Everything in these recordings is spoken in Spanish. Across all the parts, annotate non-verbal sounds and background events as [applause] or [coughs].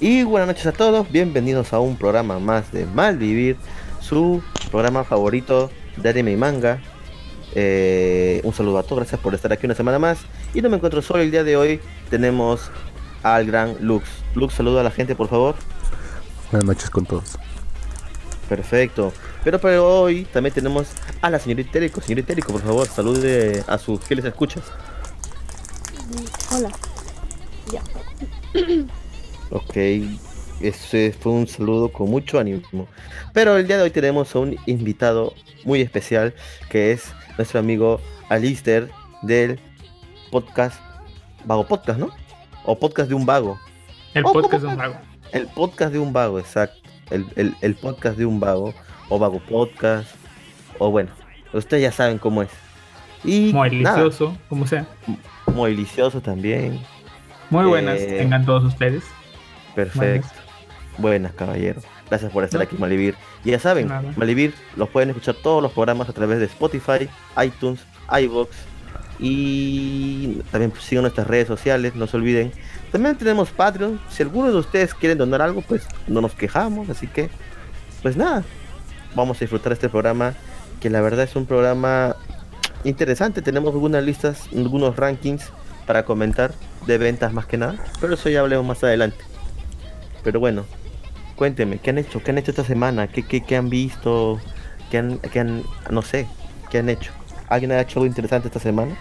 Y buenas noches a todos, bienvenidos a un programa más de Malvivir, su programa favorito de anime y manga. Eh, un saludo a todos, gracias por estar aquí una semana más. Y no me encuentro solo el día de hoy, tenemos al gran Lux. Lux, saluda a la gente, por favor. Buenas noches con todos. Perfecto. Pero para hoy también tenemos a la señorita Itérico. Señorita Itérico, por favor, salude a sus fieles escuchas. Hola. Ya. [clears throat] Ok, ese fue un saludo con mucho ánimo. Pero el día de hoy tenemos a un invitado muy especial que es nuestro amigo Alister del podcast Vago Podcast, ¿no? O podcast de un vago. El Oh, podcast de ¿cómo un vago. El podcast de un vago, exacto. El, el- el podcast de un vago. O vago podcast. O bueno, ustedes ya saben cómo es. Y Muy delicioso, como sea. muy delicioso también. Muy buenas Eh, tengan todos ustedes. Perfecto. Buenas, caballero. Gracias por estar No. aquí, Malivir. Y ya saben, Nada. Malivir los pueden escuchar todos los programas a través de Spotify, iTunes, iBox y también sigan nuestras redes sociales, no se olviden. También tenemos Patreon. Si alguno de ustedes quieren donar algo, pues no nos quejamos, así que pues nada. Vamos a disfrutar este programa que la verdad es un programa interesante. Tenemos algunas listas, algunos rankings para comentar de ventas más que nada, pero eso ya hablemos más adelante. Pero bueno, cuénteme, ¿qué han hecho? ¿Qué han hecho esta semana? ¿Qué, qué, qué han visto? ¿Qué han, qué han, no sé, qué han hecho? ¿Alguien ha hecho algo interesante esta semana?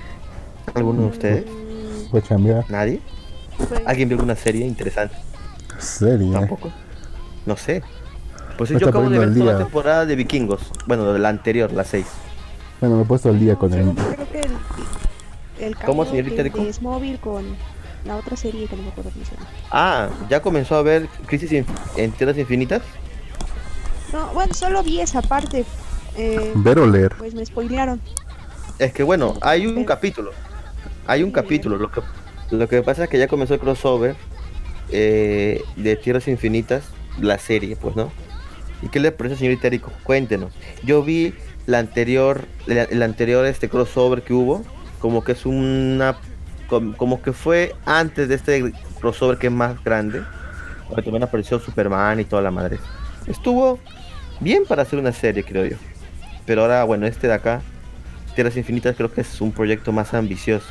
¿Alguno de ustedes? Voy a cambiar. ¿Nadie? pues, ¿Alguien vio alguna serie interesante? Serie. Tampoco. No sé. Pues Me yo acabo de ver toda al la temporada de Vikingos. Bueno, de la anterior, la 6. Bueno, me he puesto el día con solo el. Creo que el, el ¿Cómo, señorita de, de con la otra serie que no me acuerdo cómo se llama. Ah, ¿ya comenzó a ver Crisis Inf- en Tierras Infinitas? No, bueno, solo vi esa parte. Eh, Ver o leer. pues me spoilearon. Es que bueno, hay un Pero- capítulo. Hay un Sí, capítulo. Lo que, lo que pasa es que ya comenzó el crossover eh, de Tierras Infinitas, la serie, pues, ¿no? ¿Y qué le parece, señorita Erico? Cuéntenos. Yo vi la anterior, la- el anterior este crossover que hubo, como que es una, com- como que fue antes de este crossover que es más grande, donde también apareció Superman y toda la madre. Estuvo bien para hacer una serie, creo yo. Pero ahora, bueno, este de acá, Tierras Infinitas, creo que es un proyecto más ambicioso.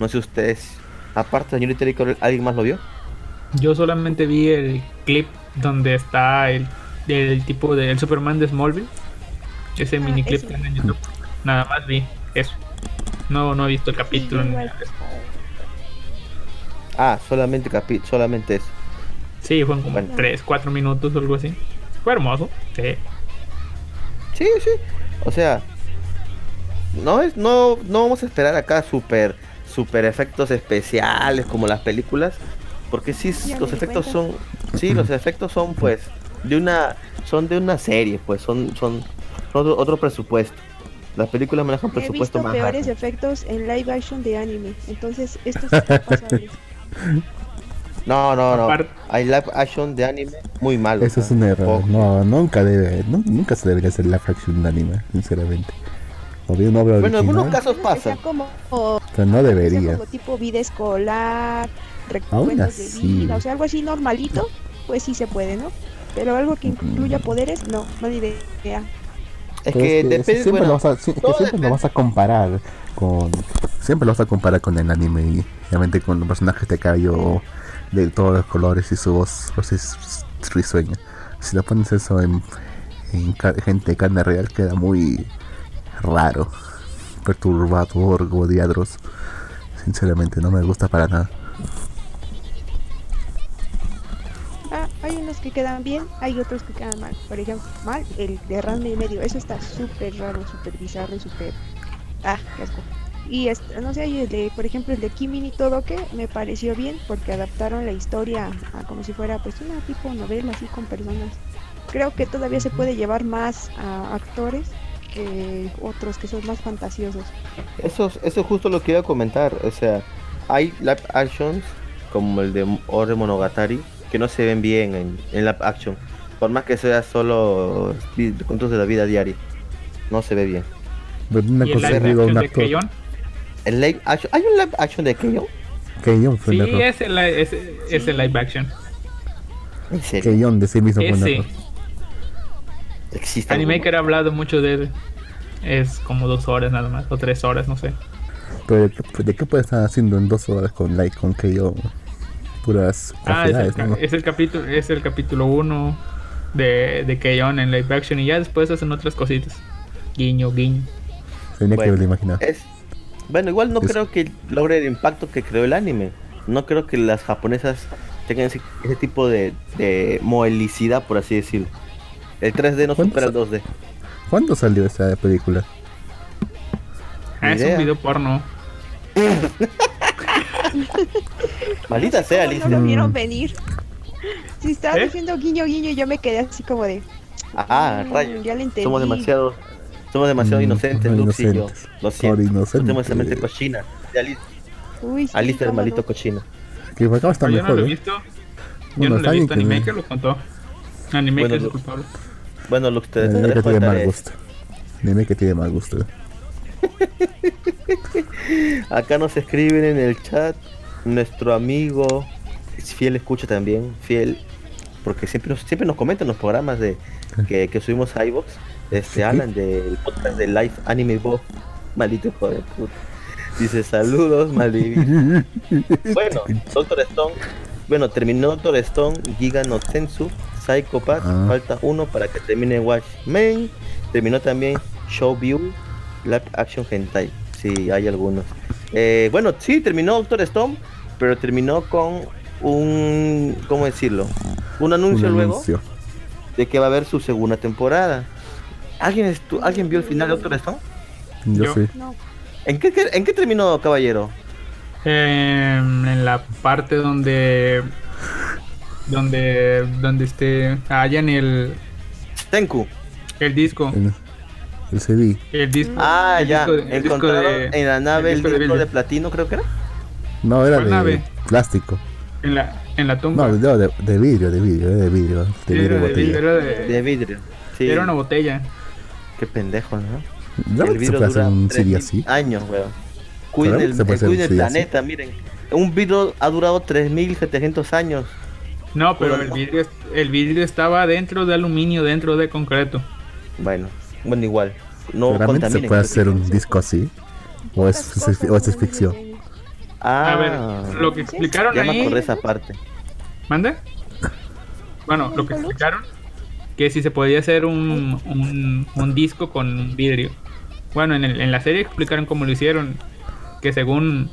No sé ustedes, aparte, señorita Erico, ¿alguien más lo vio? Yo solamente vi el clip donde está el, el tipo del Superman de Smallville. Ese Ah, mini clip en YouTube. Nada más vi eso. No, no he visto el capítulo. Sí, ni igual. nada de eso. Ah, solamente capi solamente eso. Sí, fueron como Bueno. 3, 4 minutos o algo así. Fue hermoso. Sí. Sí, sí. O sea, no es, no, no vamos a esperar acá super, super efectos especiales como las películas, porque sí, Ya los efectos cuenta. son, sí, los efectos son pues de una, son de una serie, pues son, son otro, otro presupuesto. Las películas manejan He presupuesto visto más peores bajo. efectos en live action de anime. Entonces, esto sí está [laughs] pasable. [laughs] No, no, no. Hay live action de anime muy malos. Eso es ¿no? un error. No, nunca debe. nu- nunca se debería hacer la fracción de anime, sinceramente. O bien una obra Bueno, en algunos original, casos pasa. como, o pero no debería. como tipo vida escolar, Aún recuentos de así. vida, o sea, algo así normalito, pues sí se puede, ¿no? Pero algo que incluya poderes, no, no ni idea. Es que es que depende, siempre, bueno, lo vas a, si- siempre lo vas a comparar con siempre lo vas a comparar con el anime y obviamente con los personajes de cabello de todos los colores y su voz pues es risueña si lo pones eso en, gente de carne real queda muy raro perturbador godiadros sinceramente no me gusta para nada Ah, hay unos que quedan bien, hay otros que quedan mal. Por ejemplo, mal, el de Ranma y medio, eso está súper raro, súper bizarro, súper... Ah, qué asco. Y este, no sé, y el de, por ejemplo, el de Kimi ni todo que me pareció bien porque adaptaron la historia a como si fuera pues una tipo novela así con personas. Creo que todavía se puede llevar más a actores que otros que son más fantasiosos. Eso, eso es justo lo que iba a comentar. O sea, hay live actions como el de Ore Monogatari que no se ven bien en, en live action. Por más que sea solo cuentos de la vida diaria. No se ve bien. pero una ¿Y el cosa live es digo, un de actor? El live action, ¿Hay un live action de Keyon? que yo fue Sí, error. es el, es, es el live action. Keion de sí mismo fue existe. Animaker ha hablado mucho de él. Es como dos horas nada más, o tres horas, no sé. Pero ¿de qué, de qué puede estar haciendo en dos horas con like con Keion? Puras Ah, es el, ¿no? es el capítulo es el capítulo 1 de, de Keion en live action y ya después hacen otras cositas. Guiño, guiño. Tenía que Bueno, haberlo imaginado. Es... Bueno, igual no Es- creo que logre el impacto que creó el anime. No creo que las japonesas tengan ese, ese tipo de, de moelicidad, por así decirlo. El 3D no ¿Cuántos supera el sa- 2D. ¿Cuándo salió esa película? Ah, es idea. un video porno. [laughs] Maldita sea, ¿Cómo Alicia. No lo vieron venir. Si estaba ¿Eh? diciendo guiño guiño, yo me quedé así como de. Ah, mm, rayos. Ya le entendí. Somos demasiado, somos demasiado Mm, inocentes, Lux y yo. inocentes. Lo siento. Por inocente. Tenemos esa mente cochina. De Ali- Uy, sí, Alicia, el no. cochino. Que acá está Pero yo no mejor, lo he ¿eh? visto. Yo Bueno, no está lo he visto. Animaker lo contó. Animaker Bueno, es lo- culpable. Bueno, Lux, te, te Dime que tiene mal gusto. Dime que tiene mal gusto. Acá nos escriben en el chat nuestro amigo, fiel escucha también, fiel, porque siempre nos, siempre nos comentan los programas de que, que subimos a iVox, este Alan del podcast de Live Anime Bo, maldito hijo de puta. Dice saludos, Maldivi. [laughs] Bueno, Doctor Stone, bueno, terminó Doctor Stone, Giga no Sensu, Psycho Pass, Ah. falta uno para que termine Watchmen, terminó también Show View, Live Action Hentai, si hay algunos. Eh, bueno, sí, terminó Doctor Stone, pero terminó con un, ¿cómo decirlo? Un anuncio Un luego de que va a haber su segunda temporada. ¿Alguien, estu- ¿alguien vio el final de Doctor Stone? Yo, Yo. sí. No, ¿En qué, qué- ¿En qué terminó, caballero? Em, en la parte donde donde donde este hallan el Tenku. el disco El, el CD. el disco Ah, el ya. disco de- el disco Encontraron de- en la nave el disco de disco de, Billy. platino, creo que era. No, era ¿Cuál de nave? plástico. en la en la tumba No, de, de, de vidrio, de vidrio, de vidrio. De Sí, vidrio era, de, botella. era de- De vidrio. Sí. era una botella Qué pendejo, ¿no? ¿Realmente se puede hacer un CD 3000 así? años, weón. Cuiden el, se puede hacer un cuiden el CD así. planeta, miren. Un vidrio ha durado 3700 años. no pero el no. vidrio el vidrio estaba dentro de aluminio dentro de concreto Bueno, bueno, igual. No ¿Realmente se puede hacer un disco así? ¿O es, o es no ficción? Ah, a ver lo que explicaron ya me ahí acordé esa parte. ¿Mande? [laughs] Bueno, lo que explicaron que si se podía hacer un, un, un disco con vidrio. Bueno, en, el- en la serie explicaron cómo lo hicieron. Que según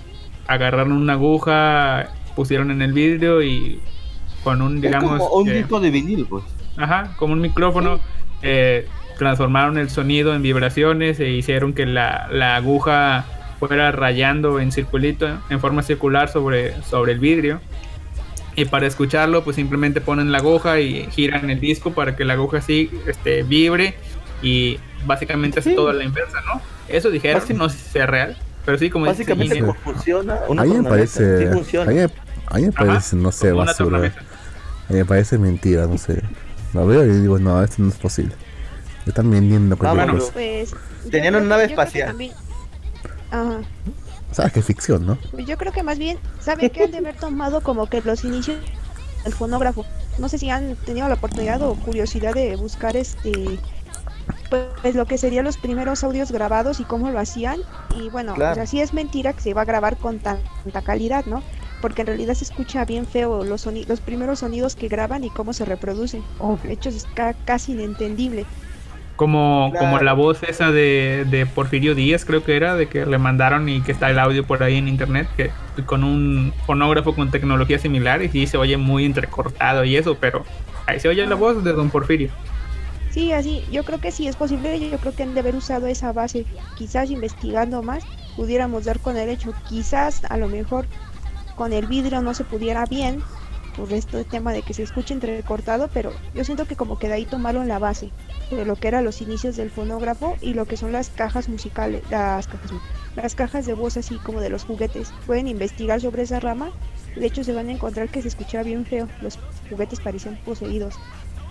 agarraron una aguja, pusieron en el vidrio y con un, digamos, es como un que- disco de vinil, pues. ajá, como un micrófono, eh, transformaron el sonido en vibraciones e hicieron que la, la aguja fuera rayando en circulito, en forma circular sobre, sobre el vidrio. Y para escucharlo, pues simplemente ponen la aguja y giran el disco para que la aguja así este, vibre y básicamente hace Sí. todo a la inversa, ¿no? Eso dijeron, no sé si sea real, pero sí, como dice Básicamente, como funciona una A mí me parece. sí funciona. A mí, a mí me Ajá, parece, no sé, basura. A mí me parece mentira, no sé. Lo veo y digo, no, esto no es posible. Están vendiendo cualquier bueno. cosa. Pues. Tenían una nave espacial. también- Ajá. Sabes que es ficción, ¿no? Yo creo que más bien, ¿saben qué han de haber tomado como que los inicios del fonógrafo? No sé si han tenido la oportunidad o curiosidad de buscar este pues lo que serían los primeros audios grabados y cómo lo hacían y bueno, Claro. o sea, sí es mentira que se va a grabar con tan- tanta calidad, ¿no? Porque en realidad se escucha bien feo los soni- los primeros sonidos que graban y cómo se reproducen. De hecho es ca- casi inentendible. Como, Claro. como la voz esa de, de Porfirio Díaz, creo que era, de que le mandaron y que está el audio por ahí en internet, que con un fonógrafo con tecnología similar y sí se oye muy entrecortado y eso, pero ahí se oye la voz de Don Porfirio. Sí, así, yo creo que sí es posible, yo creo que han de haber usado esa base, quizás investigando más, pudiéramos dar con el hecho, quizás a lo mejor con el vidrio no se pudiera bien, por este tema de que se escuche entrecortado, pero yo siento que como que de ahí tomaron la base de lo que eran los inicios del fonógrafo y lo que son las cajas musicales, las cajas, las cajas de voz así como de los juguetes. Pueden investigar sobre esa rama, de hecho se van a encontrar que se escuchaba bien feo, los juguetes parecían poseídos.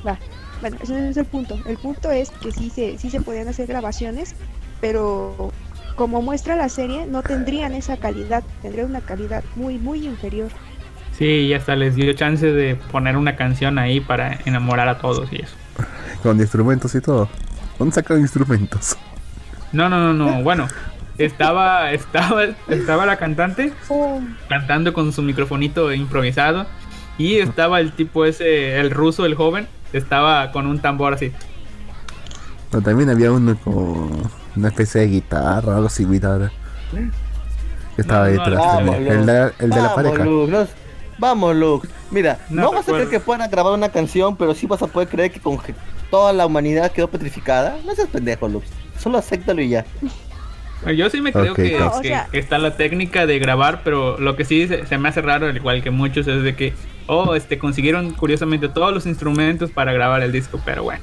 Va. Bueno, ese no es el punto. El punto es que sí se, sí se podían hacer grabaciones, pero como muestra la serie, no tendrían esa calidad, tendrían una calidad muy, muy inferior. Sí, y hasta les dio chance de poner una canción ahí para enamorar a todos y eso. Con instrumentos y todo. ¿Dónde sacan instrumentos? No, no, no, no. Bueno, estaba, estaba, estaba la cantante cantando con su microfonito improvisado y estaba el tipo ese, el ruso, el joven, estaba con un tambor así. Pero también había uno con una especie de guitarra, algo similar. Que estaba No, no, detrás. no, el de, el de la Vamos, pareja. Vamos, Lux. Mira, No no, vas a creer que puedan grabar una canción, pero sí vas a poder creer que con que toda la humanidad quedó petrificada. No seas pendejo, Lux. Solo acéptalo y ya. Yo sí me creo que, o sea- está la técnica de grabar, pero lo que sí se, se me hace raro, al igual que muchos, es de que, oh, este, consiguieron curiosamente todos los instrumentos para grabar el disco, pero bueno.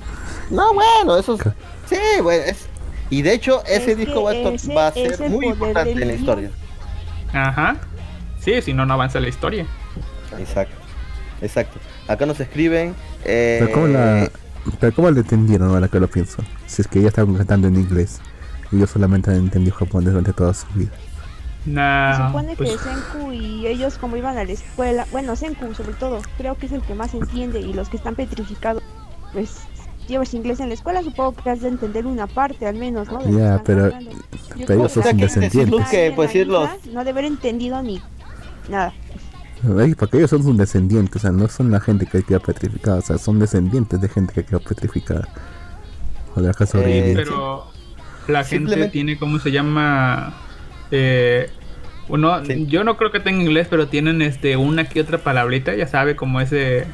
No, bueno, eso es... Sí, bueno, es... Y de hecho, ese Es disco va ese va a ser muy importante en la historia. Ajá. Sí, si no, no avanza la historia. Exacto. Exacto. Acá nos escriben... Eh, Pero ¿cómo, la, pero ¿cómo le entendieron ahora que lo pienso? Si es que ella estaba cantando en inglés. Y yo solamente entendí japonés durante toda su vida. Se Nah, supone pues, que Senku y ellos como iban a la escuela, bueno, Senku sobre todo, creo que es el que más entiende y los que están petrificados, pues llevas inglés en la escuela, supongo que has de entender una parte al menos, ¿no? Ya, pero- pero ellos son que ¿Qué alguien decir, Luz, descendientes. que pues los... No de haber entendido ni nada. Ay, porque ellos son sus descendientes, o sea, no son la gente que quedó petrificada, o sea, son descendientes de gente que quedó petrificada. O de la sobrevivió. pero la gente Simplemente- tiene, ¿cómo se llama? Eh, uno, Sí. Yo no creo que tenga inglés, pero tienen este una que otra palabrita, ya sabe, como ese...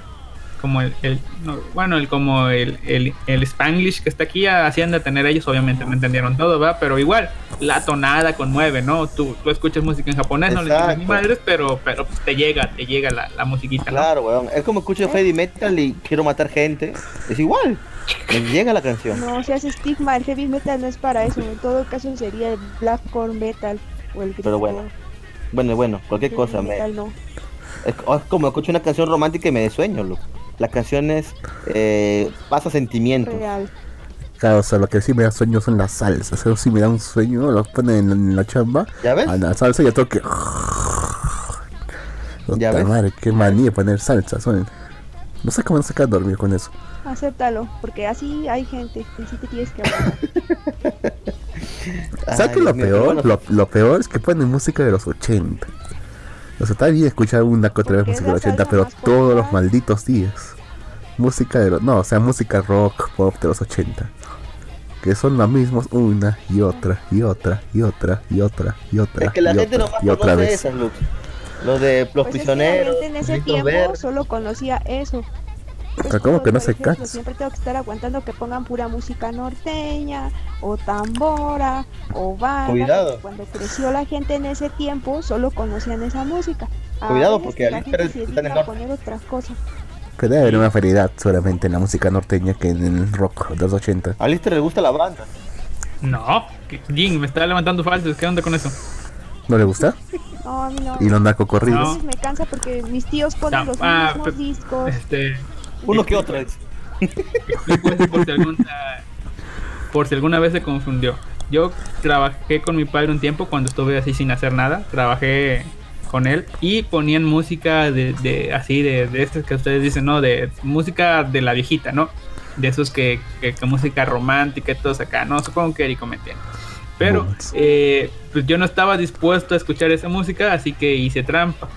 Como el, el- no, bueno, el como el, el, el Spanglish que está aquí, hacían de tener ellos, obviamente no entendieron todo, ¿va? Pero igual, la tonada conmueve, ¿no? Tú, tú escuchas música en japonés, no le entiendes ni madres, pero, pero pues, te llega, te llega la, la musiquita, ¿no? Claro, weón. Es como escucho heavy metal y quiero matar gente. Es igual. Me llega la canción. No, se hace estigma, el heavy metal no es para eso, en todo caso sería el blackcore metal o el Pero bueno, Bueno, bueno, cualquier heavy cosa. Me, metal no. es, es como escucho una canción romántica y me desueño, loco. Las canciones eh, pasa sentimientos. Real. Claro, o sea, lo que sí me da sueño son las salsas. Eso sí me da un sueño, los ponen en, en la chamba. ¿Ya ves? A la salsa y ya toque. Ya ves. madre, qué manía poner salsa. son- No sé cómo sacar a dormir con eso. Acéptalo, porque así hay gente, y sí te tienes que hablar. ¿Sabes qué lo peor? Lo, lo peor es que ponen música de los 80. O sea, está bien escuchar una que otra vez música de los la 80, salsa pero todos los malditos días. Música de los. No, o sea, música rock, pop de los 80. Que son las mismas una y otra y otra y otra y otra y otra. Es que la y gente otra, nomás y otra conoce vez. esas, Lux. Lo de los Pues es que la prisioneros. en ese tiempo Verdes. solo conocía eso. Pero ¿cómo que no se cansa? Siempre tengo que estar aguantando que pongan pura música norteña, o tambora, o banda. Cuidado. Cuando creció la gente en ese tiempo, solo conocían esa música. Cuidado, Ahora porque es que la Alicia gente se está en el dedica a norte. poner otras cosas. Pero debe haber una variedad seguramente en la música norteña que en el rock de los 80. A Lister le gusta la banda. No, que- Jin, me está levantando falsos, ¿qué onda con eso? ¿No le gusta? [laughs] No, a mí no. Y los A narcocorridos. No. veces me cansa porque mis tíos ponen Ah, los ah, mismos discos. Este, Uno que otro. es. explico esto por si alguna, por si alguna vez se confundió. Yo trabajé con mi padre un tiempo cuando estuve así sin hacer nada. Trabajé con él y ponían música de, de así de, de estas que ustedes dicen, ¿no? De música de la viejita, ¿no? De esos que, que, que música romántica y todos acá, ¿no? Supongo que Erico me entiende. Pero eh, pues yo no estaba dispuesto a escuchar esa música, así que hice trampa.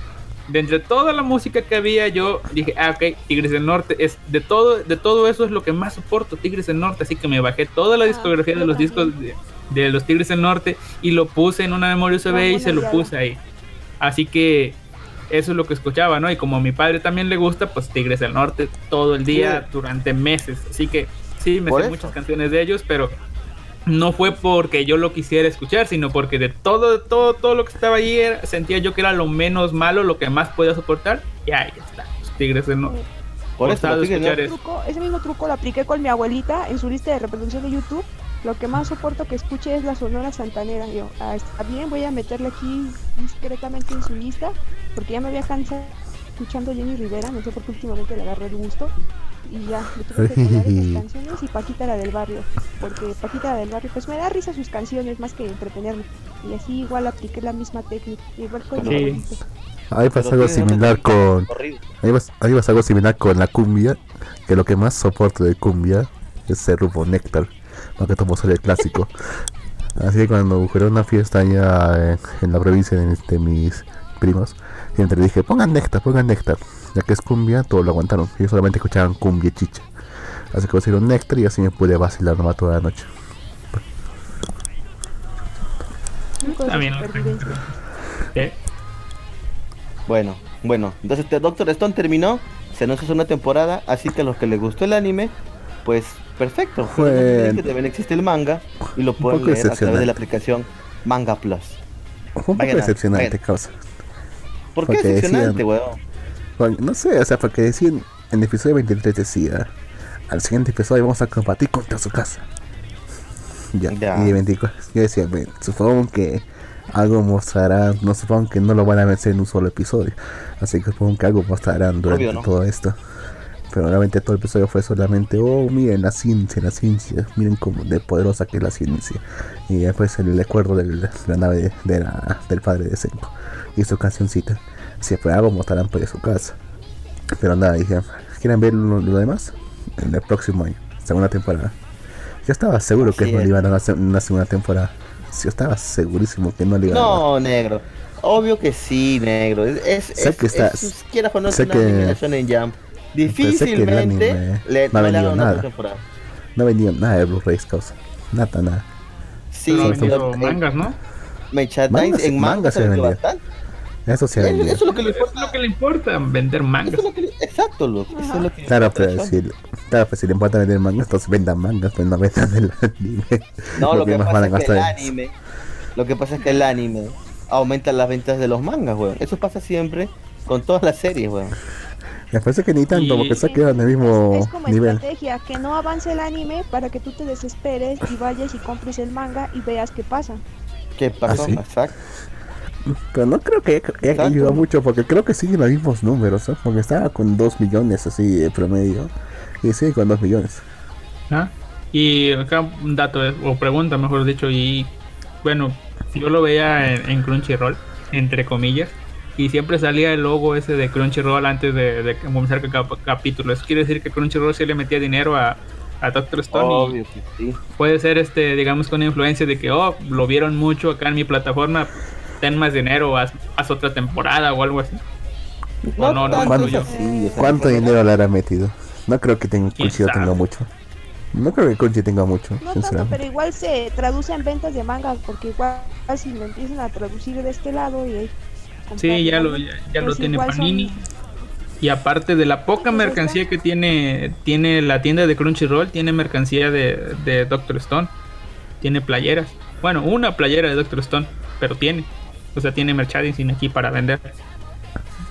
De entre toda la música que había, yo dije, ah, ok, Tigres del Norte, es de todo, de todo eso es lo que más soporto, Tigres del Norte, así que me bajé toda la Ah, discografía de los discos de, de los Tigres del Norte y lo puse en una memoria USB y Ramón se lo puse ahí. Así que eso es lo que escuchaba, ¿no? Y como a mi padre también le gusta, pues Tigres del Norte todo el día Sí. durante meses. Así que sí, me sé eso. muchas canciones de ellos, pero no fue porque yo lo quisiera escuchar, sino porque de todo, todo, todo lo que estaba ahí era- sentía yo que era lo menos malo, lo que más podía soportar. Y ahí está, los Tigres Norte. Por eso, Tigres escuchar eso. truco- ese mismo truco lo apliqué con mi abuelita en su lista de reproducción de YouTube. Lo que más soporto que escuche es la Sonora Santanera. Yo, ah, está bien, voy a meterla aquí discretamente en su lista, porque ya me había cansado escuchando Jenny Rivera, no sé por qué últimamente le agarré el gusto. Y ya, me tuve que poner esas canciones y Paquita la del barrio, porque Paquita la del barrio, pues me da risa sus canciones más que entretenerme. Y así igual apliqué la misma técnica, igual con mi Sí. Ahí pasa algo similar con. Ahí pasa, ahí pasa algo similar con la cumbia. Que lo que más soporto de cumbia es el grupo Néctar. Más que todo por el clásico. [laughs] Así que cuando fue una fiesta allá en, en la provincia de, de mis primos, siempre dije: pongan Néctar, pongan Néctar. Ya que es cumbia, todos lo aguantaron. Ellos solamente escuchaban cumbia y chicha. Así que pusieron Néctar y así me pude vacilar nomás toda la noche. Está bien. ¿Eh? Bueno, bueno, entonces este Doctor Stone terminó, se anunció una temporada, así que a los que les gustó el anime, pues perfecto. Fue- que también existe el manga y lo pueden leer a través de la aplicación Manga Plus. Fue un poco Vayan decepcionante, vayan. causa. ¿Por qué Porque decepcionante, decían- weón? Bueno, no sé, o sea, porque decían en el episodio 23 decía, al siguiente episodio vamos a combatir contra su casa. Ya, Ya. y 24, yo decía, "Bueno, supongo que algo mostrarán, no supongo que no lo van a vencer en un solo episodio, así que supongo que algo mostrarán durante Obvio, ¿no? todo esto. Pero realmente todo el episodio fue solamente, oh, miren la ciencia, la ciencia, miren cómo de poderosa que es la ciencia. Y después el recuerdo de la nave de, de la- del padre de Senko y su cancioncita. Si fue algo mostrarán por su casa. Pero nada, dije, ¿quieren ver lo, lo demás? En el próximo año, segunda temporada. Yo estaba seguro que no le iban a hacer una segunda temporada. Yo estaba segurísimo que no le iban a dar. No, negro. Obvio que sí, negro. Es, es, Sé es- que está- es- quieras sé una que- Jump. Difícilmente anime le, no ha vendido nada. temporada. No vendían nada de Blu-rays, causa. Nada, nada. Sí, Pero ha pero mangas, ¿no? Times en manga mangas se se vendió bastante. Eso es lo que le es importa. lo que le importa, vender Eso mangas. es lo que le- exacto, loco. Eso es lo que Claro, pero si, claro, pues si le importa vender mangas, entonces vendan mangas, pues no vendan el anime. No, lo que más pasa es que el anime, lo que pasa es que el anime aumenta las ventas de los mangas, weón. Eso pasa siempre con todas las series, weón. Me parece que ni tanto, porque se quedan en el mismo Es como nivel. estrategia, que no avance el anime para que tú te desesperes y vayas y compres el manga y veas qué pasa. ¿Qué pasó? ¿Ah, sí? Exacto. Pero no creo que haya- ayudado mucho, porque creo que siguen los mismos números, ¿no? Porque estaba con 2 millones así de promedio. Y sigue con 2 millones. ¿Ah? Y acá un dato, eh, o pregunta mejor dicho, y bueno, yo lo veía en, en Crunchyroll, entre comillas, y siempre salía el logo ese de Crunchyroll antes de, de comenzar cada capítulo. Eso quiere decir que Crunchyroll sí le metía dinero a, a Doctor Stone y Obvio que sí. puede ser este, digamos con influencia de que oh, lo vieron mucho acá en mi plataforma, ten más dinero, haz, haz otra temporada o algo así. No, no, no, tanto no, es yo- así, o sea, ¿Cuánto dinero le habrá metido? No creo que tenga, ¿Quién Crunchyroll sabe? tenga mucho. No creo que Crunchy tenga mucho, No tanto, pero igual se traduce en ventas de manga, porque igual si lo empiezan a traducir de este lado y ahí Sí, ya lo, ya, ya lo pues tiene son- Panini. Y aparte de la poca mercancía que tiene tiene la tienda de Crunchyroll, tiene mercancía de, de Doctor Stone. Tiene playeras. Bueno, una playera de Doctor Stone, pero tiene. O sea, tiene merchandising aquí para vender.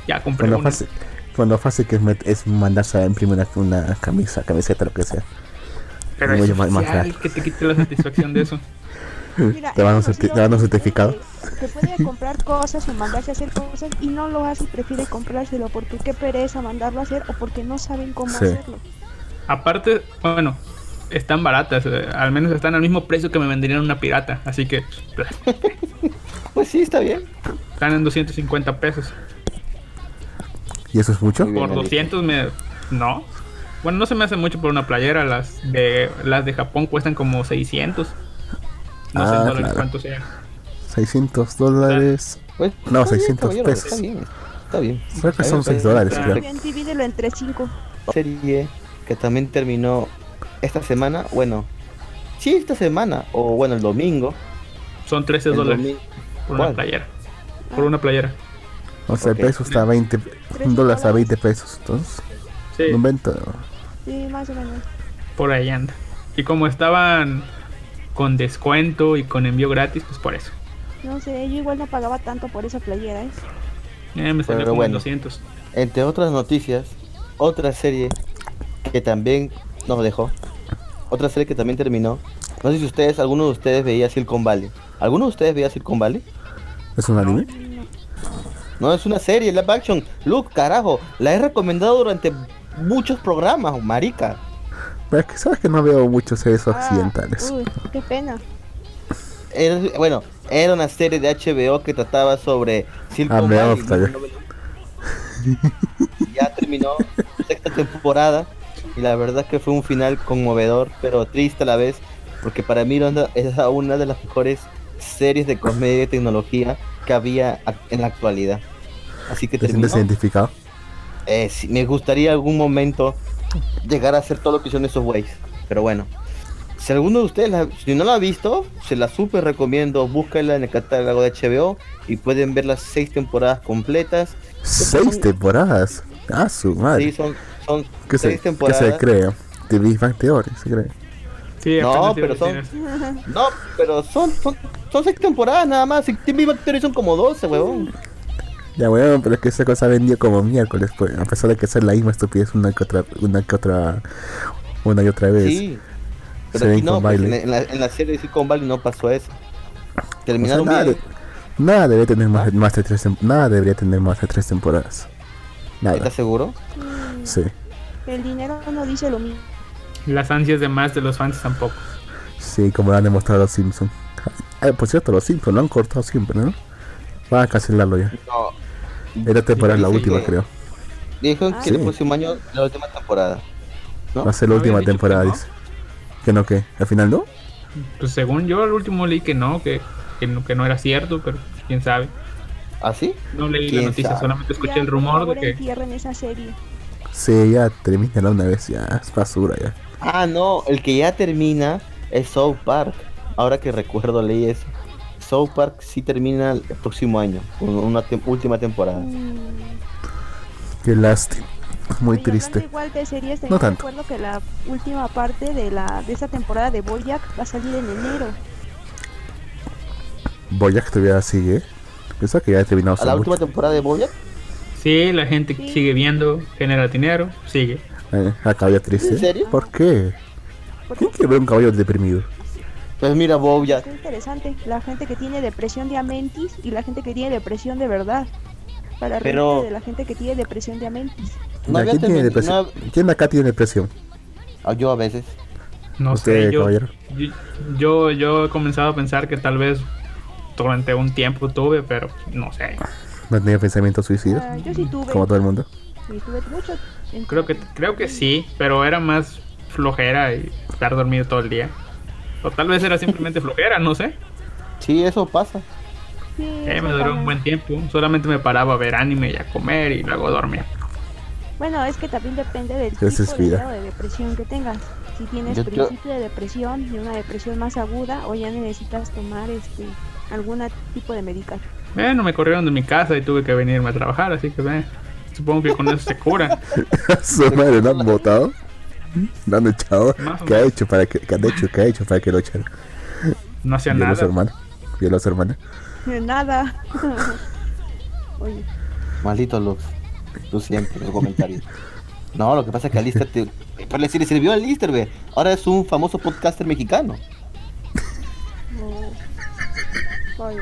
Ya compré Cuando una. fácil, cuando fácil que es, es mandarse a imprimir una, una camisa, camiseta, lo que sea. Pero es oficial, marcar. que te quite la satisfacción de eso. Mira, Te van a que- certificado. Que puede comprar cosas o mandarse a hacer cosas y no lo hace y prefiere comprárselo porque qué pereza mandarlo a hacer o porque no saben cómo Sí. hacerlo. Aparte, bueno, están baratas. eh, Al menos están al mismo precio que me venderían una pirata. Así que [laughs] pues, Pues sí, está bien. están en 250 pesos. ¿Y eso es mucho? Bien. Por Alito. 200 me... No. Bueno, no se me hace mucho por una playera. Las de las de Japón cuestan como 600. No sé Ah, en dólares claro. cuánto sea. 600 dólares. Pues, No, está bien, 600 caballero, pesos. Está bien, está bien. Creo que son bien, 6 está dólares, bien. Bien, divídelo entre 5. serie que también terminó esta semana, bueno, sí, esta semana, o bueno, el domingo. Son 13 el dólares domingo. Por una playera. Por una playera. O sea, Ok. el peso está a 20. Un dólar está a 20 pesos. Entonces, Sí, 90. Sí, más o menos. por ahí anda. Y como estaban con descuento y con envío gratis, pues por eso. No sé, yo igual no pagaba tanto por esa playera, ¿eh? Eh, me salió como bueno. 200. Entre otras noticias, otra serie que también nos dejó, otra serie que también terminó. No sé si ustedes, alguno de ustedes veía Silicon Valley. ¿Alguno de ustedes veía Silicon Valley? ¿Es un anime? No, es una serie, live action. Luke, carajo, la he recomendado durante muchos programas, marica. Pero es que sabes que no veo muchos series Ah, occidentales. uy, qué pena. Era- bueno, era una serie de HBO que trataba sobre Silicon Ah, me Valley. gusta, ya. ¿no? ya terminó sexta temporada y la verdad que fue un final conmovedor, pero triste a la vez, porque para mí es una de las mejores series de comedia y tecnología que había en la actualidad. Así que ¿Te terminó. sientes identificado? Eh, sí, me gustaría algún momento llegar a hacer todo lo que hicieron esos güeyes. Pero bueno, si alguno de ustedes, la- si no la ha visto, se la súper recomiendo. Búsquenla en el catálogo de HBO y pueden ver las seis temporadas completas. Seis temporadas. Ah, su madre. Sí, son, son ¿Qué, se, seis ¿Qué temporadas. se cree? The Big Bang Theory, se cree. Sí, No, pero son-. No, pero son, son, son seis temporadas nada más. Y Team Big Bang Theory son como 12, huevón. Ya, weón, pero es que esa cosa vendió como miércoles, pues, a pesar de que sea la misma estupidez una que otra, una que otra, una y otra vez. Sí. Pero aquí no, pues, en, la, en la serie de Silicon Valley no pasó eso. O sea, Terminaron nada, bien. de- nada debería tener más, más de tres nada debería tener más de tres temporadas. Nada, ¿Estás seguro? Mm, sí. El dinero no dice lo mismo. Las ansias de más de los fans tampoco. Sí, como lo han demostrado los Simpsons. Ah, por cierto, los Simpsons lo han cortado siempre, ¿no? Van a cancelarlo ya. No. Esta temporada la última, que- creo. Dijeron que Sí. el próximo año la última temporada. ¿No? Va a ser la ¿No última temporada, que no? dice. ¿Que no qué? ¿Al final no? Pues según yo, al último leí que no, que, que no, que no era cierto, pero quién sabe. ¿Ah, sí? No leí la ¿Quién noticia, sabe? solamente escuché Ya, el rumor de que. entierren esa serie. Sí, ya termina una vez, ya es basura ya. Ah, no, el que ya termina es South Park. Ahora que recuerdo leí eso. South Park sí termina el próximo año, con una tem- última temporada. Mm. Qué lástima. Muy Oye, triste. Igual de series, No tanto. recuerdo que la última parte de la de esta temporada de Bojack va a salir en enero. Boyack todavía sigue. Pensaba que ya ha terminado ¿A la mucho. última temporada de Bojack? Sí, la gente Sí. sigue viendo, genera dinero, sigue. Eh, a caballo triste. ¿En serio? ¿Por qué? ¿Por ¿Quién quiere ver un caballo deprimido? Pues mira, Bojack. Está interesante. La gente que tiene depresión de amentis y la gente que tiene depresión de verdad. Para Pero- de la gente que tiene depresión de amentis. No Ya, ¿Quién tiene depresión? no- ¿Quién acá tiene depresión? Ah, yo a veces. No Usted, sé, yo, yo, yo, yo he comenzado a pensar que tal vez durante un tiempo tuve, pero no sé. ¿No tenía pensamientos suicidas? Ah, yo sí tuve. Como todo el mundo. Y tuve mucho. Creo que, creo que sí, pero era más flojera y estar dormido todo el día. O tal vez era simplemente flojera, no sé. Sí, eso pasa. Sí, Eh, eso me duró pasa. un buen tiempo. Solamente me paraba a ver anime y a comer y luego dormía. Bueno, es que también depende del tipo es de vida. grado de depresión que tengas. Si tienes Yo- yo- principio de depresión y una depresión más aguda o ya necesitas tomar este algún tipo de medicación. Bueno, me corrieron de mi casa y tuve que venirme a trabajar, así que ve, supongo que con eso se cura. [laughs] Su madre lo han votado. Lo han echado. Más o ¿Qué ha hecho para que, qué han hecho? ¿Qué ha hecho para que lo echaran? No hacía Violó a su nada. hermana. Violó a su hermana. Nada. [laughs] Oye, Maldito Lux. Tú siempre, los comentarios. No, lo que pasa es que Alistair te. Pero le, le sirvió a Alistair, ve. Ahora es un famoso podcaster mexicano. no. Oye,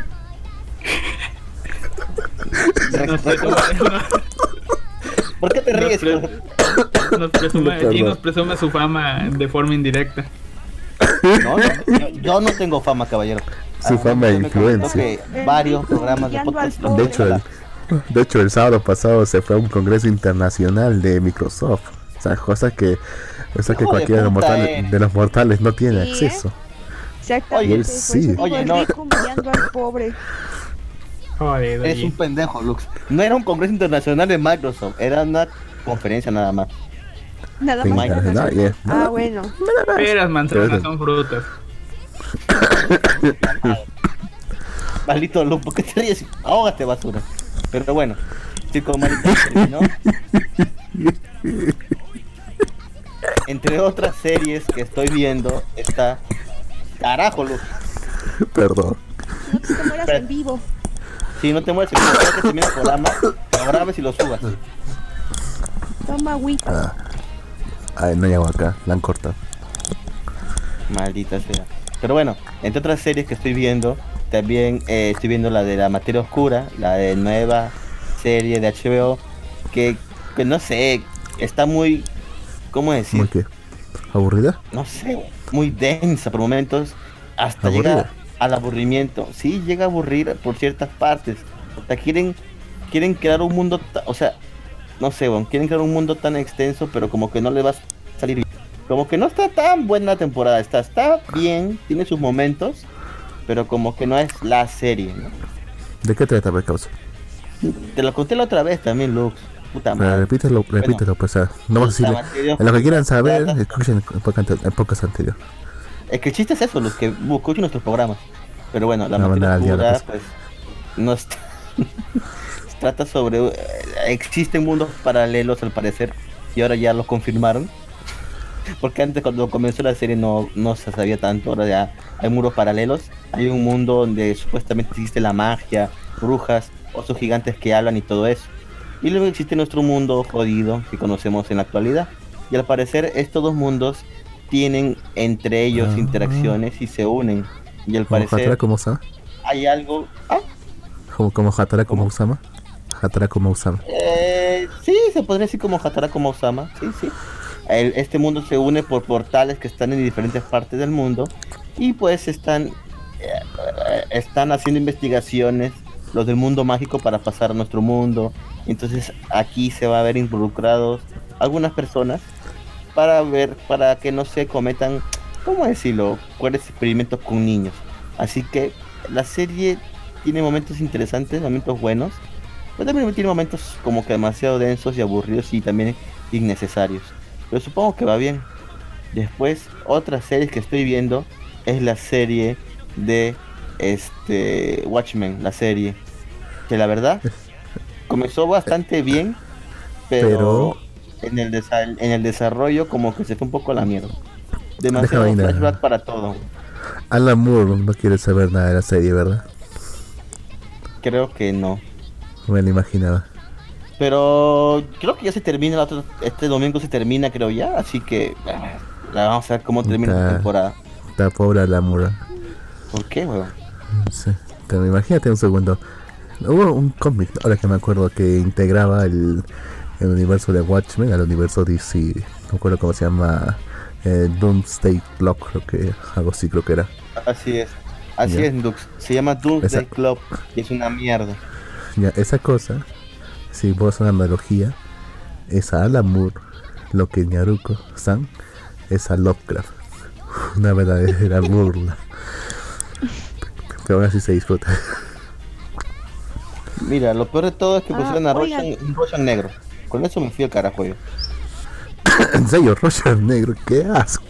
Nos presume, ¿Por qué te nos ríes? pre- [coughs] nos presume- [coughs] Perdón. y nos presume su fama de forma indirecta. No, no, yo, yo no tengo fama, caballero. Su fama de comentó influencia. varios programas de podcast. De hecho, el, de hecho, el sábado pasado se fue a un congreso internacional de Microsoft. O sea, cosas que, cosas que cualquiera de los, mortales, eres. de los mortales no tiene Sí, ¿eh? acceso. exactamente. Oye, por sí. Oye, no. al pobre. Joder, oye. un pendejo, Lux. No era un congreso internacional de Microsoft, era una conferencia nada más. Nada más. internacional, yeah. Ah, bueno. Peras, manzanas son frutas. [coughs] Maldito Lux, ¿por qué te ríes? Ahógate, basura. Pero bueno, chico malito terminó. Entre otras series que estoy viendo está. Carajo, Lux. Perdón. No te mueras en vivo. Si no te mueres, que el programa, lo grabes y lo subas. Toma agüita. Ah. Ay, no hay agua acá, la han cortado. Maldita sea. Pero bueno, entre otras series que estoy viendo, también eh, estoy viendo la de la materia oscura, la de nueva serie de HBO, que, que no sé, está muy, ¿cómo decir? ¿Cómo que? ¿Aburrida? No sé, muy densa por momentos, hasta Aburrida. llega al aburrimiento. Sí, llega a aburrir por ciertas partes. O sea, quieren, quieren crear un mundo, o sea, no sé, bueno, quieren crear un mundo tan extenso, pero como que no le va a salir bien. Como que no está tan buena la temporada, está, está bien, tiene sus momentos, pero como que no es la serie, ¿no? ¿De qué trata, pues, causa? Te lo conté la otra vez también, Lux. Puta madre. repítelo, repítelo, pues, no vamos a decirle. En lo que quieran saber, escuchen el podcast anterior. Es que el chiste es eso, los que escuchen nuestros programas. Pero bueno, la No, materia nada, ya, oscura, pues. pues, no está. [laughs] trata sobre. eh, existen mundos paralelos al parecer. Y ahora ya lo confirmaron. [laughs] Porque antes cuando comenzó la serie no, no se sabía tanto. Ahora ya hay mundos paralelos. Hay un mundo donde supuestamente existe la magia, brujas, osos gigantes que hablan y todo eso. Y luego existe nuestro mundo jodido que conocemos en la actualidad. Y al parecer estos dos mundos tienen entre ellos Ah. interacciones y se unen. Y al Como Hatara parecer como Usama. hay algo... Ah, Como, como Hatara como. Usama. Hatara como Usama. eh, sí, se podría decir como Hatara como Osama. Sí, sí. El- este mundo se une por portales que están en diferentes partes del mundo. Y pues están... eh, están haciendo investigaciones los del mundo mágico para pasar a nuestro mundo. Entonces aquí se va a ver involucrados algunas personas para ver, para que no se cometan, ¿cómo decirlo? Cuáles experimentos con niños. Así que la serie tiene momentos interesantes, momentos buenos, pero también tiene momentos como que demasiado densos y aburridos y también innecesarios. Pero supongo que va bien. Después, otra serie que estoy viendo es la serie de este Watchmen, la serie. Que la verdad [laughs] comenzó bastante bien, pero, en, el desa- en el desarrollo como que se fue un poco a la mierda. Demasiado Déjame ir flashback para todo. Alan Moore no quiere saber nada de la serie, ¿verdad? Creo que no. Me lo imaginaba. Pero creo que ya se termina la otra- este domingo se termina creo ya, así que ah, la vamos a ver cómo termina la Puta. temporada. Está pobre Alan Moore. ¿Por qué, weón? Sí. Pero imagínate un segundo. Hubo un cómic, ahora que me acuerdo, que integraba el, el universo de Watchmen al universo DC. No me acuerdo cómo se llama. Eh, Doomsday Clock, creo que algo así creo que era. Así es. Así Ya. es, Dux. Se llama Doomsday Esa- Club y es una mierda. Ya, esa cosa, si vos una analogía, es a Alan Moore lo que Naruto San es a Lovecraft. [laughs] Una verdadera [laughs] burla. Pero aún así se disfruta. Mira, lo peor de todo es que Ah, pusieron a. Roshan, Roshan negro. Con eso me fui al carajo yo. [coughs] en serio, Roger negro, qué asco.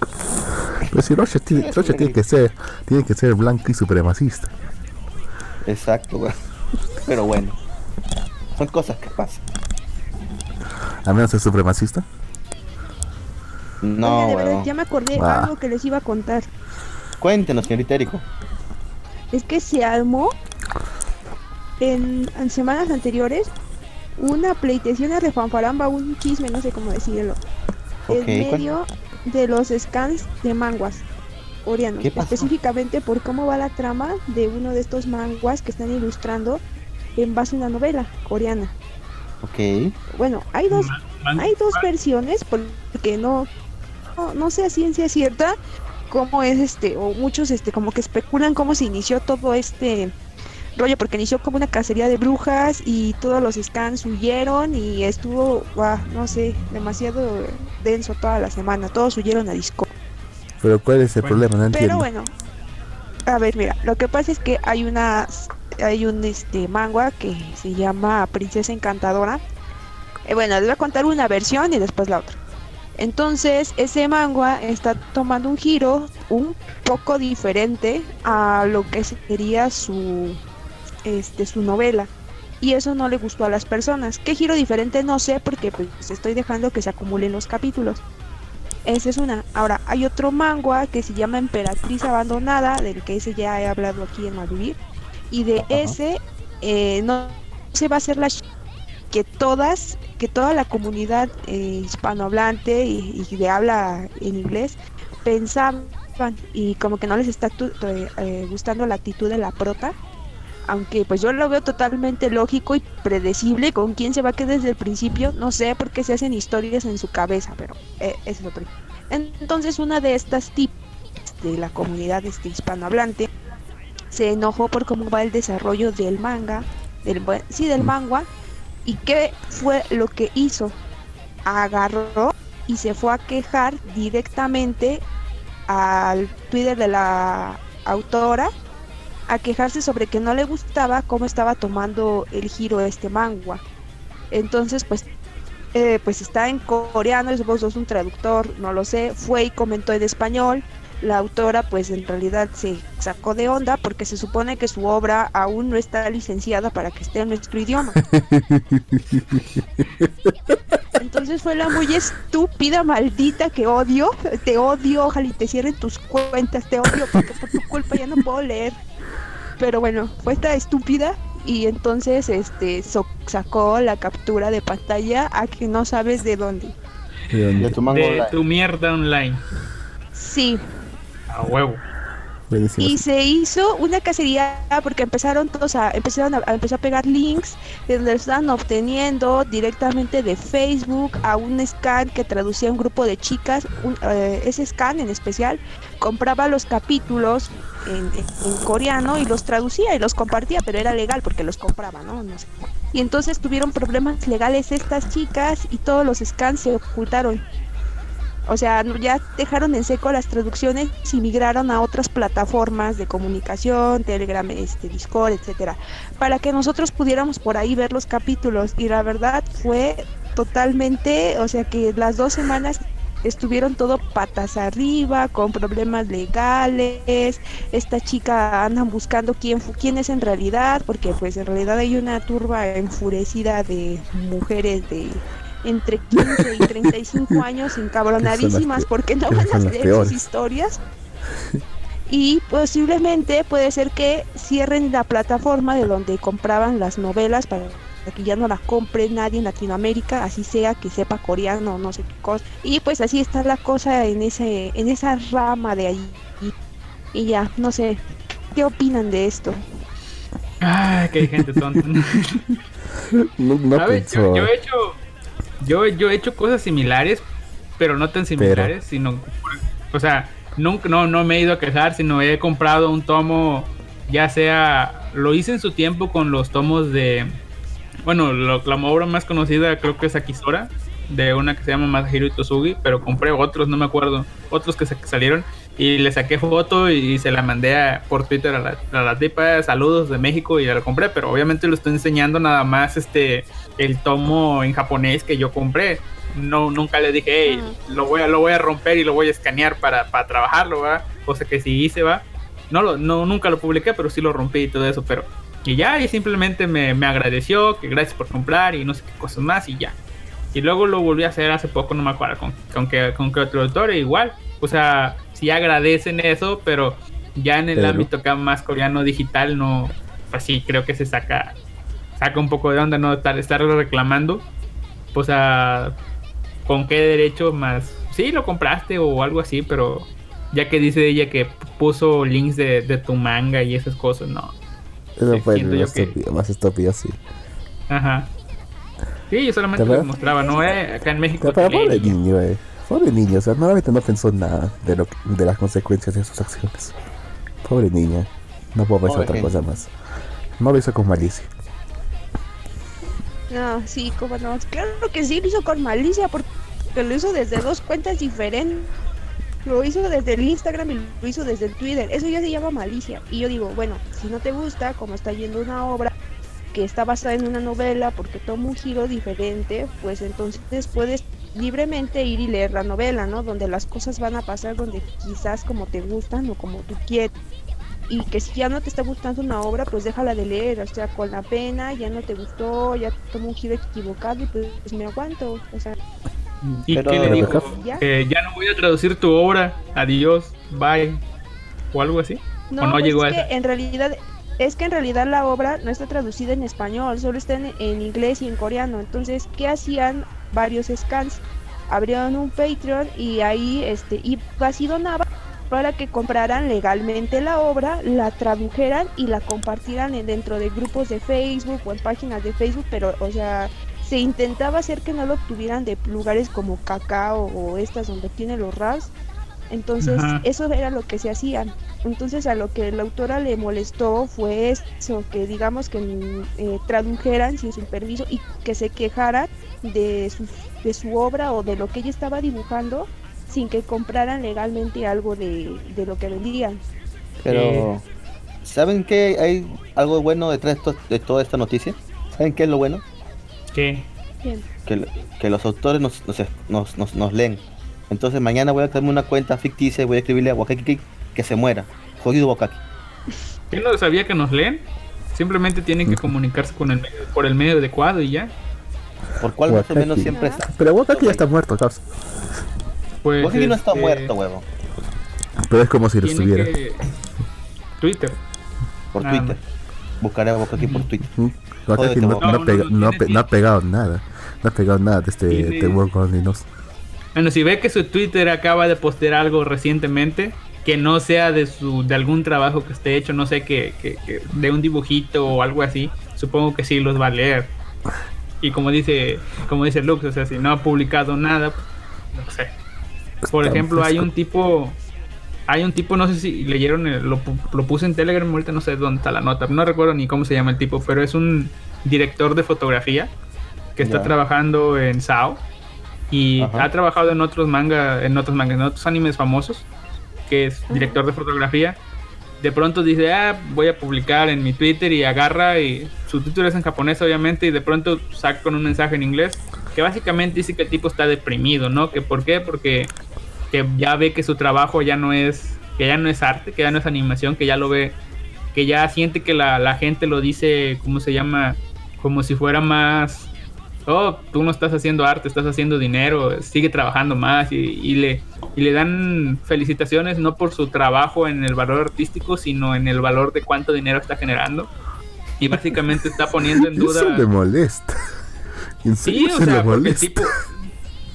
Pero si Roger, tiene, Roger que ser, tiene que ser blanco y supremacista. Exacto, weón. [laughs] Pero bueno. Son cosas que pasan. A menos es supremacista. No, Oigan, de verdad, weón. ya me acordé Ah. algo que les iba a contar. Cuéntenos, señorita Erico. Es que se armó en, en semanas anteriores una pleitesía, una refanfaramba, un chisme, no sé cómo decirlo. En ¿cuál- medio de los scans de manguas coreanos. Específicamente por cómo va la trama de uno de estos manguas que están ilustrando en base a una novela coreana. Ok. Bueno, hay dos Man- hay dos versiones porque no, no no sé a ciencia cierta cómo es este o muchos este como que especulan cómo se inició todo este rollo porque inició como una cacería de brujas y todos los scans huyeron y estuvo guau, no sé demasiado denso toda la semana. Todos huyeron a disco Pero ¿cuál es el Bueno, problema? No pero bueno a ver mira lo que pasa es que hay una hay un este manga que se llama Princesa Encantadora. Eh, bueno, les voy a contar una versión y después la otra. Entonces, ese manga está tomando un giro un poco diferente a lo que sería su este su novela. Y eso no le gustó a las personas. ¿Qué giro diferente? No sé porque pues estoy dejando que se acumulen los capítulos. Esa es una. Ahora, hay otro manga que se llama Emperatriz Abandonada, del que ese ya he hablado aquí en Malvivir. Y de ese eh, no se va a hacer la que todas, que toda la comunidad eh, hispanohablante y, y de habla en inglés pensaban y como que no les está eh, eh, gustando la actitud de la prota. Aunque pues yo lo veo totalmente lógico y predecible con quién se va a quedar desde el principio. No sé por qué se hacen historias en su cabeza, pero eh, eso es otro. Entonces una de estas tips de la comunidad este, hispanohablante se enojó por cómo va el desarrollo del manga, del sí del manga, ¿Y qué fue lo que hizo? Agarró y se fue a quejar directamente al Twitter de la autora a quejarse sobre que no le gustaba cómo estaba tomando el giro este manga. Entonces, pues, eh, pues está en coreano, es vos sos un traductor, no lo sé, fue y comentó en español. La autora, pues en realidad se sacó de onda porque se supone que su obra aún no está licenciada para que esté en nuestro idioma. [laughs] Entonces fue la muy estúpida, maldita que odio. Te odio, ojalá y te cierren tus cuentas, te odio porque por tu culpa ya no puedo leer. Pero bueno, fue esta estúpida y entonces este so- sacó la captura de pantalla a que no sabes de dónde. ¿De dónde? De tu De mierda online. Sí, A huevo. Buenísimo. y se hizo una cacería porque empezaron todos a empezaron a, a empezar a pegar links donde lo estaban obteniendo directamente de Facebook a un scan que traducía un grupo de chicas un- eh, ese scan en especial compraba los capítulos en, en- en coreano y los traducía y los compartía pero era legal porque los compraba no, no sé. y entonces tuvieron problemas legales estas chicas y todos los scans se ocultaron o sea, ya dejaron en seco las traducciones y migraron a otras plataformas de comunicación, Telegram, este, Discord, etcétera, para que nosotros pudiéramos por ahí ver los capítulos. Y la verdad fue totalmente, o sea que las dos semanas estuvieron todo patas arriba, con problemas legales. Esta chica andan buscando quién quién es en realidad, porque pues en realidad hay una turba enfurecida de mujeres de entre 15 y 35 [laughs] años encabronadísimas porque no van a leer peores. sus historias. Y posiblemente puede ser que cierren la plataforma de donde compraban las novelas para que ya no las compre nadie en Latinoamérica, así sea que sepa coreano o no sé qué cosa. Y pues así está la cosa en ese en esa rama de ahí. Y ya, no sé, ¿qué opinan de esto? Ay, que hay gente tonta. [laughs] No, no ¿Sabes? Yo, yo he hecho. Yo, yo he hecho cosas similares, pero no tan similares, sino. O sea, nunca, no, no me he ido a quejar, sino he comprado un tomo, ya sea. Lo hice en su tiempo con los tomos de. Bueno, lo- la obra más conocida creo que es Akisora, de una que se llama Masahiro Itosugi, pero compré otros, no me acuerdo, otros que, sa- que salieron y le saqué foto y, se la mandé a- por Twitter a la, a la tipa, saludos de México y lo compré, pero obviamente lo estoy enseñando nada más este el tomo en japonés que yo compré. No, nunca le dije, hey, lo voy a, lo voy a romper y lo voy a escanear para, para trabajarlo, ¿va? Cosa que sí hice, va. No, lo, no, nunca lo publiqué, pero sí lo rompí y todo eso, pero... Y ya, y simplemente me, me agradeció, que gracias por comprar y no sé qué cosas más y ya. Y luego lo volví a hacer hace poco, no me acuerdo con, con, qué, con qué otro autor, e igual. O sea, sí agradecen eso, pero ya en el Pero- ámbito acá más coreano digital, no. Pues sí, creo que se saca saca un poco de onda no estar, estar reclamando. O sea, ¿con qué derecho más? Sí, lo compraste o algo así, pero ya que dice ella que puso links de, de tu manga y esas cosas, no. Eso fue yo que- estúpido, más estúpido, sí. Ajá. Sí, yo solamente ¿Te lo mostraba, ¿no? Eh, acá en México. Pero pobre niño, eh. Pobre niño, o sea, normalmente no pensó nada de, lo, de las consecuencias de sus acciones. Pobre niña. No puedo pensar Pobre otra gente. cosa más. No lo hizo con malicia. No, sí, como no. Claro que sí, lo hizo con malicia porque lo hizo desde dos cuentas diferentes. Lo hizo desde el Instagram y lo hizo desde el Twitter. Eso ya se llama malicia. Y yo digo, bueno, si no te gusta, como está yendo una obra que está basada en una novela porque toma un giro diferente, pues entonces puedes libremente ir y leer la novela, ¿no? Donde las cosas van a pasar donde quizás como te gustan o como tú quieres. Y que si ya no te está gustando una obra, pues déjala de leer, o sea, con la pena, ya no te gustó, ya tomó un giro equivocado y pues, me aguanto, o sea, ¿Y qué le dijo? ya. Que ya no voy a traducir tu obra. Adiós, bye. O algo así. No, ¿O no pues llegó a es que eso? en realidad es que en realidad la obra no está traducida en español, solo está en, en inglés y en coreano. Entonces, ¿qué hacían varios scans? Abrieron un Patreon y ahí este y donaba para que compraran legalmente la obra, la tradujeran y la compartieran en- dentro de grupos de Facebook o en páginas de Facebook, pero o sea, se intentaba hacer que no lo obtuvieran de lugares como Cacao o estas donde tiene los RAS Entonces, Ajá. eso era lo que se hacía. Entonces, a lo que la autora le molestó fue eso, que digamos que eh, tradujeran sin su permiso y que se quejaran de su, de su obra o de lo que ella estaba dibujando sin que compraran legalmente algo de, de lo que vendían. Pero, ¿saben qué hay algo bueno detrás de, toda esta noticia? ¿Saben qué es lo bueno? ¿Qué? Que, que los autores nos, nos, nos, nos- nos leen. Entonces mañana voy a crearme una cuenta ficticia y voy a escribirle a Wakaki que se muera. Jodido Wakaki. ¿Quién no sabía que nos leen? Simplemente tienen que comunicarse con el medio- por el medio adecuado y ya. Por cual más o menos siempre está. Pero Wakaki ya está muerto, cabrón. Pues, Wakaki no está este, muerto, huevo. Pero es como si lo estuviera. que- Twitter. Por Nada Twitter. Buscaré a Wakaki por Twitter. Jódete, no, Wakaki. no, No, pega- no, no, ha pegado nada. No ha pegado nada de este Tiene- de World Only News. Bueno, si ve que su Twitter acaba de postear algo recientemente, que no sea de su de algún trabajo que esté hecho, no sé, que, que- que de un dibujito o algo así, supongo que sí los va a leer. Y como dice, como dice Lux, o sea, si no ha publicado nada, pues, no sé. Por ejemplo, hay un tipo, hay un tipo, no sé si leyeron, el- lo, lo puse en Telegram, ahorita no sé dónde está la nota, no recuerdo ni cómo se llama el tipo, pero es un director de fotografía que está trabajando en SAO y Ajá. ha trabajado en otros manga, en otros mangas, en otros animes famosos, que es director de fotografía. De pronto dice, ah, voy a publicar en mi Twitter y agarra y su Twitter es en japonés obviamente y de pronto saca con un mensaje en inglés que básicamente dice que el tipo está deprimido, ¿no? Que por qué? Porque que ya ve que su trabajo ya no es que ya no es arte, que ya no es animación, que ya lo ve que ya siente que la, la gente lo dice, ¿cómo se llama? Como si fuera más oh, tú no estás haciendo arte, estás haciendo dinero, sigue trabajando más y, y le, y le dan felicitaciones no por su trabajo en el valor artístico, sino en el valor de cuánto dinero está generando. Y básicamente está poniendo en [laughs] duda... Eso le molesta. En Sí, serio o se sea, le porque molesta. tipo...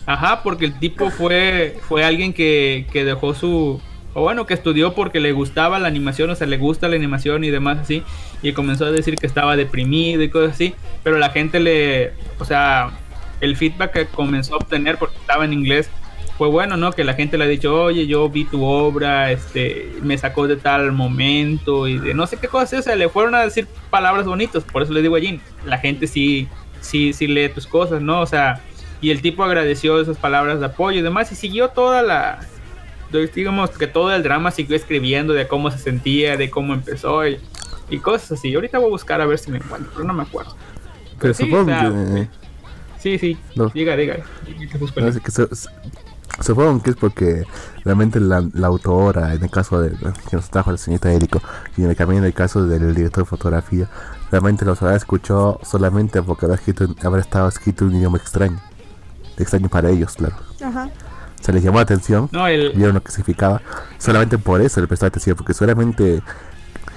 Ajá, porque el tipo fue, fue alguien que, que dejó su... O bueno, que estudió porque le gustaba la animación, o sea, le gusta la animación y demás así. Y comenzó a decir que estaba deprimido y cosas así. Pero la gente le... O sea, el feedback que comenzó a obtener porque estaba en inglés fue bueno, ¿no? Que la gente le ha dicho, oye, yo vi tu obra, este, me sacó de tal momento y de no sé qué cosas, o sea, le fueron a decir palabras bonitas, por eso le digo a Jin, la gente sí, sí, sí lee tus cosas, ¿no? O sea, y el tipo agradeció esas palabras de apoyo y demás y siguió toda la, digamos que todo el drama siguió escribiendo de cómo se sentía, de cómo empezó y, y cosas así. Ahorita voy a buscar a ver si me encuentro, pero no me acuerdo. Pero sí, supongo que. Sí, sí, No. diga, diga. no que su- su- supongo que es porque realmente la, la autora, en el caso de que nos trajo la señorita Érico, y en el camino en el caso del director de fotografía, realmente los habrá escuchado solamente porque habrá, escrito, habrá estado escrito un idioma extraño. Extraño para ellos, claro. Ajá. Se les llamó la atención, No, el, vieron lo que significaba, solamente por eso le prestó atención, porque seguramente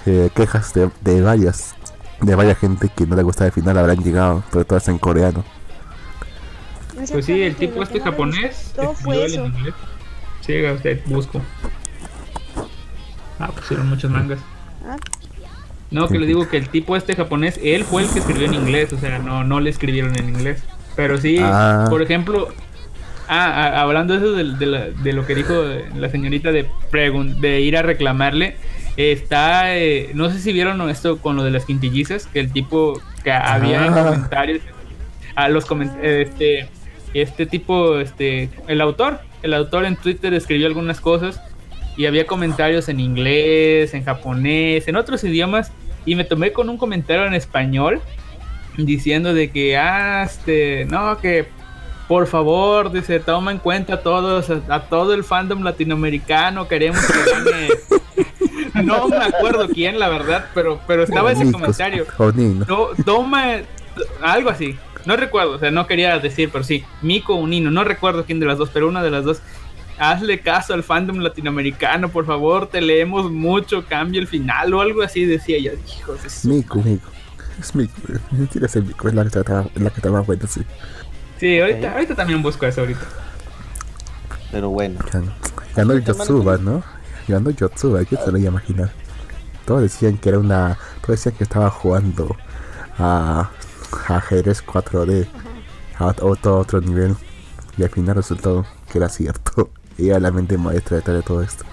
eh, quejas de, de varias de varias gente que no le gustaba el final habrán llegado, pero todas en coreano. Pues sí, el tipo este japonés. escribió fue en eso. inglés. Sí, haga usted, busco. Ah, pusieron muchos mangas. Ah, No, que le digo que el tipo este japonés, él fue el que escribió en inglés, o sea, no, no le escribieron en inglés. Pero sí, Ah. por ejemplo, ah, ah, hablando de eso de, de la- de lo que dijo la señorita de, pregun- de ir a reclamarle, está, eh, no sé si vieron esto con lo de las quintillizas, que el tipo, que había Ah. comentarios, a los comen- este, este tipo, este, el autor, el autor en Twitter escribió algunas cosas y había comentarios en inglés, en japonés, en otros idiomas y me tomé con un comentario en español diciendo de que, ah, este, no, que por favor, dice, toma en cuenta a todos, a, a todo el fandom latinoamericano, queremos que gane. [laughs] no me acuerdo quién, la verdad, pero, pero estaba ese comentario. No, toma algo así. No recuerdo, o sea, no quería decir, pero sí, Mico o Nino, no recuerdo quién de las dos, pero una de las dos. Hazle caso al fandom latinoamericano, por favor, te leemos mucho, cambia el final o algo así, decía yo. Hijos Miku, Miku. Es Miku. Ni siquiera es el Miku, es la que está, es la que está más buena, sí. Sí, ahorita, ahorita también busco eso ahorita. Pero bueno. Ganó, Yotsuba, ¿no? Ganó Yotsuba, ¿quién se lo iba a imaginar? Todos decían que era una. Todos decían que estaba jugando a, a ajedrez 4D, a otro, otro, otro nivel. Y al final resultó que era cierto. [laughs] ella la mente maestra detrás de todo esto.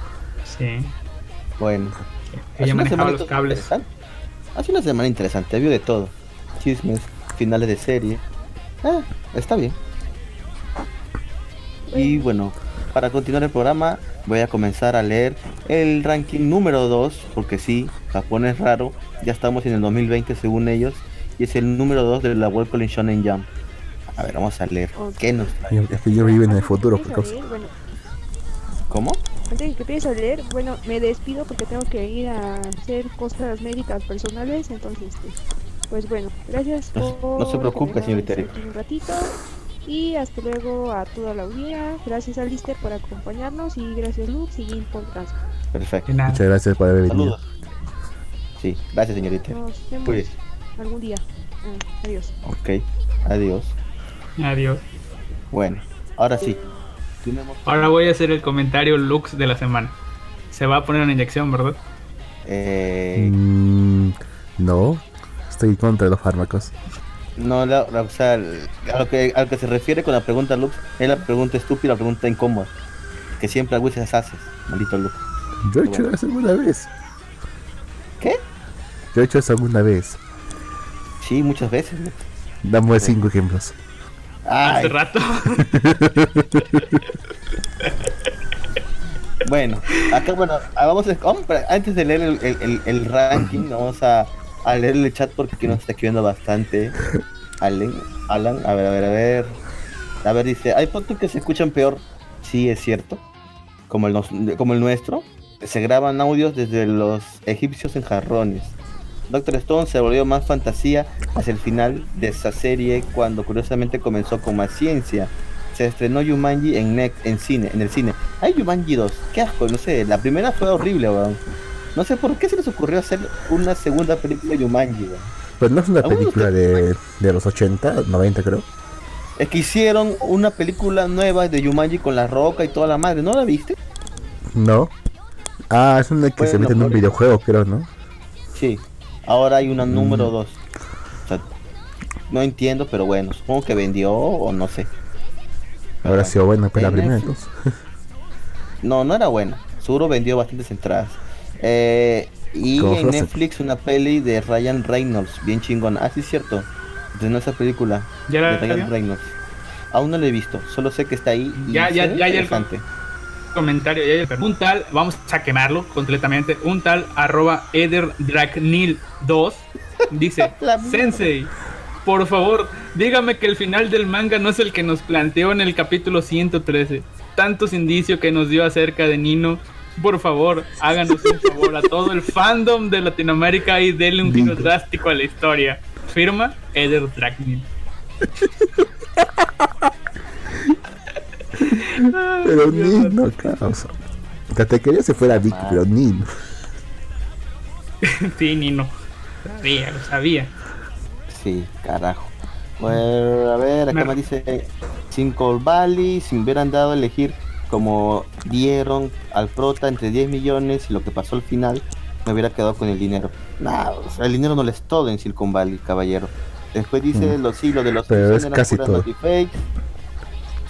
Sí. Bueno. Ella manejaba los cables. interesante. Ha sido una semana interesante, había de todo. Chismes, finales de serie. Ah, está bien. Y bueno, para continuar el programa, voy a comenzar a leer el ranking número 2, porque sí, Japón es raro. Ya estamos en el 2020 según ellos, y es el número 2 de la World Collision Shonen Jump. A ver, vamos a leer. Ok. ¿Qué nos trae? Es que ellos viven en el futuro, por causa. ¿Cómo? Antes de que empieces a leer, bueno, me despido porque tengo que ir a hacer cosas médicas personales, entonces, este, pues bueno, gracias No se- por... no se preocupe, aquí Un ratito, y hasta luego a toda la audiencia, gracias a Lister por acompañarnos, y gracias Lux y Jim por transmitir. Perfecto. Muchas gracias por haber venido. Saludos. Sí, gracias señorita. Nos vemos Cuídese. algún día. Ah, adiós. Ok, adiós. Adiós. Bueno, ahora sí. Tenemos Ahora voy a hacer el comentario Lux de la semana. Se va a poner una inyección, ¿verdad? eh, Mm, no, estoy contra los fármacos. No, la, la- o sea, a lo, que, a lo que se refiere con la pregunta Lux es la pregunta estúpida, la pregunta incómoda. Que siempre a veces haces, maldito Lux. Yo he hecho Bueno. eso alguna vez. ¿Qué? Yo he hecho eso alguna vez. Sí, muchas veces. Lux. Damos cinco ejemplos. Hace rato. [laughs] bueno, acá, bueno, ah, vamos a, vamos, antes de leer el, el- el- ranking, [clears throat] vamos a, a leer el chat porque aquí nos está escribiendo bastante. Alan, Alan, a ver, a ver, a ver. A ver, dice, hay fotos que se escuchan peor. Sí, es cierto. Como el, como el nuestro. Se graban audios desde los egipcios en jarrones. Doctor Stone se volvió más fantasía hacia el final de esa serie cuando curiosamente comenzó con más ciencia. Se estrenó Yumanji en, en cine, en el cine. Hay Yumanji 2, qué asco, no sé, la primera fue horrible, weón. No sé por qué se les ocurrió hacer una segunda película de Yumanji, weón. Pero no es una ¿Alguno de película de, de los 80, 90 creo. Es que hicieron una película nueva de Yumanji con la roca y toda la madre, ¿no la viste? No. Ah, es una que se mete en un videojuego, creo, ¿no? Sí. Ahora hay una Mm. número 2. O sea, no entiendo, pero bueno, supongo que vendió o no sé. Habrá sido buena, pero la primera entonces. [laughs] No, no era buena. Seguro vendió bastantes entradas. Eh, y en. Netflix una peli de Ryan Reynolds, bien chingona. Ah, sí, es cierto. De esa película ¿Ya de la Ryan vio? Reynolds. Aún no la he visto, solo sé que está ahí. Y Ya, ya, ya, ya. Comentario. ya. Un tal, vamos a quemarlo completamente. Un tal arroba Eder Dragnil 2 dice. [laughs] Sensei, por favor, dígame que el final del manga no es el que nos planteó en el capítulo 113. Tantos indicios que nos dio acerca de Nino. Por favor, háganos un favor a todo el fandom de Latinoamérica y denle un giro drástico a la historia. Firma Eder Dragnil. [laughs] Pero ni no causa. Hasta te quería se fuera Vicky, Ah. pero ni. [laughs] Sí, Nino. Sabía, lo sabía. Sí, carajo. Bueno, a ver, acá Me- me dice sin Cold Valley, si me hubieran dado a elegir como dieron al prota entre 10 millones y lo que pasó al final, me hubiera quedado con el dinero. Nah, o sea, el dinero no lo es todo en Silicon Valley, caballero. Después dice Mm. los hilos de los Pero es casi todo.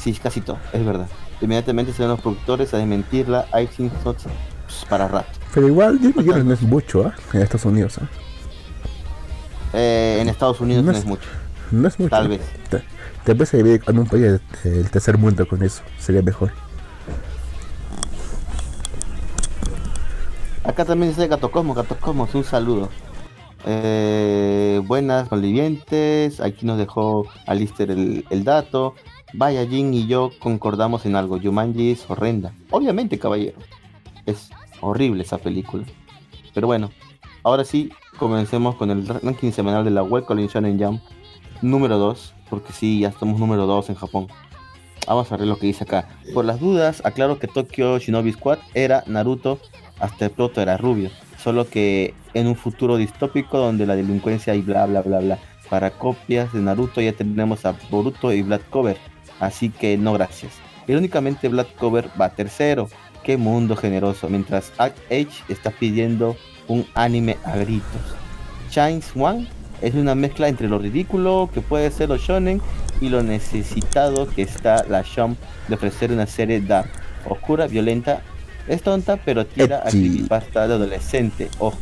Sí, casi todo, es verdad. Inmediatamente se ven los productores a desmentirla, hay sin pues, para rato. Pero igual 10 millones no es mucho, ¿ah? En Estados Unidos, ¿ah? Eh, en Estados Unidos No no es- es mucho. No es mucho. Tal vez. Te- vez se vive en un país del- tercer mundo con eso. Sería mejor. Acá también dice Gato Cosmos, Gato Cosmos, un saludo. Eh, buenas, malvivientes. Aquí nos dejó Alister el, el dato. Vaya, Jin y yo concordamos en algo. Yumanji es horrenda. Obviamente, caballero. Es horrible esa película. Pero bueno, ahora sí, comencemos con el ranking semanal de la Web Collection Shonen Jump. Número 2, porque sí, ya estamos número 2 en Japón. Vamos a ver lo que dice acá. Por las dudas, aclaro que Tokyo Shinobi Squad era Naruto, hasta el proto era rubio. Solo que en un futuro distópico donde la delincuencia y bla bla bla bla. Para copias de Naruto ya tenemos a Boruto y Black Cover. Así que no gracias. Irónicamente Black Cover va tercero. Qué mundo generoso. Mientras Act Age está pidiendo un anime a gritos. Chains One es una mezcla entre lo ridículo que puede ser los shonen y lo necesitado que está la Jump de ofrecer una serie dark. oscura, violenta, es tonta, pero tira a creepypasta de adolescente. Ojo.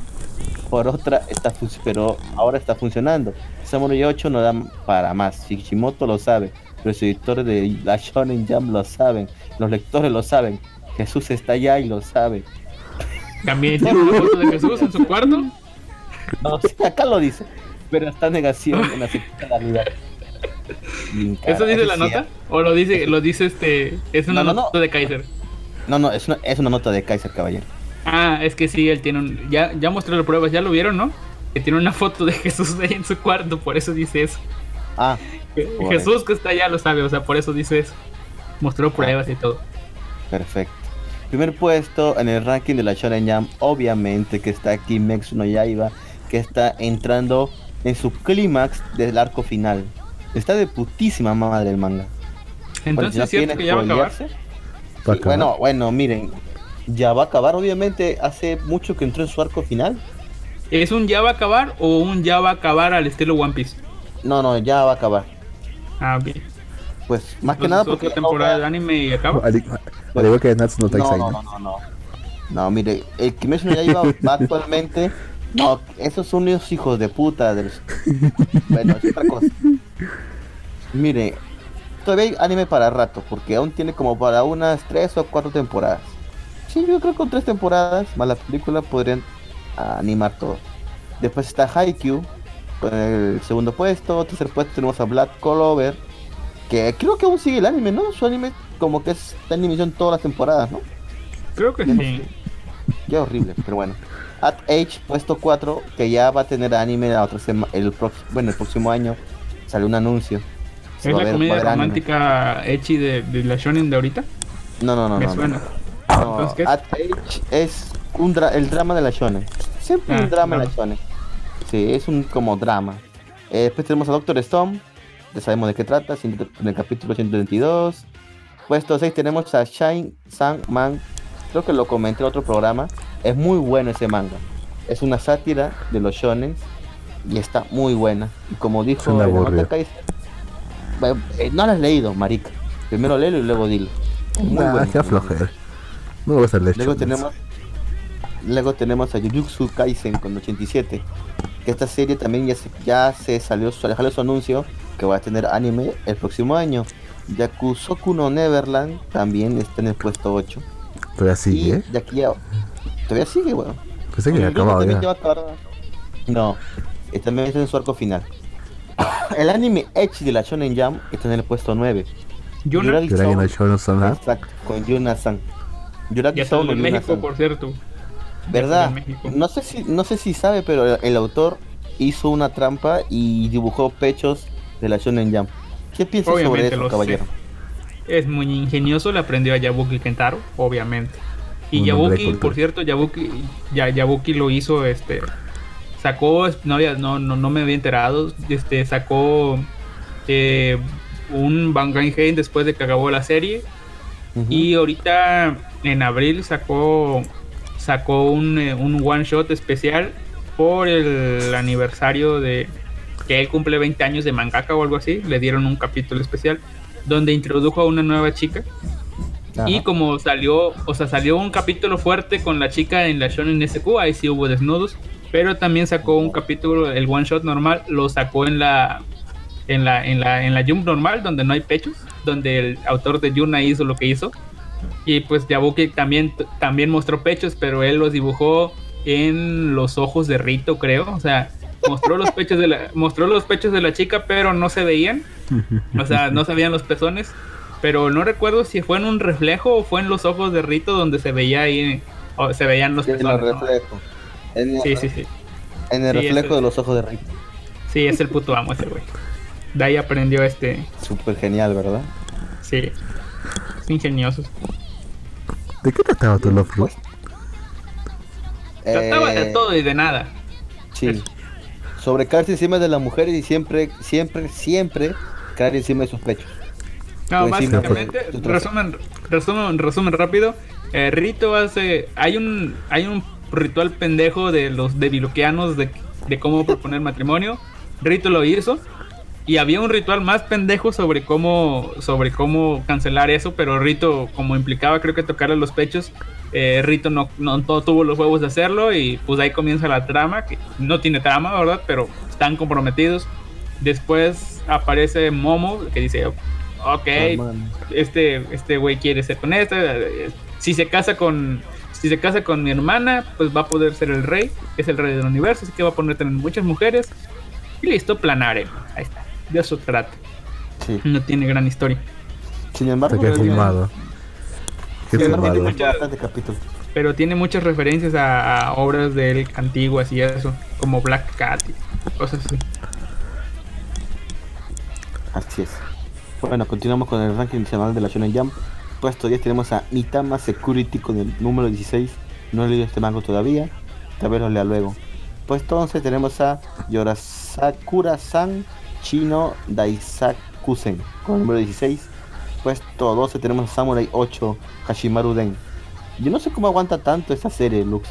Por otra, está pero ahora está funcionando. Samurai 8 no da para más. Kishimoto lo sabe. Los editores de la Shonen Jump lo saben. Los lectores lo saben. Jesús está allá y lo sabe. También tiene una foto de Jesús en su cuarto. No, sí, acá lo dice. Pero está negación en la realidad. ¿Eso dice la nota? ¿O lo dice, lo dice este. Es una No, no, no. nota de Kaiser? No, no, es una, es una nota de Kaiser Caballero. Ah, es que sí, él tiene un. Ya, ya mostró las pruebas, ya lo vieron, ¿no? Que tiene una foto de Jesús ahí en su cuarto, por eso dice eso. Ah. [laughs] Jesús que está allá lo sabe, o sea, por eso dice eso. Mostró pruebas y todo. perfecto. Primer puesto en el ranking de la Shonen Jump, obviamente que está Kimetsu no Yaiba, que está entrando en su clímax del arco final. Está de putísima madre el manga. Bueno, Entonces si no es cierto que ya va a acabar. spoilearse, Va a sí, acabar. bueno, bueno, miren, ya va a acabar, obviamente, hace mucho que entró en su arco final. ¿Es un ya va a acabar o un ya va a acabar al estilo One Piece? No, no, ya va a acabar. Ah, bien. Pues más que nada porque temporada de anime y acaba. Al, al igual que Natsu no No, no, ¿no? no, no, no. No, mire, el Kimetsu no Yaiba [laughs] actualmente. No, esos son unos hijos de puta. de los- Bueno, es otra cosa. Mire, todavía hay anime para rato, porque aún tiene como para unas tres o cuatro temporadas. Sí, yo creo que con tres temporadas más la película podrían animar todo. Después está Haikyuu con el segundo puesto. Tercer puesto tenemos a Black Clover, que creo que aún sigue el anime, ¿no? Su anime como que es- está en emisión todas las temporadas, ¿no? Creo que sí. Qué horrible, pero bueno. At Age, puesto 4, que ya va a tener anime la otra el prox- bueno, el próximo año. Sale un anuncio. Se ¿Es la ver- comedia romántica Echi de, de la Shonen de ahorita? No, no, no, Me no. suena. At Age es un dra- el drama de la Shonen. Siempre Ah, un drama en la. Shonen. Sí, es un como drama. Eh, después tenemos a Doctor Stone. Ya sabemos de qué trata. En el capítulo 122. Puesto 6 tenemos a Shine Sang Man. Creo que lo comenté en otro programa. Es muy bueno ese manga. Es una sátira de los shonen. Y está muy buena. Y como dijo Kaiser, eh, no lo has leído, marica. Primero léelo y luego dilo. Muy Nah, bueno. qué flojera. No vas a leer Luego tenemos, luego tenemos a Jujutsu Kaisen con 87. Que esta serie también ya se, ya se salió, su- salió su anuncio que va a tener anime el próximo año. Yakusoku no Neverland también está en el puesto 8. Todavía sigue, y ¿eh? de aquí a, todavía sigue, weón. Pensé que luego acabado también ya. No, está en su arco final. [coughs] El anime Edge de la Shonen Jump está en el puesto 9. Yuna Yuragi no Son Exacto, con Yuna-san. Yuragi ya está Soul en México, por cierto. ¿Verdad? No sé si no sé si sabe, pero el, autor hizo una trampa y dibujó pechos de la Shonen Jump. ¿Qué piensas sobre Obviamente eso, lo caballero? Es muy ingenioso, le aprendió a Yabuki Kentaro, obviamente. Y Yabuki, por cierto, Yabuki, ya, Yabuki lo hizo, este, sacó, no, había, no, no, no me había enterado, este, sacó eh, un Banganheim después de que acabó la serie. Y ahorita en abril sacó sacó un, eh, un one shot especial por el aniversario de que él cumple 20 años de mangaka o algo así. Le dieron un capítulo especial donde introdujo a una nueva chica. Ajá. Y como salió, o sea, salió un capítulo fuerte con la chica en la Shonen SQ, ahí sí hubo desnudos. Pero también sacó un capítulo, el one shot normal, lo sacó en la en la, en la, en la Jump normal, donde no hay pechos, donde el autor de Yuna hizo lo que hizo. Y pues Yabuki también, también mostró pechos, pero él los dibujó en los ojos de Rito, creo. O sea, mostró los pechos de la, mostró los pechos de la chica, pero no se veían. O sea, no se veían los pezones. Pero no recuerdo si fue en un reflejo o fue en los ojos de Rito donde se veía ahí, o se veían los en el pezones. ¿no? reflejo. En el, Sí, sí, sí. en el Sí, reflejo de los ojos de Rick. Sí, es el puto amo ese güey. De ahí aprendió este. Súper genial, ¿verdad? Sí. Es ingenioso. ¿De qué trataba tu Love? Trataba de Eh, todo y de nada. Sí. Eso. Sobre caerse encima de las mujeres y siempre, siempre, siempre caer encima de sus pechos. No, básicamente, resumen, resumen, resumen rápido. eh, Rito hace. Hay un, hay un ritual pendejo de los debiloquianos de, de cómo proponer matrimonio. Rito lo hizo. Y había un ritual más pendejo sobre cómo, sobre cómo cancelar eso, pero Rito, como implicaba creo que tocarle los pechos, eh, Rito no, no, tuvo los huevos de hacerlo y pues ahí comienza la trama, que no tiene trama, ¿verdad? Pero están comprometidos. Después aparece Momo, que dice, ok, este este güey quiere ser con esta. Si se casa con si se casa con mi hermana, pues va a poder ser el rey, es el rey del universo, así que va a poder tener muchas mujeres. Y listo, planare. Ahí está de eso trata. No tiene gran historia. Sin embargo, Qué filmado. Qué filmado. Pero tiene muchas referencias a, obras de él antiguas y eso, como Black Cat y cosas así. Así es. Bueno, continuamos con el ranking nacional de la Shonen Jump. Puesto 10 tenemos a Mitama Security con el número 16. No he leído este mango todavía. Tal vez lo lea luego. Puesto 11 tenemos a Yorasakura-san Chino Daisakusen con el número 16. Puesto 12 tenemos a Samurai 8 Hashimaru Den. Yo no sé cómo aguanta tanto esta serie, Lux.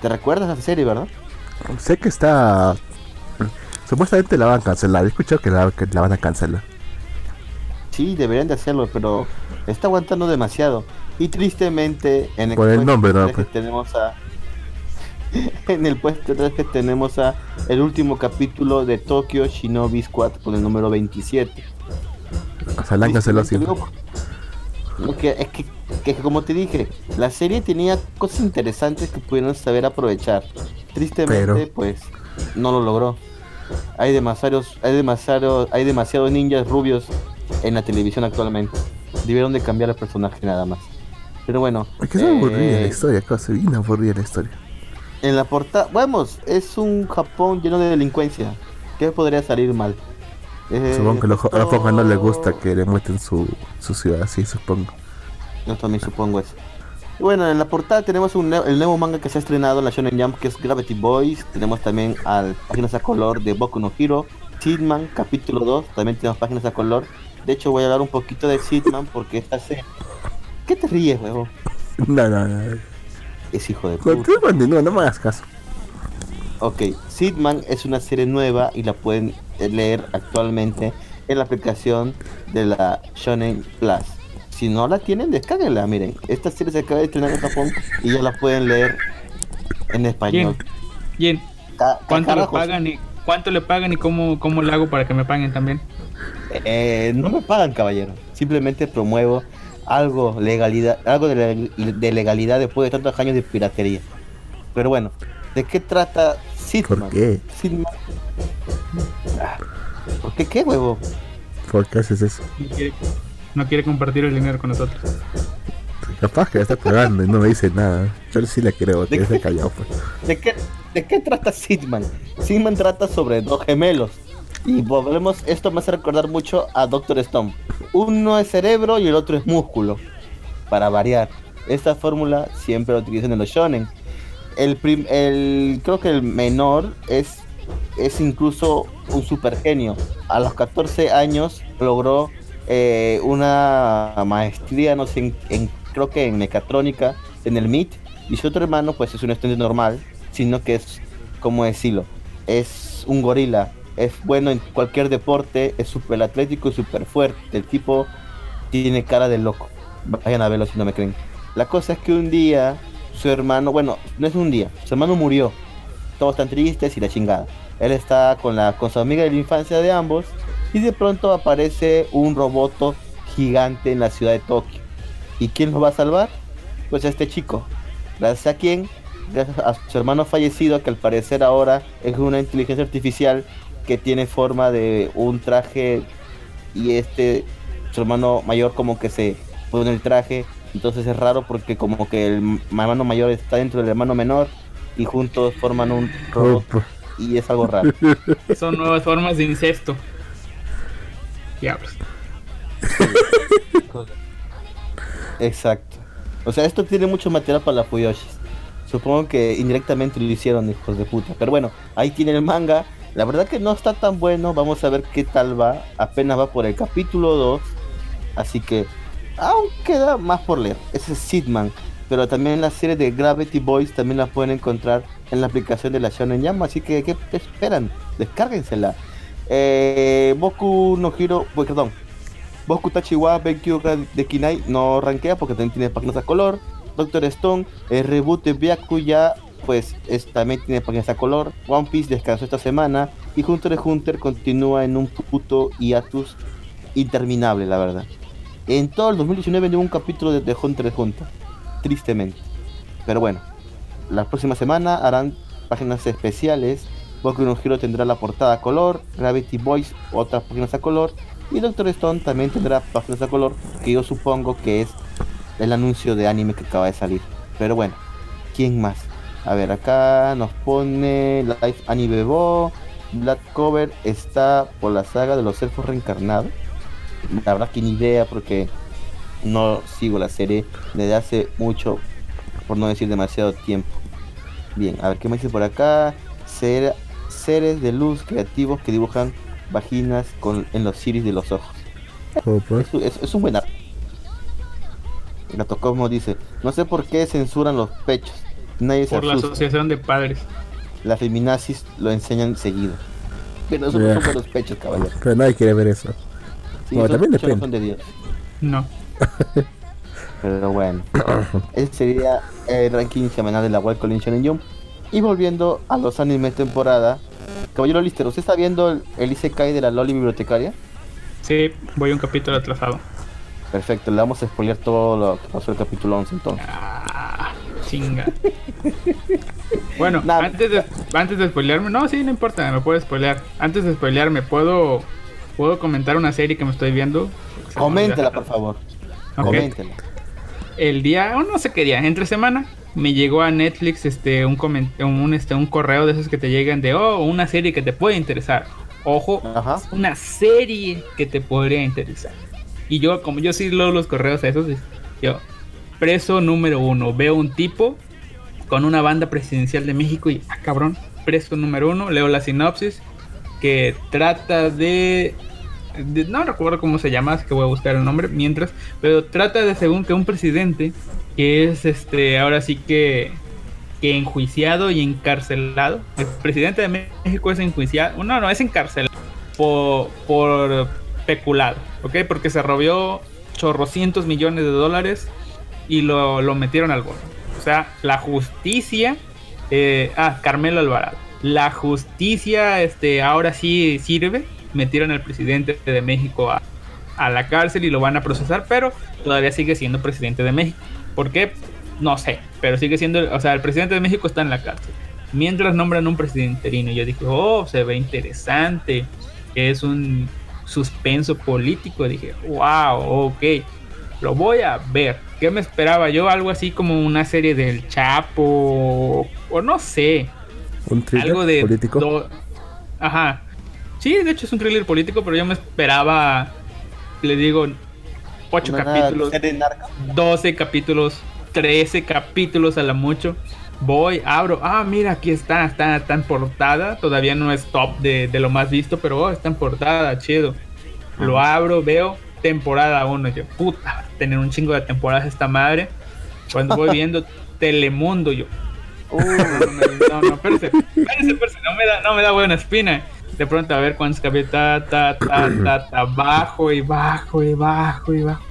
¿Te recuerdas esa serie, verdad? Sé que está. Supuestamente la van a cancelar. He escuchado que la, que la van a cancelar. Sí, deberían de hacerlo, pero está aguantando demasiado. Y tristemente, en el, Por el nombre, no, pues. tenemos a [laughs] en el puesto 3 que tenemos a el último capítulo de Tokyo Shinobi Squad con el número 27. Saláncaselo así. Que, es que, que, como te dije, la serie tenía cosas interesantes que pudieron saber aprovechar. Tristemente, pues, no lo logró. Hay demasiados, hay demasiados, hay demasiados ninjas rubios en la televisión actualmente. Debieron de cambiar el personaje nada más. Pero bueno. Es que es aburrida la eh, historia, cosa bien aburrida la historia. En la portada, vamos, es un Japón lleno de delincuencia. ¿Qué podría salir mal? Eh, supongo que a los Japón no les gusta que le muestren su, su ciudad, sí, supongo. Yo también supongo eso. bueno, en la portada tenemos un el nuevo manga que se ha estrenado en la Shonen Jump, que es Gravity Boys. Tenemos también al páginas a color de Boku no Hero. Sidman, capítulo 2, también tenemos páginas a color. De hecho, voy a hablar un poquito de Sidman porque esta serie... ¿Qué te ríes, huevo? [laughs] No, no, no es hijo de puta. No, no me hagas caso. Ok, Sidman es una serie nueva y la pueden leer actualmente en la aplicación de la Shonen Plus. Si no la tienen, descárguenla, miren. Esta serie se acaba de estrenar en Japón y ya la pueden leer en español. Bien. ¿Cuánto le pagan y cuánto le pagan y cómo, cómo le hago para que me paguen también? Eh, no me pagan, caballero. Simplemente promuevo algo legalidad, algo de, legalidad después de tantos años de piratería. Pero bueno, ¿de qué trata Sidman? ¿Por qué? Ah, ¿Por qué qué, huevo? ¿Por qué haces eso? No quiere, compartir el dinero con nosotros. Capaz que está pagando y no me dice nada. Yo sí le creo, que está callado. Pues. ¿De qué, ¿De qué trata Sidman? Sidman trata sobre dos gemelos y volvemos, esto me hace recordar mucho a Doctor Stone. Uno es cerebro y el otro es músculo, para variar. Esta fórmula siempre la utilizan en los shonen. El, el creo que el menor es, es incluso un super genio. A los 14 años logró eh, una maestría, no sé, en, creo que en mecatrónica, en el MIT. Y su otro hermano, pues es un estudiante normal, sino que es, como decirlo, es un gorila es bueno en cualquier deporte, es súper atlético y súper fuerte. El tipo tiene cara de loco. Vayan a verlo si no me creen. La cosa es que un día su hermano, bueno, no es un día, su hermano murió. Todos están tristes y la chingada. Él está con, la, con su amiga de la infancia de ambos y de pronto aparece un roboto gigante en la ciudad de Tokio. ¿Y quién lo va a salvar? Pues este chico. Gracias a quién? Gracias a su hermano fallecido que al parecer ahora es una inteligencia artificial que tiene forma de un traje y este, su hermano mayor como que se pone el traje, entonces es raro porque como que el hermano mayor está dentro del hermano menor y juntos forman un robot y es algo raro. [laughs] Son nuevas formas de incesto. Diablos. [laughs] Exacto. O sea, esto tiene mucho material para la Fuyoshis. Supongo que indirectamente lo hicieron, hijos de puta. Pero bueno, ahí tiene el manga. La verdad que no está tan bueno, vamos a ver qué tal va. Apenas va por el capítulo 2, así que aún queda más por leer. Ese es Sidman, pero también la serie de Gravity Boys también la pueden encontrar en la aplicación de la Shonen Jam, así que ¿qué esperan? Descárguensela. Eh, Boku no Hiro, pues, perdón. Boku Tachiwa ga de Kinai no rankea porque también tiene páginas a color. Doctor Stone, el reboot de Byakuya, pues es- también tiene páginas a color. One Piece descansó esta semana. Y Hunter x Hunter continúa en un puto hiatus interminable, la verdad. En todo el 2019 no un capítulo de, de Hunter x Hunter. Tristemente. Pero bueno, la próxima semana harán páginas especiales. Boku no Hero tendrá la portada a color, Gravity Boys otras páginas a color y Doctor Stone también tendrá páginas a color que yo supongo que es el anuncio de anime que acaba de salir. Pero bueno, ¿quién más? A ver, acá nos pone Life Anime Bo, Black Cover está por la saga de los elfos reencarnados. La verdad que ni idea porque no sigo la serie desde hace mucho, por no decir demasiado tiempo. Bien, a ver qué me dice por acá. Ser- seres de luz creativos que dibujan vaginas con, en los iris de los ojos. Es, es- es un buen arte. Gato Cosmo dice, no sé por qué censuran los pechos. Nadie se Por la asociación de padres. Las feminazis lo enseñan seguido. Pero eso no Ya. son los pechos, caballero. Pero nadie quiere ver eso. Sí, esos también no depende. son de Dios. No. Pero bueno, ese sería el ranking semanal de la World Collection en Jump. Y volviendo a los animes temporada, Caballero Lister, ¿usted está viendo el, el Isekai de la Loli Bibliotecaria? Sí, voy un capítulo atrasado. Perfecto, le vamos a spoilear todo lo que pasó en el capítulo 11 entonces. Ah, chinga. [laughs] Bueno, antes de antes de spoilearme, no, sí, no importa, me puedo spoilear. Antes de spoilearme, puedo puedo comentar una serie que me estoy viendo. Coméntela, por favor. Ok. Coméntela. El día, o no sé qué día, entre semana me llegó a Netflix este un un este un correo de esos que te llegan de oh, una serie que te puede interesar. Ojo, Ajá. una serie que te podría interesar. Y yo, como yo sí leo los correos a esos, yo, preso número uno, veo un tipo con una banda presidencial de México y, ah, cabrón, preso número uno, leo la sinopsis que trata de, no recuerdo cómo se llama, así que voy a buscar el nombre mientras, pero trata de según que un presidente que es este, ahora sí que que enjuiciado y encarcelado. El presidente de México es enjuiciado. No, no, es encarcelado por, por peculado, ¿ok? Porque se robió chorrocientos millones de dólares y lo, lo metieron al bono. O sea, la justicia. eh, ah, Carmelo Alvarado. La justicia, este, ahora sí sirve. Metieron al presidente de México a, a la cárcel y lo van a procesar, pero todavía sigue siendo presidente de México. ¿Por qué? No sé, pero sigue siendo, o sea, el presidente de México está en la cárcel. Mientras nombran un presidente interino, yo dije, oh, se ve interesante, es un suspenso político. Dije, wow, ok, lo voy a ver. ¿Qué me esperaba yo? Algo así como una serie del Chapo, o no sé, Un thriller algo de político. do- Ajá. Sí, de hecho es un thriller político, pero yo me esperaba, le digo, 8 Una capítulos, serie narca. 12 capítulos, 13 capítulos a la mucho. Voy, abro, ah, mira, aquí está, está, está en portada. Todavía no es top de, de lo más visto, pero oh, está en portada, chido. Lo abro, veo temporada 1. Yo, puta, tener un chingo de temporadas esta madre. Cuando voy viendo [laughs] Telemundo, yo, Uh, no, no, no, espérese, espérese, espérese, no me da, no me da buena espina. De pronto, a ver cuántos capítulos, ta, ta, ta, ta, ta, bajo y bajo y bajo y bajo.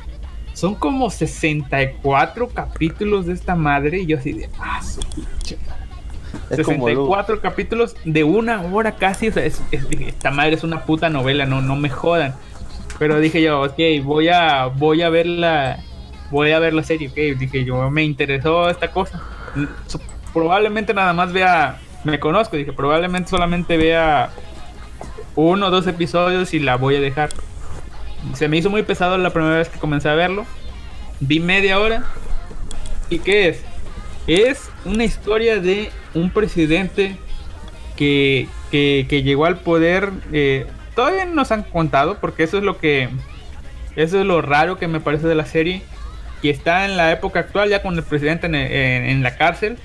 Son como 64 capítulos de esta madre y yo así de, ah, su pinche madre. es como Lu- 64 capítulos de una hora casi. O sea, es- es- esta madre es una puta novela, no, no me jodan. Pero dije yo, ok, voy a, voy a ver la, voy a ver la serie, ok. Dije yo, me interesó esta cosa. Probablemente nada más vea, me conozco, dije, probablemente solamente vea uno o dos episodios y la voy a dejar. Se me hizo muy pesado la primera vez que comencé a verlo. Vi media hora. ¿Y qué es? Es una historia de un presidente que, que, que llegó al poder. eh, todavía no nos han contado, porque eso es lo que. Eso es lo raro que me parece de la serie. Que está en la época actual, ya con el presidente en, en- en la cárcel.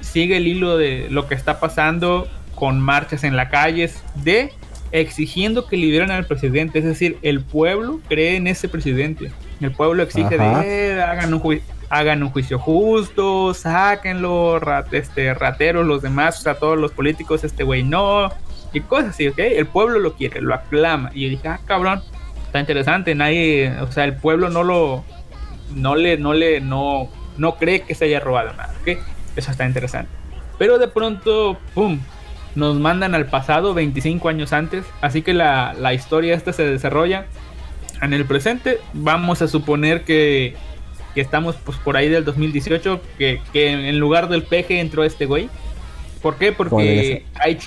Sigue el hilo de lo que está pasando con marchas en las calles. De exigiendo que liberen al presidente. Es decir, el pueblo cree en ese presidente. El pueblo exige Ajá. de "Eh, hagan un, ju- hagan un juicio justo, sáquenlo, rat- este, rateros, los demás, o sea, todos los políticos, este güey no. Y cosas así, ¿ok? El pueblo lo quiere, lo aclama. Y yo dije, ah, cabrón, está interesante, nadie, o sea, el pueblo no lo, no le, no le, no, no cree que se haya robado nada, ¿ok? Eso está interesante. Pero de pronto, ¡pum! Nos mandan al pasado 25 años antes, así que la, la historia esta se desarrolla en el presente. Vamos a suponer que, que estamos pues por ahí del 2018, que, que en lugar del peje entró este güey. ¿Por qué? Porque hay,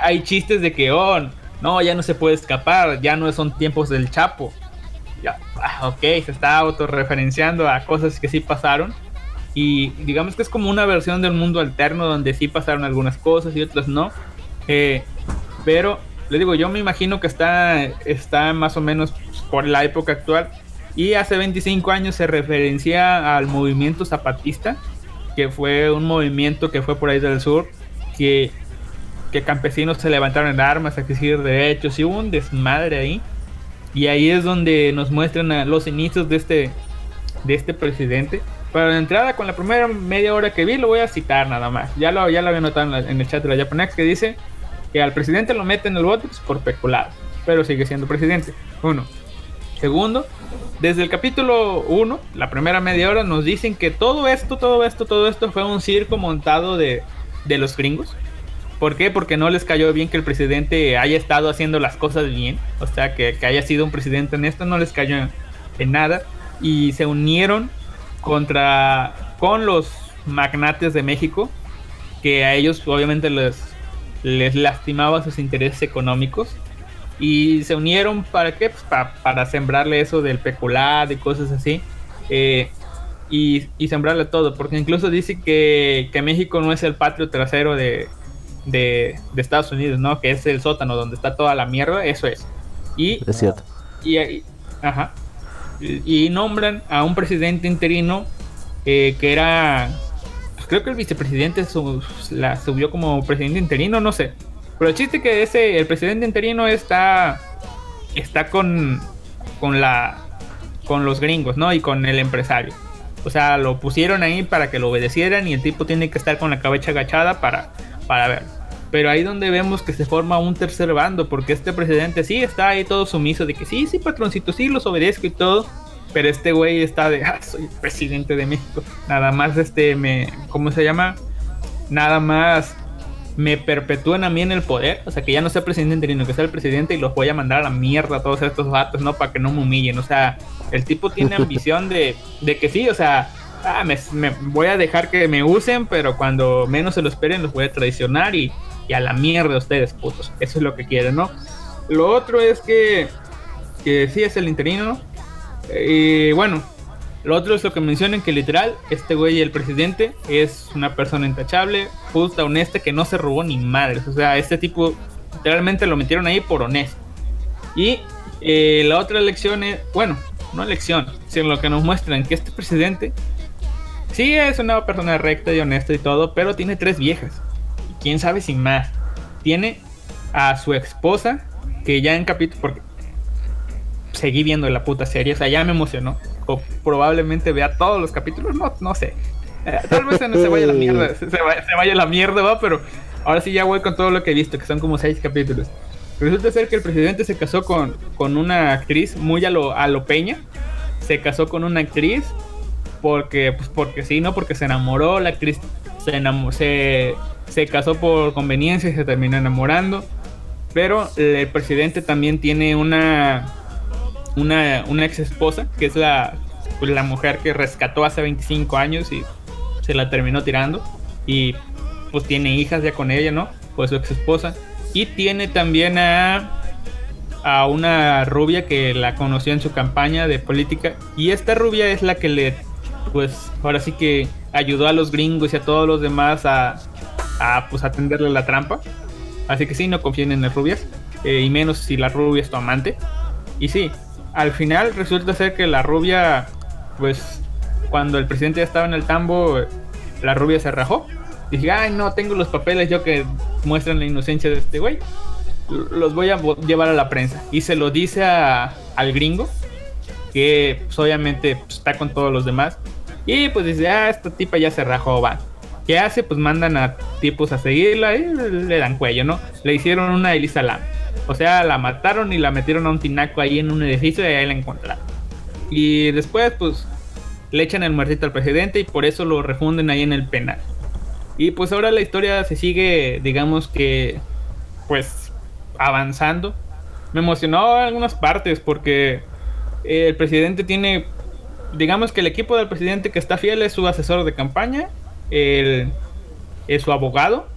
hay chistes de que, oh, no, ya no se puede escapar, ya no son tiempos del Chapo. Ya, ah, ok, se está autorreferenciando a cosas que sí pasaron. Y digamos que es como una versión del mundo alterno donde sí pasaron algunas cosas y otras no. Eh, pero le digo, yo me imagino que está, está más o menos por la época actual. Y hace 25 años se referencia al movimiento zapatista, que fue un movimiento que fue por ahí del sur, que, que campesinos se levantaron en armas a exigir derechos y hubo un desmadre ahí. Y ahí es donde nos muestran los inicios de este, de este presidente. Para la entrada, con la primera media hora que vi, lo voy a citar nada más. Ya lo, ya lo había notado en, el chat de la Japanex que dice que al presidente lo meten en el bote pues, por peculado, pero sigue siendo presidente. Uno. Segundo, desde el capítulo 1, la primera media hora, nos dicen que todo esto, todo esto, todo esto fue un circo montado de, de los gringos. ¿Por qué? Porque no les cayó bien que el presidente haya estado haciendo las cosas bien. O sea, que, haya sido un presidente en esto, no les cayó en nada. Y se unieron contra con los magnates de México, que a ellos obviamente les, les lastimaba sus intereses económicos. Y se unieron para qué? Pues para sembrarle eso del peculado y cosas así. Eh, y, y, sembrarle todo, porque incluso dice que, que, México no es el patrio trasero de, de, de, Estados Unidos, ¿no? Que es el sótano donde está toda la mierda, eso es. Y, es cierto. Y, ajá, y, nombran a un presidente interino eh, que era, pues creo que el vicepresidente la subió como presidente interino, no sé. Pero el chiste que ese, el presidente interino está, está con, con la, con los gringos, ¿no? Y con el empresario. O sea, lo pusieron ahí para que lo obedecieran y el tipo tiene que estar con la cabeza agachada para, para ver. Pero ahí donde vemos que se forma un tercer bando, porque este presidente sí está ahí todo sumiso de que sí, sí, patroncito, sí, los obedezco y todo. Pero este güey está de, [laughs] ah, soy presidente de México. Nada más, este, me, ¿cómo se llama? Nada más me perpetúan a mí en el poder. O sea, que ya no sea presidente interino, que sea el presidente y los voy a mandar a la mierda a todos estos vatos, ¿no? Para que no me humillen. O sea, el tipo tiene [laughs] ambición de, de que sí, o sea, ah, me, voy a dejar que me usen, pero cuando menos se lo esperen los voy a traicionar y, y a la mierda ustedes, putos. Eso es lo que quieren, ¿no? Lo otro es que, que sí es el interino, Y bueno, lo otro es lo que mencionan que literal, este güey, el presidente, es una persona intachable, justa, honesta, que no se robó ni madres. O sea, este tipo literalmente lo metieron ahí por honesto. Y eh, la otra lección es, bueno, no lección, sino lo que nos muestran que este presidente sí es una persona recta y honesta y todo, pero tiene tres viejas. Quién sabe si más. Tiene a su esposa, que ya en capítulo, porque seguí viendo la puta serie, o sea, ya me emocionó. O probablemente vea todos los capítulos, no, no sé. Eh, tal vez se, se vaya la mierda, [laughs] se, vaya, la mierda, va, pero ahora sí ya voy con todo lo que he visto, que son como seis capítulos. Resulta ser que el presidente se casó con, con una actriz muy a lo, a lo peña. Se casó con una actriz porque, pues porque sí, ¿no? Porque se enamoró, la actriz se, se, casó por conveniencia y se terminó enamorando. Pero el presidente también tiene una, una, una ex esposa, que es la, pues, la mujer que rescató hace 25 años y se la terminó tirando. Y pues tiene hijas ya con ella, ¿no? Pues su ex esposa. Y tiene también a, a una rubia que la conoció en su campaña de política. Y esta rubia es la que le pues ahora sí que ayudó a los gringos y a todos los demás a, a pues atenderle la trampa. Así que sí, no confíen en las rubias. Eh, y menos si la rubia es tu amante. Y sí, al final resulta ser que la rubia, pues cuando el presidente ya estaba en el tambo, la rubia se rajó. Dije, ay, no, tengo los papeles yo que muestran la inocencia de este güey. Los voy a llevar a la prensa. Y se lo dice a, al gringo, que pues, obviamente pues, está con todos los demás. Y pues dice, ah, esta tipa ya se rajó, va. ¿Qué hace? Pues mandan a tipos a seguirla y le dan cuello, ¿no? Le hicieron una Elisa Lam. O sea, la mataron y la metieron a un tinaco ahí en un edificio y ahí la encontraron. Y después, pues, le echan el muertito al presidente y por eso lo refunden ahí en el penal. Y pues ahora la historia se sigue, digamos que, pues, avanzando. Me emocionó algunas partes porque el presidente tiene, digamos que el equipo del presidente que está fiel es su asesor de campaña, el, es su abogado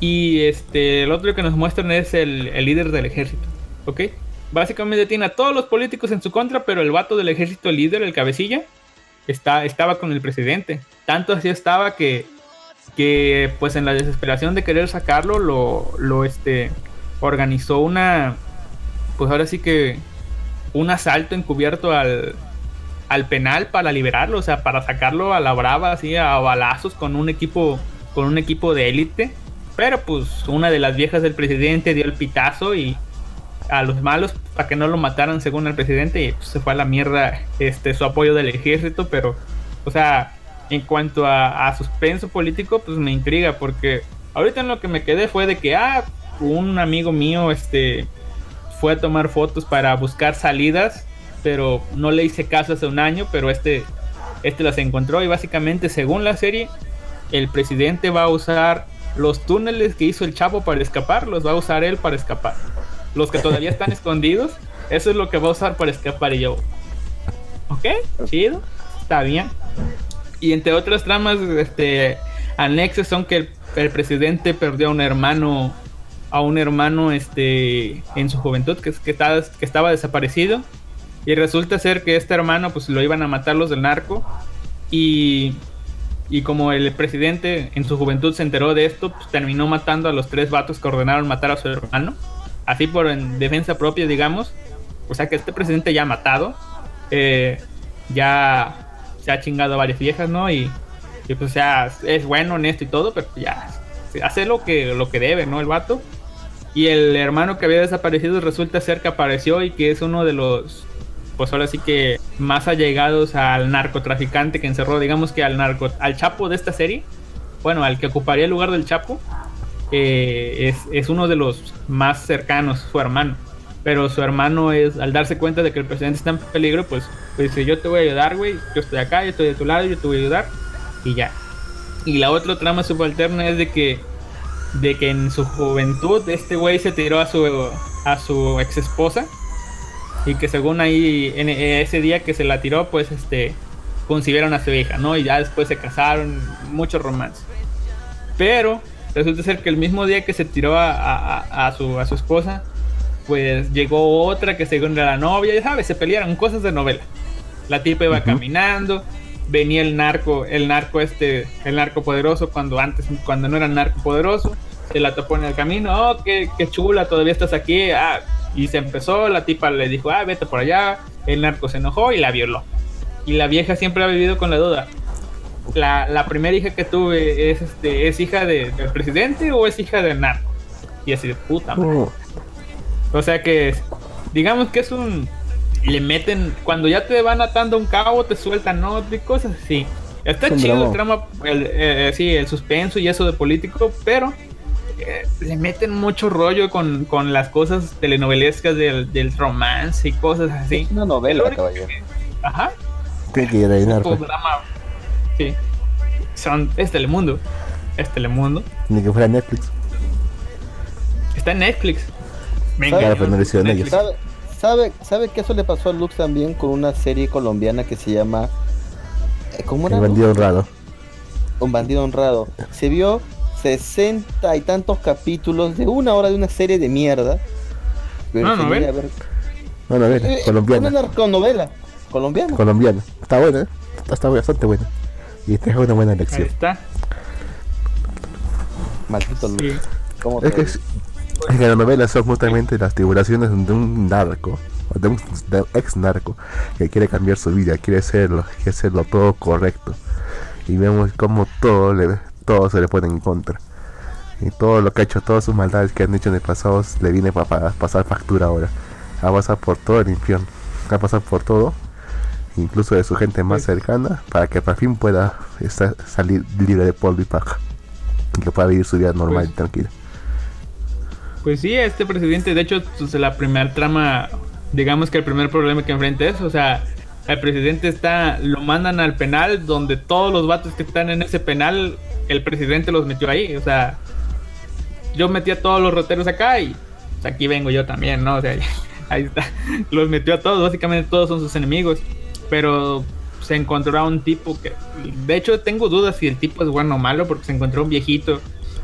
y este el otro que nos muestran es el, líder del ejército, ¿ok? Básicamente tiene a todos los políticos en su contra, pero el vato del ejército, el líder, el cabecilla, está, estaba con el presidente. Tanto así estaba que, que pues en la desesperación de querer sacarlo, lo, lo este, organizó una, pues ahora sí que un asalto encubierto al, al penal para liberarlo, o sea, para sacarlo a la brava, así a balazos con un equipo, con un equipo de élite. Pero pues una de las viejas del presidente dio el pitazo y a los malos para que no lo mataran según el presidente y pues, se fue a la mierda este su apoyo del ejército, pero o sea, en cuanto a, suspenso político, pues me intriga porque ahorita en lo que me quedé fue de que ah, un amigo mío este fue a tomar fotos para buscar salidas, pero no le hice caso hace un año, pero este este las encontró y básicamente según la serie el presidente va a usar los túneles que hizo el Chapo para escapar, los va a usar él para escapar los que todavía están [laughs] escondidos, eso es lo que va a usar para escapar. Y yo, ok, chido, está bien. Y entre otras tramas este, anexos son que el, presidente perdió a un hermano, a un hermano este, en su juventud que, que, estaba, que estaba desaparecido. Y resulta ser que este hermano pues lo iban a matar los del narco. Y, y como el presidente en su juventud se enteró de esto, pues terminó matando a los tres vatos que ordenaron matar a su hermano así por en defensa propia, digamos. O sea que este presidente ya ha matado, eh, ya se ha chingado a varias viejas, ¿no? Y, pues, o sea, es bueno, honesto y todo, pero ya hace lo que, lo que debe, ¿no? El vato. Y el hermano que había desaparecido resulta ser que apareció y que es uno de los, pues ahora sí que más allegados al narcotraficante que encerró, digamos que al narco, al chapo de esta serie. Bueno, al que ocuparía el lugar del chapo es, es, uno de los más cercanos, su hermano. Pero su hermano es, al darse cuenta de que el presidente está en peligro, pues, pues dice, yo te voy a ayudar, güey, yo estoy acá, yo estoy de tu lado, yo te voy a ayudar, y ya. Y la otra trama subalterna es de que, de que en su juventud este güey se tiró a su, a su ex esposa, y que según ahí, en ese día que se la tiró, pues, este, concibieron a su hija, ¿no? Y ya después se casaron, mucho romance. Pero Resulta ser que el mismo día que se tiró a, su, a su esposa, pues llegó otra que según era la novia, ya sabes, se pelearon cosas de novela. La tipa iba caminando, venía el narco, el narco este, el narco poderoso cuando antes, cuando no era narco poderoso, se la topó en el camino, oh, qué, qué chula, todavía estás aquí, ah, y se empezó, la tipa le dijo, ah, vete por allá, el narco se enojó y la violó. Y la vieja siempre ha vivido con la duda, la, la primera hija que tuve es este es hija de, del presidente o es hija del narco. Y así de puta oh. O sea que digamos que es un le meten cuando ya te van atando un cabo te sueltan no de cosas así. Está chido el trama, el, eh, sí, el suspenso y eso de político, pero eh, le meten mucho rollo con, con las cosas telenovelescas del, del, romance y cosas así. Es una novela, caballero. Ajá. ¿Qué quiere, Sí. Son, es Telemundo. Es Telemundo. Ni que fuera Netflix. Está en Netflix. Venga, claro, pero no Netflix. ¿Sabe, sabe, ¿Sabe que eso le pasó a Lux también con una serie colombiana que se llama. Eh, ¿Cómo era? Un bandido honrado. Un bandido honrado. Se vio sesenta y tantos capítulos de una hora de una serie de mierda. no, no, ver. No, no, ver. Eh, colombiana. Una narconovela. Colombiana. Colombiana. Está buena, ¿eh? Está bastante buena. Y esta es una buena elección. Ahí está. Maldito sí. es, que es, que las novelas son justamente las tribulaciones de un narco, de un ex narco, que quiere cambiar su vida, quiere hacerlo, quiere hacerlo todo correcto. Y vemos como todo, le, todo se le pone en contra. Y todo lo que ha hecho, todas sus maldades que han hecho en el pasado, le viene para, pasar factura ahora. Va a pasar por todo el infierno. Va a pasar por todo incluso de su gente más cercana, para que por fin pueda estar, salir libre de polvo y paja. que pueda vivir su vida normal y tranquila. Pues sí, este presidente, de hecho, pues, la primera trama, digamos que el primer problema que enfrenta es, o sea, el presidente está, lo mandan al penal donde todos los vatos que están en ese penal, el presidente los metió ahí, o sea, yo metí a todos los roteros acá y pues, aquí vengo yo también, ¿no? O sea, [laughs] ahí está, los metió a todos, básicamente todos son sus enemigos, pero se encontró a un tipo que, de hecho, tengo dudas si el tipo es bueno o malo porque se encontró un viejito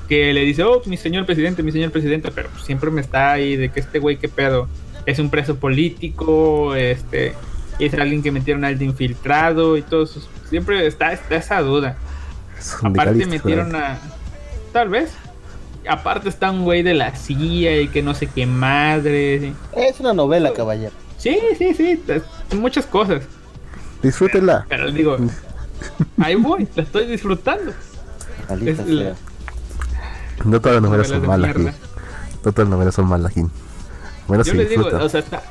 que le dice, oh, mi señor presidente, mi señor presidente, pero siempre me está ahí de que este güey, qué pedo, es un preso político, este, es alguien que metieron al de infiltrado y todo eso. Siempre está, está esa duda. Aparte metieron a... Tal vez. Aparte está un güey de la CIA y que no sé qué madre. Es una novela, caballero. Sí, sí, sí. Muchas cosas. Disfrútenla. Pero, digo, [laughs] ahí voy, la estoy disfrutando. No todas las novelas son malas, No todas las novelas son malas, Bueno, Yo les digo, o sea, está,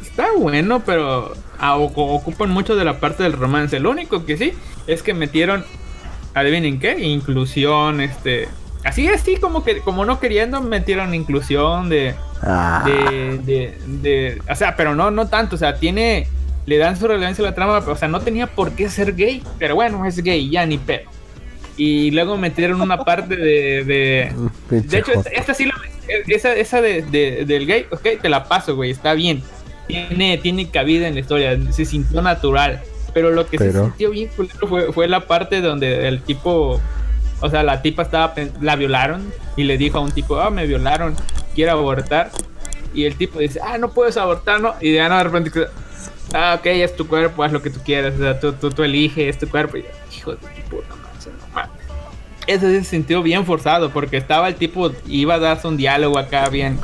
está, bueno, pero ah, ocupan mucho de la parte del romance. Lo único que sí es que metieron, adivinen qué, inclusión, este, así así como que como no queriendo metieron inclusión de, ah. de, de, de, o sea, pero no no tanto, o sea, tiene le dan su relevancia a la trama, o sea, no tenía por qué ser gay, pero bueno, es gay, ya ni pedo. Y luego metieron una parte de. De, [laughs] de hecho, esta, sí la. Esa, esa de, del gay, ok, te la paso, güey, está bien. Tiene, tiene cabida en la historia, se sintió natural. Pero lo que se sintió bien fue, fue la parte donde el tipo. O sea, la tipa estaba. La violaron y le dijo a un tipo, ah, me violaron, quiero abortar. Y el tipo dice, ah, no puedes abortar, ¿no? Y de, de repente, ah, ok, es tu cuerpo, haz lo que tú quieras, o sea, tú, tú, tú eliges, es tu cuerpo. Y, hijo de puta ese se sintió bien forzado porque estaba el tipo, iba a darse un diálogo acá bien,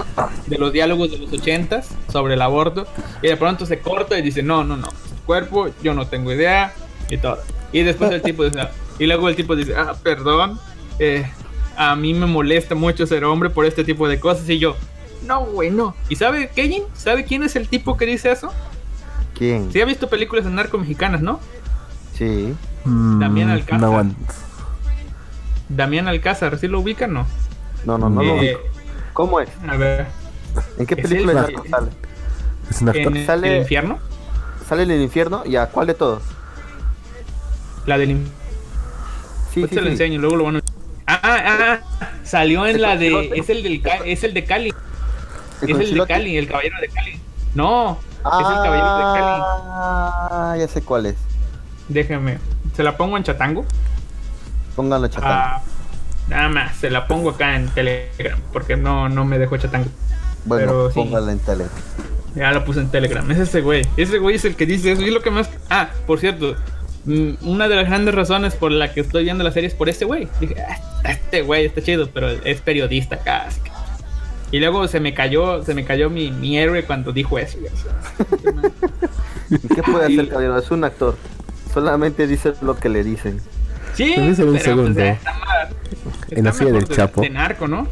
de los diálogos de los ochentas sobre el aborto, y de pronto se corta y dice, no, no, no, cuerpo, yo no tengo idea, y todo. Y después el tipo dice, y luego el tipo dice, ah, perdón, eh, a mí me molesta mucho ser hombre por este tipo de cosas, y yo, no, güey, no. ¿Y sabe, Kevin? ¿Sabe quién es el tipo que dice eso? ¿Quién? Sí ha visto películas de narco mexicanas, ¿no? Sí. Damián Alcázar. No, Damián Alcázar, ¿sí lo ubican no? No, no, no lo ubico. ¿Cómo es? A ver. ¿En qué película sale? ¿Es un actor? ¿Sale el infierno? ¿Sale en el infierno? ¿Y a cuál de todos? La del infierno. Sí, sí, se lo enseño, luego lo van a... Ah, ah, ah, salió en la de... Es el, del, es el de Cali. Es el de Cali, el caballero de Cali. No, es el caballero de Cali. Ah, ya sé cuál es. Déjame. ¿Se la pongo en chatango? Póngalo chatango. Ah, nada más, se la pongo acá en Telegram, porque no, no me dejó chatango. Bueno, póngala en Telegram. Ya lo puse en Telegram. Es ese güey. Ese güey es el que dice eso. Y lo que más. Ah, por cierto. Mm, una de las grandes razones por la que estoy viendo la serie es por este güey. Dije, ah, este güey está chido, pero es periodista casi. Y luego se me cayó, se me cayó mi, mi héroe cuando dijo eso. [laughs] ¿Qué puede hacer, caballero? Es un actor. Solamente dice lo que le dicen. Sí, un pues, segundo. en la serie del Chapo. De narco, ¿no?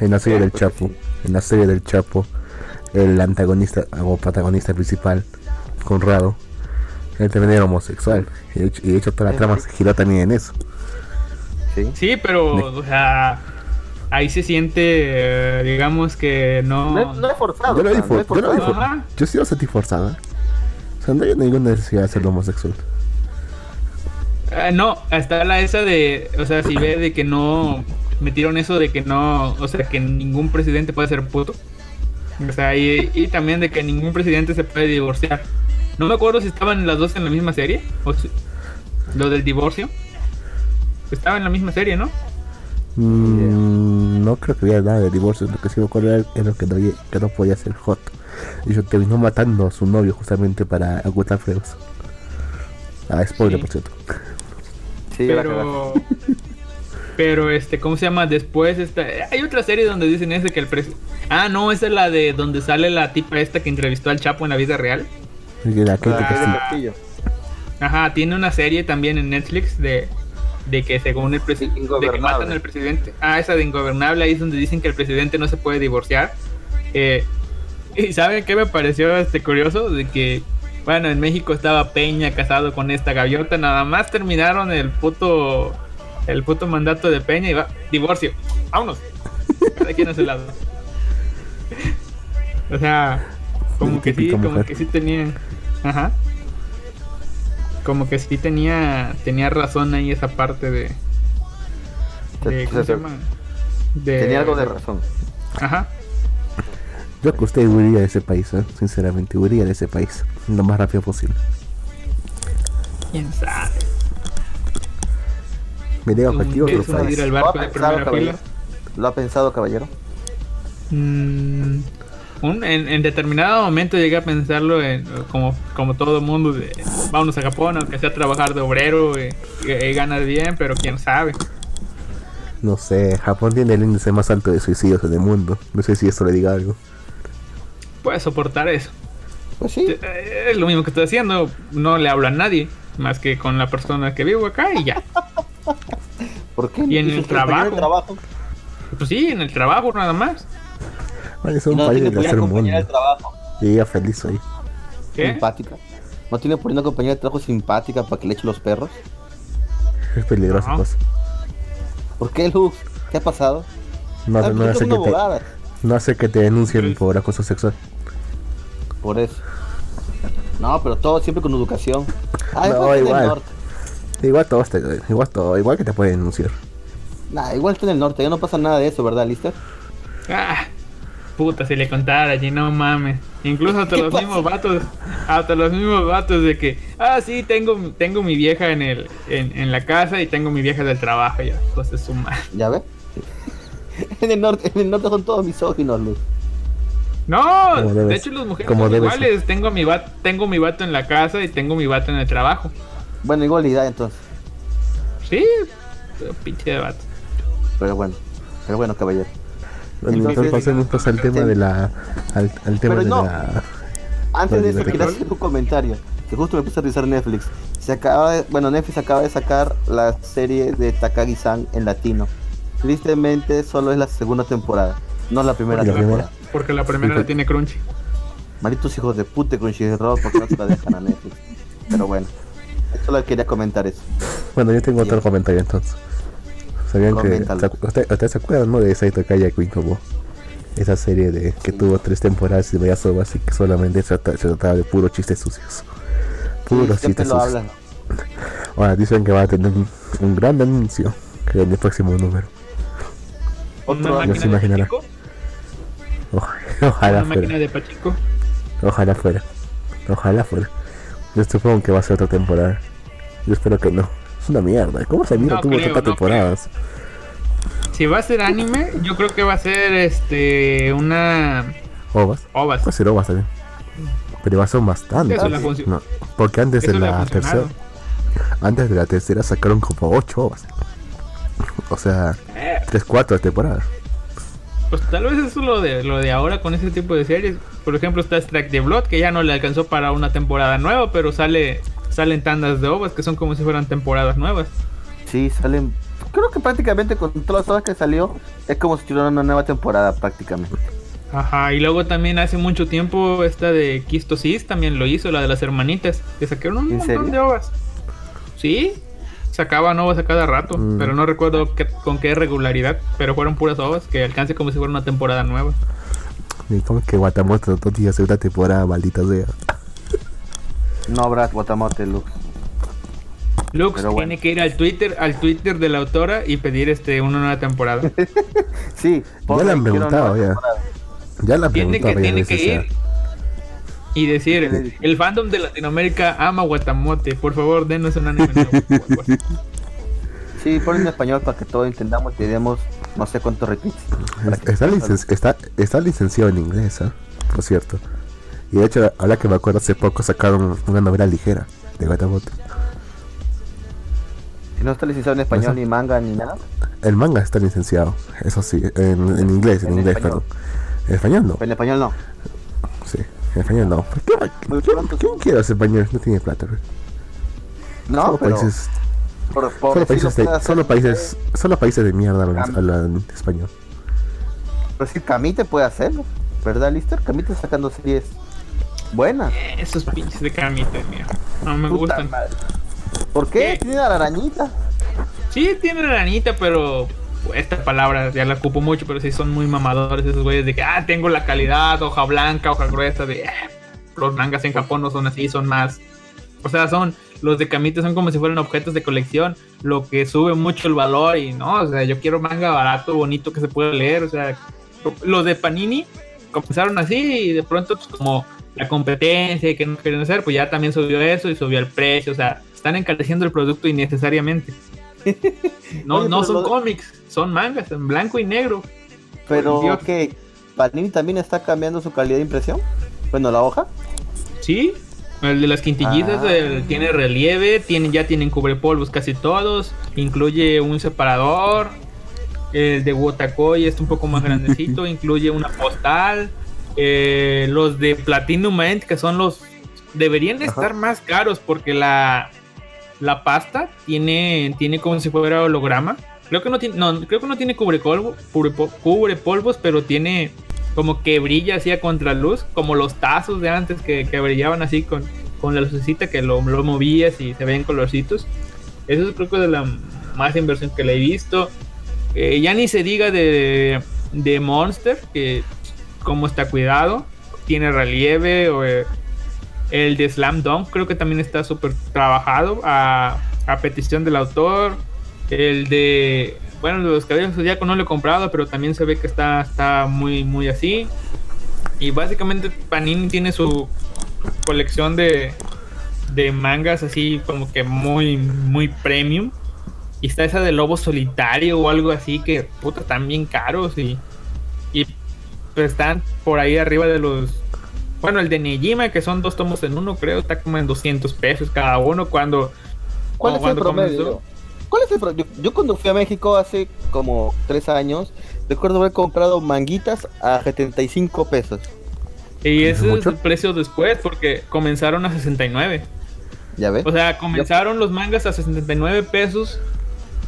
En la serie del Chapo. En la serie del Chapo. El antagonista o protagonista principal, Conrado, él también era homosexual. Y de hecho, toda la trama se giró también en eso. Sí, sí pero, o sea, ahí se siente, eh, digamos que no. No, es forzado. Yo, lo yo, sí lo sentí forzada. O sea, no hay ninguna necesidad de ser homosexual. Ah, no, hasta la esa de, o sea, si ve de que no metieron eso de que no, o sea, que ningún presidente puede ser puto. O sea, y, también de que ningún presidente se puede divorciar. No me acuerdo si estaban las dos en la misma serie, o lo del divorcio. Estaba en la misma serie, ¿no? Mm, no creo que hubiera nada de divorcio. Lo que sí me acuerdo era que no, que no podía ser hot. Y yo terminó matando a su novio justamente para ocultar pruebas. Ah, spoiler, por cierto pero. [laughs] pero, este, ¿cómo se llama? Después está. Hay otra serie donde dicen ese que el precio. Ah, no, esa es la de donde sale la tipa esta que entrevistó al Chapo en la vida real. Ah, Ajá, tiene una serie también en Netflix de, de que según el presidente. De que matan al presidente. Ah, esa de Ingobernable, ahí es donde dicen que el presidente no se puede divorciar. Eh, [laughs] ¿Y saben qué me pareció este curioso? De que bueno, en México estaba Peña casado con esta gaviota. Nada más terminaron el puto. el puto mandato de Peña y va, divorcio, vámonos. Cada quien a su lado. [laughs] o sea, como que sí, como mujer. que sí tenía. Ajá. Como que sí tenía tenía razón ahí esa parte de. de ¿Cómo se llama? De- Tenía algo de razón. Ajá. Yo que usted huiría de ese país, ¿eh? sinceramente, huiría de ese país lo más rápido posible. Quién sabe. Me diga Tú objetivo otro país. ir al ¿Lo ha de pensado, fila. ¿Lo ha pensado, caballero? Mm, un- en, en determinado momento llegué a pensarlo en, como, como todo mundo de vámonos a Japón, aunque sea trabajar de obrero y, y- y ganar bien, pero quién sabe. No sé, Japón tiene el índice más alto de suicidios en el mundo. No sé si esto le diga algo. Puedes soportar eso. Pues sí. Eh, Es lo mismo que estoy haciendo. No le hablo a nadie más que con la persona que vivo acá y ya. [laughs] ¿Por qué? Y en el de trabajo. Pues sí, en el trabajo nada más. Es Y un no país qué tercer mundo. de trabajo Llegué feliz ahí. ¿Qué? simpática. ¿No tiene por qué una compañera de trabajo simpática para que le eche los perros? Es peligroso, No. pues. ¿Por qué, Lux? ¿Qué ha pasado? No, Ah, no, hace que te, no hace que te denuncien Pues- por acoso sexual. Por eso. No, pero todo siempre con educación. Ah, No, igual está en igual. el norte. Igual todo, te, igual todo, igual que te pueden denunciar. Nah, igual está en el norte, ya no pasa nada de eso, ¿verdad, Lister? Ah, puta, si le contara allí, no mames. Incluso hasta ¿Qué los pasa? mismos vatos, hasta los mismos vatos de que, ah, sí, tengo, tengo mi vieja en el, en, en la casa y tengo mi vieja del trabajo. Ya, pues es su madre. ¿Ya ves? [laughs] en el norte, en el norte son todos misóginos, Lux. No, de hecho los mujeres Como son iguales. Tengo mi vato, tengo mi vato en la casa y tengo mi vato en el trabajo. Bueno, igualdad entonces. Sí, pero pinche de vato. Pero bueno, pero bueno, caballero. Bueno, Entonces- pasemos pues, al tema de la. al, al tema Pero de no. la. Antes de eso, quería hacer un comentario. Que justo me puse a revisar Netflix. Se acaba de- bueno, Netflix acaba de sacar la serie de Takagi-san en latino. Tristemente, solo es la segunda temporada, no la primera ¿Y la temporada. Porque la primera la tiene Crunchy. Malditos hijos de puta con Crunchyroll, porque no se la dejan a Netflix. Pero bueno, solo quería comentar eso. Bueno, yo tengo otro comentario entonces. ¿Sabían que. Coméntalo. ¿Ustedes usted se acuerdan, no? De Saito Kaya Queen como esa serie de que tuvo tres temporadas y vaya sobas y que solamente se, trata- se trataba de puros chistes sucios. Puros Sí, chistes sucios. hablan. [laughs] Ahora dicen que va a tener un, un gran anuncio que en el próximo número. Otro año. se de imaginará. Pachico. Oja- Ojalá Una máquina fuera. de Pachico. Ojalá fuera. Ojalá fuera. Yo supongo que va a ser otra temporada. Yo espero que no. Es una mierda. ¿Cómo se mira No tuvo tantas no temporadas? Si va a ser anime, yo creo que va a ser este una Ovas. ovas. Puede ser ovas también. Pero va a ser bastante. No, porque antes de Eso la tercera. Antes de la tercera sacaron como 8 ovas. O sea, Eh, 3, 4 temporadas. Pues tal vez eso es lo de lo de ahora con ese tipo de series. Por ejemplo, está Strike the Blood, que ya no le alcanzó para una temporada nueva, pero sale salen tandas de ovas que son como si fueran temporadas nuevas. Sí, salen. Creo que prácticamente con todas las horas que salió, es como si tuviera una nueva temporada prácticamente. Ajá, y luego también hace mucho tiempo esta de Kisto Sis también lo hizo, la de las hermanitas, que sacaron un ¿En montón serio? de ovas. Sí, sacaban ovas a cada rato, Mm. pero no recuerdo qué- con qué regularidad, pero fueron puras ovas que alcance como si fuera una temporada nueva. Y como que Guatamoto no tiene segunda temporada, maldita sea. No habrá Guatamote, Lux. Lux bueno. tiene que ir al Twitter, al Twitter de la autora y pedir este una nueva temporada. [laughs] Sí, Ya le han preguntado, ya. Ya la tiene que, varias tiene que ya. Y decir, [laughs] el fandom de Latinoamérica ama Guatamote, por favor denos un anime nuevo, por favor". Sí, ponle en español para que todos entendamos y demos no sé cuántos retweets. Está, licen- está, está licenciado en inglés, ¿ah? por cierto. Y de hecho, ahora que me acuerdo, hace poco sacaron una novela ligera de Guatamote. Si no está licenciado en español, Eso. ni manga, ni nada. El manga está licenciado, eso sí, en, en inglés, en, En inglés, español. perdón. En español no, En español no. En español no. ¿Por qué- ¿Quién, pronto. quién quiere hacer español? No tiene plata, güey. No, solo pero países, por, por solo países, de, solo países, solo países de mierda hablan, hablan español. Pero si Camite puede hacerlo, ¿verdad, Lister? Camite está sacando series buenas. Esos pinches de camita, mira. No me Puta gustan. madre. ¿Por qué? ¿Qué? Tiene a la arañita. Sí, tiene ranita, pero esta palabra ya la ocupo mucho, pero sí son muy mamadores esos güeyes de que, ah, tengo la calidad, hoja blanca, hoja gruesa, de, eh, los mangas en Japón no son así, son más, o sea, son, los de Camite son como si fueran objetos de colección, lo que sube mucho el valor y no, o sea, yo quiero manga barato, bonito, que se pueda leer, o sea, los de Panini comenzaron así y de pronto pues como la competencia que no quieren hacer, pues ya también subió eso y subió el precio, o sea, están encareciendo el producto innecesariamente. [laughs] No, Oye, no son lo- cómics, son mangas en blanco y negro. Pero que Panini también está cambiando su calidad de impresión. Bueno, la hoja. Sí, el de las quintillitas Ah. el- tiene relieve, tiene, ya tienen cubrepolvos casi todos, incluye un separador. El de Wotakoi es un poco más [laughs] grandecito, incluye una postal. eh, los de Platinum End, que son los. Deberían de Ajá. estar más caros porque la, la pasta tiene, tiene como si fuera holograma. Creo que no tiene, no, creo que no tiene cubrepolvo, cubrepo- cubrepolvos, pero tiene como que brilla así a contraluz, como los tazos de antes que, brillaban así con, con la lucecita que lo, lo movías y se ven colorcitos. Eso es creo que de la más inversión que le he visto. Eh, ya ni se diga de, de Monster, que como está cuidado, tiene relieve, o eh, el de Slam Dunk creo que también está súper trabajado a, petición del autor. El de, bueno, los cabellos zodiaco no lo he comprado, pero también se ve que está, está muy, muy así. Y básicamente Panini tiene su colección de, de mangas así como que muy, muy premium. Y está esa de Lobo Solitario o algo así que, puta, están bien caros y, y están por ahí arriba de los... Bueno, el de Nejima, que son dos tomos en uno, creo, está como en 200 pesos cada uno cuando... ¿Cuál es el promedio? comenzó. ¿Cuál es el pro- yo, yo cuando fui a México hace como tres años, recuerdo haber comprado manguitas a 75 pesos. Y ese es el precio después porque comenzaron a 69. ¿Ya ves? O sea, comenzaron los mangas a 69 pesos.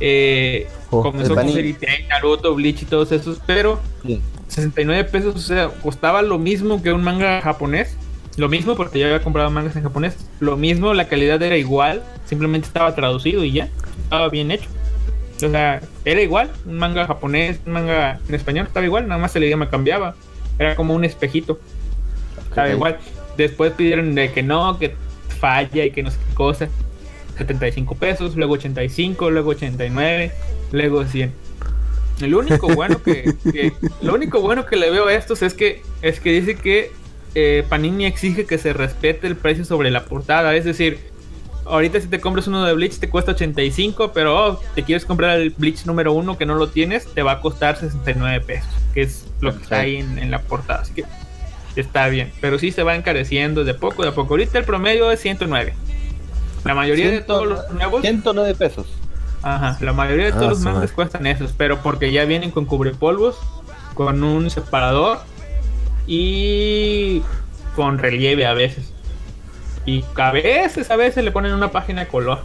Eh, Oh, comenzó con Tail, Naruto, Bleach y todos esos, pero Sí. 69 pesos, o sea, costaba lo mismo que un manga japonés. Lo mismo porque yo había comprado mangas en japonés. Lo mismo, la calidad era igual, simplemente estaba traducido y ya, estaba bien hecho. O sea, era igual, un manga japonés, un manga en español, estaba igual, nada más el idioma cambiaba. Era como un espejito. Estaba igual. Después pidieron de que no, que falla y que no sé qué cosa. 75 pesos, luego 85, luego 89, luego 100. El único bueno que, que- lo único bueno que le veo a estos es que es que dice que eh, Panini exige que se respete el precio sobre la portada, es decir, ahorita si te compras uno de Bleach te cuesta 85, pero oh, te quieres comprar el Bleach número uno que no lo tienes, te va a costar 69 pesos, que es lo que está ahí en, en la portada, así que está bien, pero sí se va encareciendo de poco de a poco. Ahorita el promedio es 109. La mayoría de todos los nuevos 109 pesos. Ajá, la mayoría de todos Ah, los mangas cuestan esos, pero porque ya vienen con cubrepolvos, con un separador y con relieve a veces. Y a veces, a veces le ponen una página de color.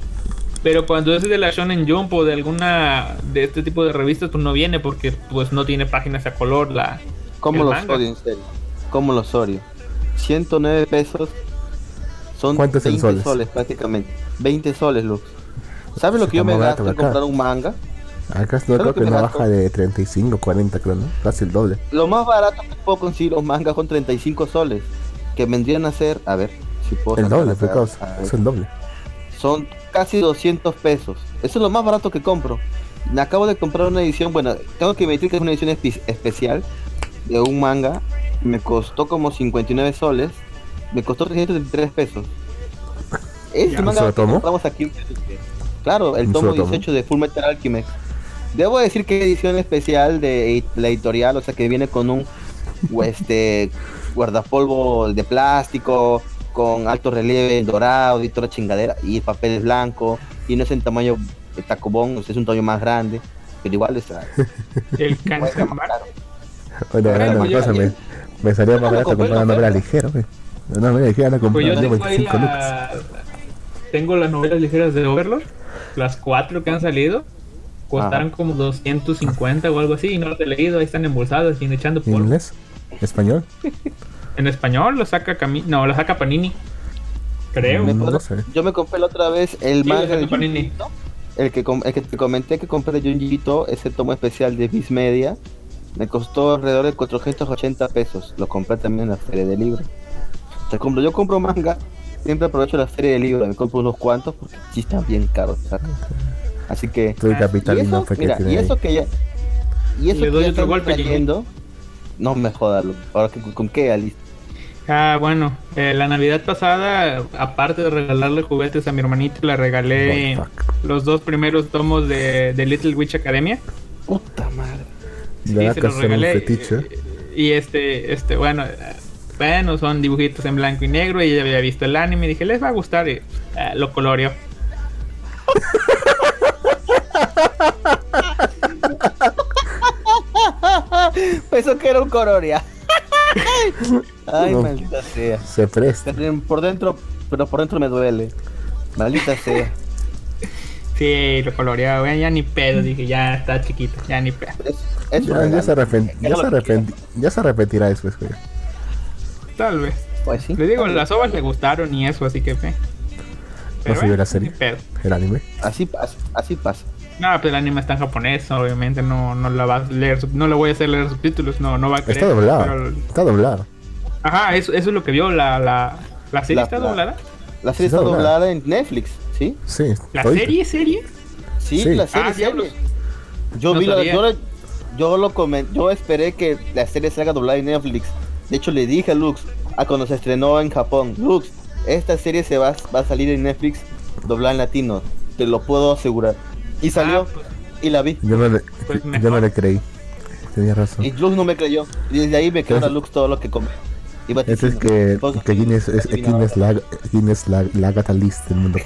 Pero cuando es de la Shonen Jump o de alguna de este tipo de revistas, pues no viene porque pues no tiene páginas a color la ¿Cómo el los manga. odio, en serio? ¿Cómo los odio? 109 pesos son ¿Cuánto es en 20 soles? prácticamente. 20 soles, Luz. ¿Sabes lo que yo me gasto en comprar un manga? Acá no ¿Sabes creo que que gasto? baja de 35, 40, creo, ¿no? Casi el doble. Lo más barato que puedo conseguir los mangas con 35 soles. Que vendrían a ser, a ver, si puedo El doble, pecados. Es el doble. son casi 200 pesos. Eso es lo más barato que compro. Me acabo de comprar una edición, bueno, tengo que admitir que es una edición espe- especial de un manga. Me costó como 59 soles. Me costó 333 pesos. Este Ya, ¿un manga que tomo? compramos aquí. Claro, el ¿Un tomo solo tomo? 18 de Full Metal Alchemist. Debo decir que edición especial de la editorial, o sea que viene con un [laughs] este guardapolvo de plástico, con alto relieve dorado y toda la chingadera, y el papel es blanco, y no es en tamaño de tacobón, o sea, es un tamaño más grande, pero igual es [laughs] el. Bueno, Bueno, pues me, me salía más barato comprar una ligera, güey. Novela ligera la compré Pues yo a tengo ahí 25 lucas. la... Tengo las novelas ligeras de Overlord, las cuatro que han salido. Costaron Ajá. como 250 o algo así y no las he leído, ahí están embolsadas y echando ¿En inglés? ¿Español? [laughs] En español lo saca Cami no, lo saca Panini. Creo. Me no sé. Yo me compré la otra vez el Sí, manga de Panini. El que, com- el que te comenté que compré de Junjito, ese tomo especial de Viz Media, me costó alrededor de 480 pesos. Lo compré también en la feria de libros. Sea, cuando yo compro manga, siempre aprovecho la feria de libros, me compro unos cuantos porque sí están bien caros. ¿sabes? Así que... Estoy Y eso, mira, y eso que ya... Y eso Le que doy ya otro golpe, No me jodas. Ahora, que- ¿con qué, Alice? Ah, bueno, eh, la Navidad pasada, aparte de regalarle juguetes a mi hermanito, le regalé los dos primeros tomos de, de Little Witch Academia. Puta madre. Sí, se los hacer un regalé. fetiche. Y este, este, bueno, bueno, son dibujitos en blanco y negro. Y ella había visto el anime y dije, les va a gustar. Y eh, lo coloreó. [laughs] Pensó que era un cororia. [laughs] Ay, No. maldita sea. Se presta. Por dentro, pero por dentro me duele. Maldita sea. Sí, lo coloreó. Bueno, ya ni pedo. Dije, ya está chiquito, ya ni pedo. Es, es Ya, ya se arrepent- ya, se arrepent- ya se arrepentirá después, güey. Tal vez. Pues sí. Le digo, las ovas le gustaron y eso, así que fe. ¿No se vio la serie? pedo. El anime. Así pasa, así pasa. No, pero el anime está en japonés, obviamente no, no la vas a leer, no le voy a hacer leer subtítulos, no, no va a querer. Está doblado. pero- Está doblado. Ajá, eso, eso es lo que vio, la, la, la serie La- está la- doblada. La serie Sí, está está doblada. doblada en Netflix, ¿sí? Sí. ¿La todito. serie, serie? Sí, Sí. la serie, Ah, serie. diablos. Yo No vi la, yo, la- yo lo comen, yo esperé que la serie salga doblada en Netflix. De hecho le dije a Lux, a cuando se estrenó en Japón, Lux, esta serie se va, va a salir en Netflix doblada en latino, te lo puedo asegurar. Y salió Ah, pues, y la vi. Yo no le, Pues yo no le creí. Tenía razón. Y Lux no me creyó. Y desde ahí me quedó a Lux todo lo que come. Iba Ese es que, que Guinness es. Guinness la, Guinness la, la Agatha List del mundo.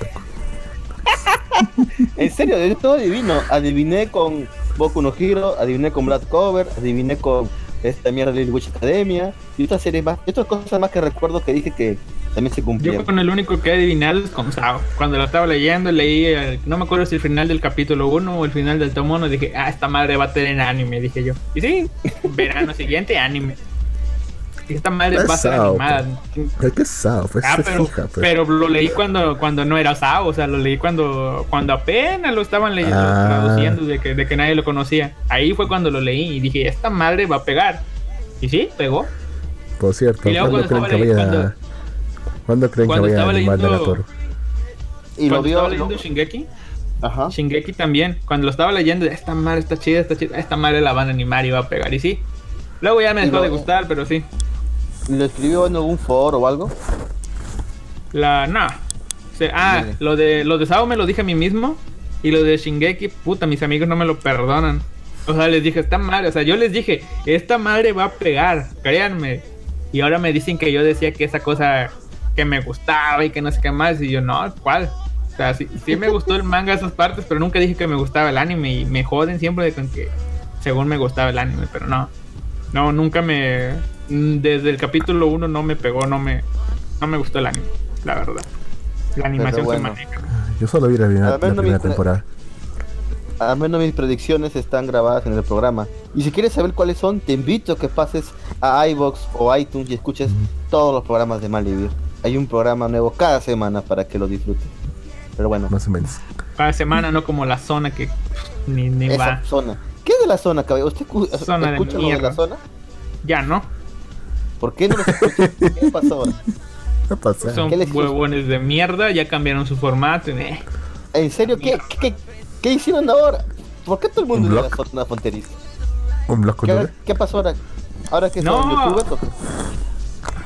En serio, yo todo adivino. Adiviné con Boku no Hero, adiviné con Black Cover, adiviné con esta mierda de Witch Academia y otras series más, otras cosas más que recuerdo que dije que también se yo cumplieron. con el único que he adivinado es con Sao. Cuando lo estaba leyendo, leí, el- no me acuerdo si el final del capítulo 1 o el final del tomo 1, dije, ah, esta madre va a tener anime, dije yo. Y sí, verano siguiente, anime. Esta madre va a ser Sao, animada. Ay, qué sao, pues Ah, pero, fija, pues. pero lo leí cuando, cuando no era Sao, o sea, lo leí cuando, cuando apenas lo estaban leyendo, Ah. traduciendo de que, de que nadie lo conocía. Ahí fue cuando lo leí y dije, esta madre va a pegar. Y sí, pegó. Por cierto, Y luego ¿cuándo creen cuando que vaya leyendo- ¿Cuándo creen que cuando vaya a estaba animar de la leyendo-? Y lo cuando vio. estaba leyendo Shingeki, Ajá. Shingeki también, cuando lo estaba leyendo, esta madre está chida, está chida, esta madre la van a animar y va a pegar. Y sí. Luego ya me dejó de gustar, pero sí. ¿Lo escribió en algún foro o algo? La. No. Se- ah, Dale. lo de, lo de Sao me lo dije a mí mismo. Y lo de Shingeki, puta, mis amigos no me lo perdonan. O sea, les dije, esta madre, o sea, yo les dije, esta madre va a pegar, créanme. Y ahora me dicen que yo decía que esa cosa que me gustaba y que no sé qué más. Y yo, no, ¿cuál? O sea, sí, sí me gustó el manga esas partes, pero nunca dije que me gustaba el anime. Y me joden siempre de con que según me gustaba el anime, pero no. No, nunca me. Mm, Desde el capítulo 1 no me pegó, no me. No me gustó el anime, la verdad. La animación bueno. que maneja. Yo solo vi la primera, la temporada. Al menos mis predicciones están grabadas en el programa. Y si quieres saber cuáles son, te invito a que pases a iBox o iTunes y escuches todos los programas de Malvivir. Hay un programa nuevo cada semana para que lo disfrutes. Pero bueno, Más o menos. Cada semana, no como la zona que ni, ni esa va. zona. ¿Qué es de la zona, cabello? ¿Usted Zona de escucha lo de mierda. la zona? Ya no. ¿Por qué no lo escucha? ¿Qué pasó? [laughs] ¿Qué pasa? Son ¿Qué huevones de mierda, ya cambiaron su formato. eh. ¿En serio? ¿Qué, qué, qué, qué hicieron ahora? ¿Por qué todo el mundo ¿Un de zona fronteriza? ¿Un blog con ¿Qué, qué pasó ahora? ¿Ahora que No. son youtubers o qué?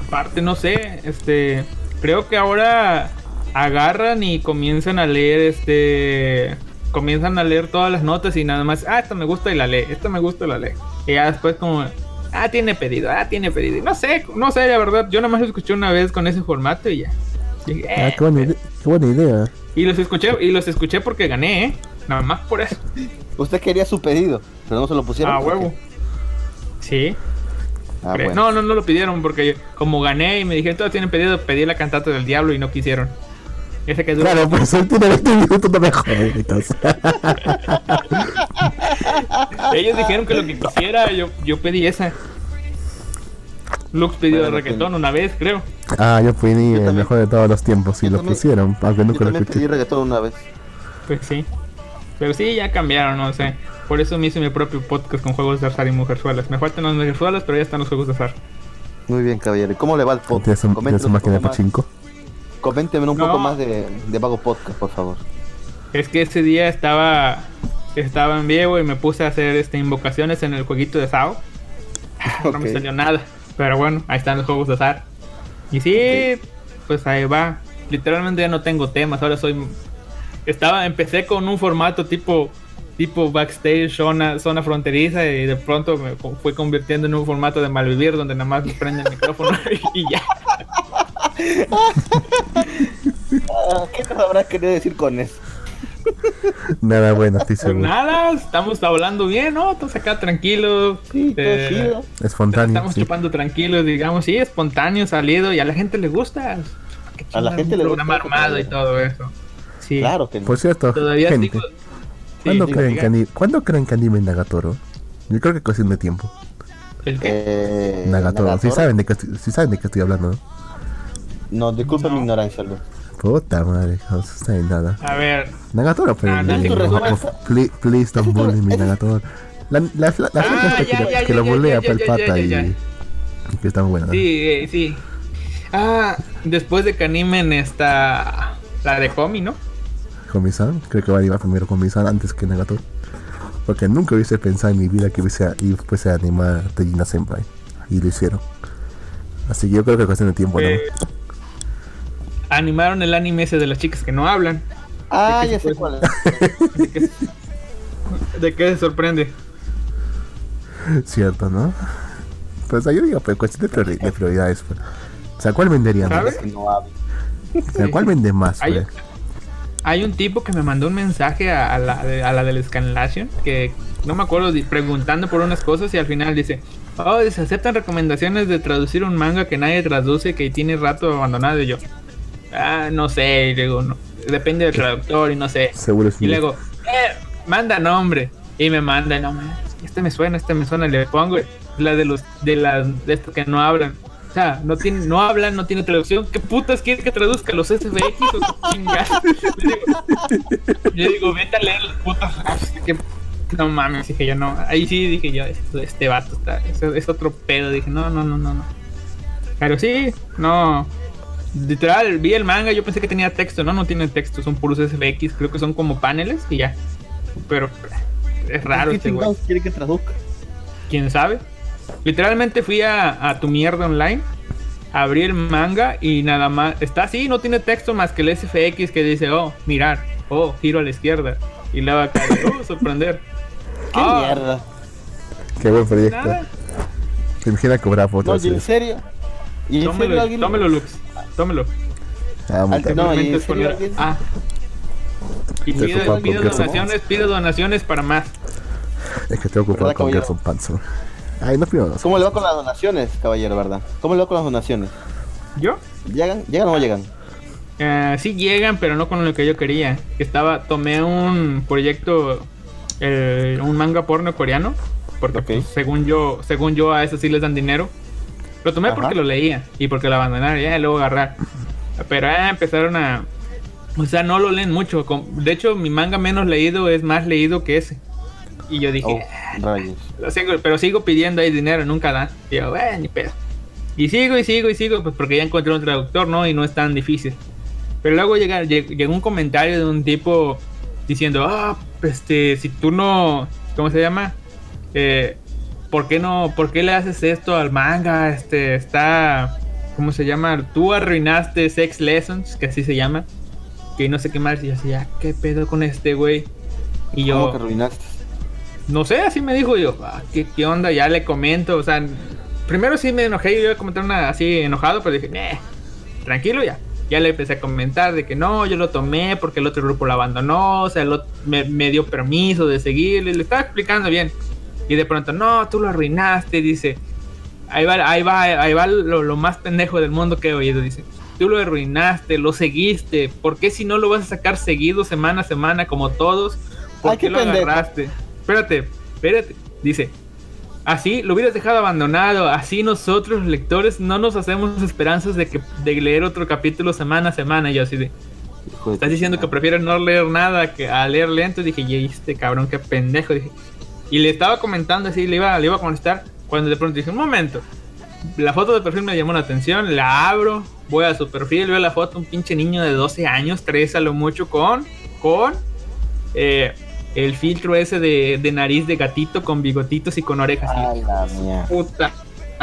Aparte, no sé, este. Creo que ahora agarran y comienzan a leer este. Comienzan a leer todas las notas y nada más. Ah, esta me gusta y la lee. Esta me gusta y la lee. Y ya después, como. Ah, tiene pedido. Ah, tiene pedido. Y no sé, no sé, la verdad. Yo nada más lo escuché una vez con ese formato y ya. Dije, Ah, qué buena, ide- qué buena idea. Y los escuché, y los escuché porque gané, ¿eh? Nada más por eso. Usted quería su pedido, pero no se lo pusieron. Ah, huevo. Sí. Ah, bueno. No, no, no lo pidieron porque como gané y me dijeron, todos tienen pedido, pedí la cantata del diablo y no quisieron. Ese que dura- Claro, pues él tiene 20 minutos, no me jodas. Ellos dijeron que lo que quisiera, yo, yo pedí esa. Lux pidió Bueno, reggaetón una vez, creo. Ah, yo pedí Yo el mejor de todos los tiempos y Yo lo también- pusieron, aunque Yo nunca lo pedí escuché. reggaetón una vez. Pues sí. Pero sí, ya cambiaron, no sé. Por eso me hice mi propio podcast con juegos de azar y mujerzuelas. Me faltan las mujerzuelas, pero ya están los juegos de azar. Muy bien, caballero. ¿Y ¿Cómo le va el podcast? ¿Tienes, un- tienes una máquina de más- pachinko? Coménteme un No. poco más de, de Vago Podcast, por favor. Es que ese día estaba estaba en vivo y me puse a hacer este invocaciones en el jueguito de SAO. [laughs] No me salió nada. Pero bueno, ahí están los juegos de azar. Y sí, pues ahí va. Literalmente ya no tengo temas. Ahora soy. Estaba, empecé con un formato tipo. Tipo backstage, zona, zona fronteriza. Y de pronto me fue convirtiendo en un formato de malvivir. Donde nada más me prende el micrófono [laughs] y ya. Ah, ¿Qué nos habrás querido decir con eso? Nada bueno, estoy Pues seguro. nada, estamos hablando bien, ¿no? Todos acá tranquilos. Sí, todo Eh, chido. Espontáneo. Estamos sí. chupando tranquilos, digamos, sí, espontáneo, salido, y a la gente le gusta. Qué A la gente le programa gusta, armado y todo eso. Sí. Claro que no. Por cierto, Todavía gente, sigo. ¿cuándo, sí, creen que ani- ¿cuándo creen que anime Nagatoro? Yo creo que cuestión de tiempo. ¿El qué? Eh, Nagatoro, si Nagatoro. saben, de qué sí saben de qué estoy hablando, ¿no? No, disculpa No. mi ignorancia, Luz. Puta madre, no está en nada. A ver, Nagatoro, pero. Ah, please, please don't bully me, [laughs] Nagatoro. La, la, la, la Ah, gente esta ya, que, ya, que ya, lo bulea para el pata ya, y, ya. y que está buena. ¿no? sí, eh, sí. Ah, después de que animen esta. La de Komi, ¿no? Komi-san, creo que va a animar primero Komi-san antes que Nagatoro. Porque nunca hubiese pensado en mi vida que hubiese, y fuese a animar a Tejina Senpai. Y lo hicieron. Así que yo creo que es cuestión de tiempo, Eh, ¿no? Animaron el anime ese de las chicas que no hablan. Ah, ¿De qué ya se sé cuál es. [laughs] ¿De qué, de qué se sorprende? Cierto, ¿no? Pues yo digo, pues cuestión de, priori- de prioridades. Pues. O sea, ¿cuál vendería más? ¿Sabes? Que no. O sea, ¿cuál vende más? Hay, pues? hay un tipo que me mandó un mensaje a, a la, a la del Scanlation que no me acuerdo, preguntando por unas cosas y al final dice, oh, se aceptan recomendaciones de traducir un manga que nadie traduce que tiene rato abandonado y yo, ah, no sé, y luego, no, depende del traductor y no sé. Seguro es Y luego, eh, manda nombre. Y me manda el nombre. Este me suena, este me suena. Le pongo la de los, de las, de estos que no hablan. O sea, no tiene, no hablan, no tiene traducción. ¿Qué putas quiere que traduzca? ¿Los SFX o qué? Le [laughs] digo- Yo digo, vete a leer los putos. raps, que- No mames, dije yo, no. Ahí sí dije yo, esto- este vato está, es, es otro pedo. Dije, no, no, no, no, no. Pero sí, no. Literal, vi el manga, yo pensé que tenía texto, no, no tiene texto, son puros SFX, creo que son como paneles y ya. Pero es raro ¿Qué este güey. chingados quiere que traduzca? ¿Quién sabe? Literalmente fui a, a tu mierda online, abrí el manga y nada más. Está así, no tiene texto más que el SFX que dice, oh, mirar, oh, giro a la izquierda. Y luego acá, oh, sorprender. [laughs] ¿Qué Ah, mierda? Qué buen proyecto. Nada. Se imagina cobrar por No, otras ¿y en serio? ¿Y en serio Tómelo, alguien? tómelo, Lux. Tómelo. Ah, muy Al-. No, ¿y es poner- alguien? Ah. Y pide, pide donaciones, pide donaciones para más. Es que estoy ocupado ¿Verdad, con? Gerson Panzo. Ay, no pido. ¿Cómo le va con las donaciones, caballero, verdad? ¿Cómo le va con las donaciones? ¿Yo? ¿Llegan? ¿Llegan o no llegan? Eh, sí llegan, pero no con lo que yo quería. Estaba, tomé un proyecto, eh, un manga porno coreano, porque pues, según yo, según yo a eso sí les dan dinero. Lo tomé Ajá. porque lo leía y porque lo abandonaron, ya y luego agarrar. Pero eh, empezaron a, o sea, no lo leen mucho. De hecho, mi manga menos leído es más leído que ese. Y yo dije, Oh, lo sigo, pero sigo pidiendo ahí dinero, nunca da. Y yo, eh, ni pedo. Y sigo y sigo y sigo, pues porque ya encontré un traductor, ¿no? Y no es tan difícil. Pero luego llega, lleg- llegó un comentario de un tipo diciendo, ah, este, si tú no, ¿cómo se llama? Eh, ¿Por qué no, por qué le haces esto al manga? Este, está, ¿cómo se llama? Tú arruinaste Sex Lessons, que así se llama. Que no sé qué más. Y yo así, ah, ¿qué pedo con este güey? Y yo, ¿Cómo que arruinaste? no sé, así me dijo yo, ah, ¿qué, qué onda? Ya le comento, o sea, primero sí me enojé, yo iba a comentar una así enojado, pero dije, "Neh, tranquilo ya. Ya le empecé a comentar de que no, yo lo tomé porque el otro grupo lo abandonó, o sea, el ot- me, me dio permiso de seguirle, le estaba explicando bien. Y de pronto, no, tú lo arruinaste, dice. Ahí va, ahí va, ahí va lo, lo más pendejo del mundo que he oído, dice. Tú lo arruinaste, lo seguiste. ¿Por qué si no lo vas a sacar seguido semana a semana como todos? ¿Por Ay, qué qué lo agarraste? Espérate, espérate. Dice, así lo hubieras dejado abandonado. Así nosotros, lectores, no nos hacemos esperanzas de que de leer otro capítulo semana a semana. Y yo así de, Hijo Estás diciendo que prefieres no leer nada que a leer lento. Dije, y este cabrón, qué pendejo. Dije. Y le estaba comentando así, le iba, le iba a contestar. Cuando de pronto dije, un momento. La foto de perfil me llamó la atención. La abro, voy a su perfil, veo la foto. Un pinche niño de 12 años, 13 a lo mucho, con. Con. eh, el filtro ese de, de nariz de gatito con bigotitos y con orejas. Ay, la mía. puta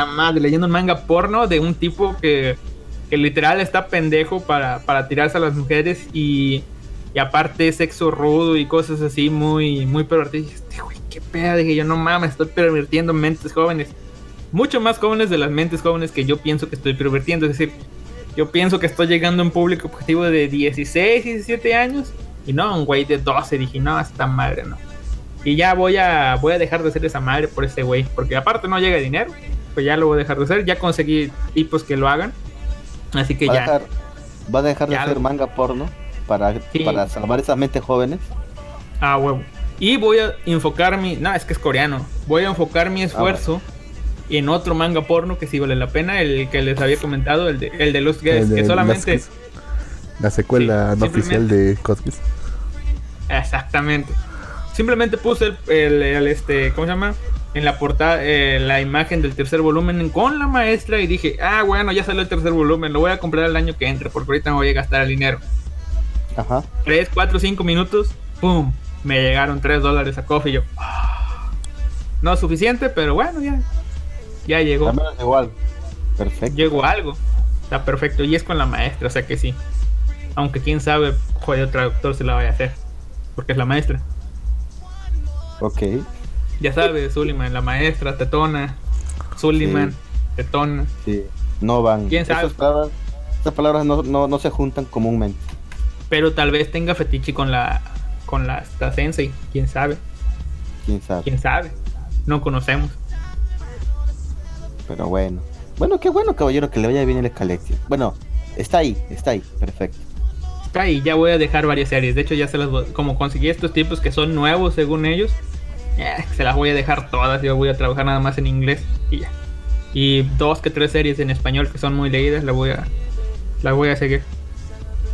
madre, leyendo un manga porno de un tipo que, que literal está pendejo para, para tirarse a las mujeres y, y aparte sexo rudo y cosas así muy, muy pervertidas. Este güey, qué pedo, dije yo, no mames, estoy pervirtiendo mentes jóvenes. Mucho más jóvenes de las mentes jóvenes que yo pienso que estoy pervirtiendo. Es decir, yo pienso que estoy llegando a un público objetivo de 16, 17 años. Y no, un güey de 12. Dije, no, esta madre no. Y ya voy a, voy a dejar de ser esa madre por ese güey. Porque aparte no llega dinero. Pues ya lo voy a dejar de hacer. Ya conseguí tipos que lo hagan. Así que Va ya. dejar, va a dejar de hacer lo- manga porno para, Sí. para salvar esas mentes jóvenes. Ah, huevo. Y voy a enfocar mi. No, es que es coreano. Voy a enfocar mi esfuerzo en otro manga porno que sí vale la pena. El que les había comentado, el de, el de los gays. El Que solamente. Las. La secuela Sí, no oficial de Cosmos. Exactamente. Simplemente puse el, el- el, este, ¿cómo se llama? En la portada, eh, la imagen del tercer volumen con la maestra y dije, ah, bueno, ya salió el tercer volumen, lo voy a comprar el año que entre porque ahorita me voy a gastar el dinero. Ajá. 3, 4, 5 minutos, ¡pum! Me llegaron 3 dólares a Coffee y yo, "Ah". no es suficiente, pero bueno, ya, ya llegó. Igual. Perfecto. Llegó algo. Está perfecto. Y es con la maestra, o sea que sí. Aunque quién sabe, jodido traductor se la vaya a hacer. Porque es la maestra. Ok. Ya sabes, Suliman, la maestra, Tetona, Suliman, Sí. Tetona. Sí. No van. ¿Quién sabe? Esas palabras, esas palabras no, no, no se juntan comúnmente. Pero tal vez tenga fetiche con la con la esta sensei, quién sabe, Quién sabe. quién sabe. No conocemos. Pero bueno. Bueno, qué bueno, caballero, que le vaya bien el Escalexia. Bueno, está ahí, está ahí. Perfecto. Está ahí, ya voy a dejar varias series. De hecho, ya se las voy, como conseguí estos tipos que son nuevos según ellos, eh, se las voy a dejar todas. Yo voy a trabajar nada más en inglés y ya. Y dos que tres series en español que son muy leídas, las voy a las voy a seguir.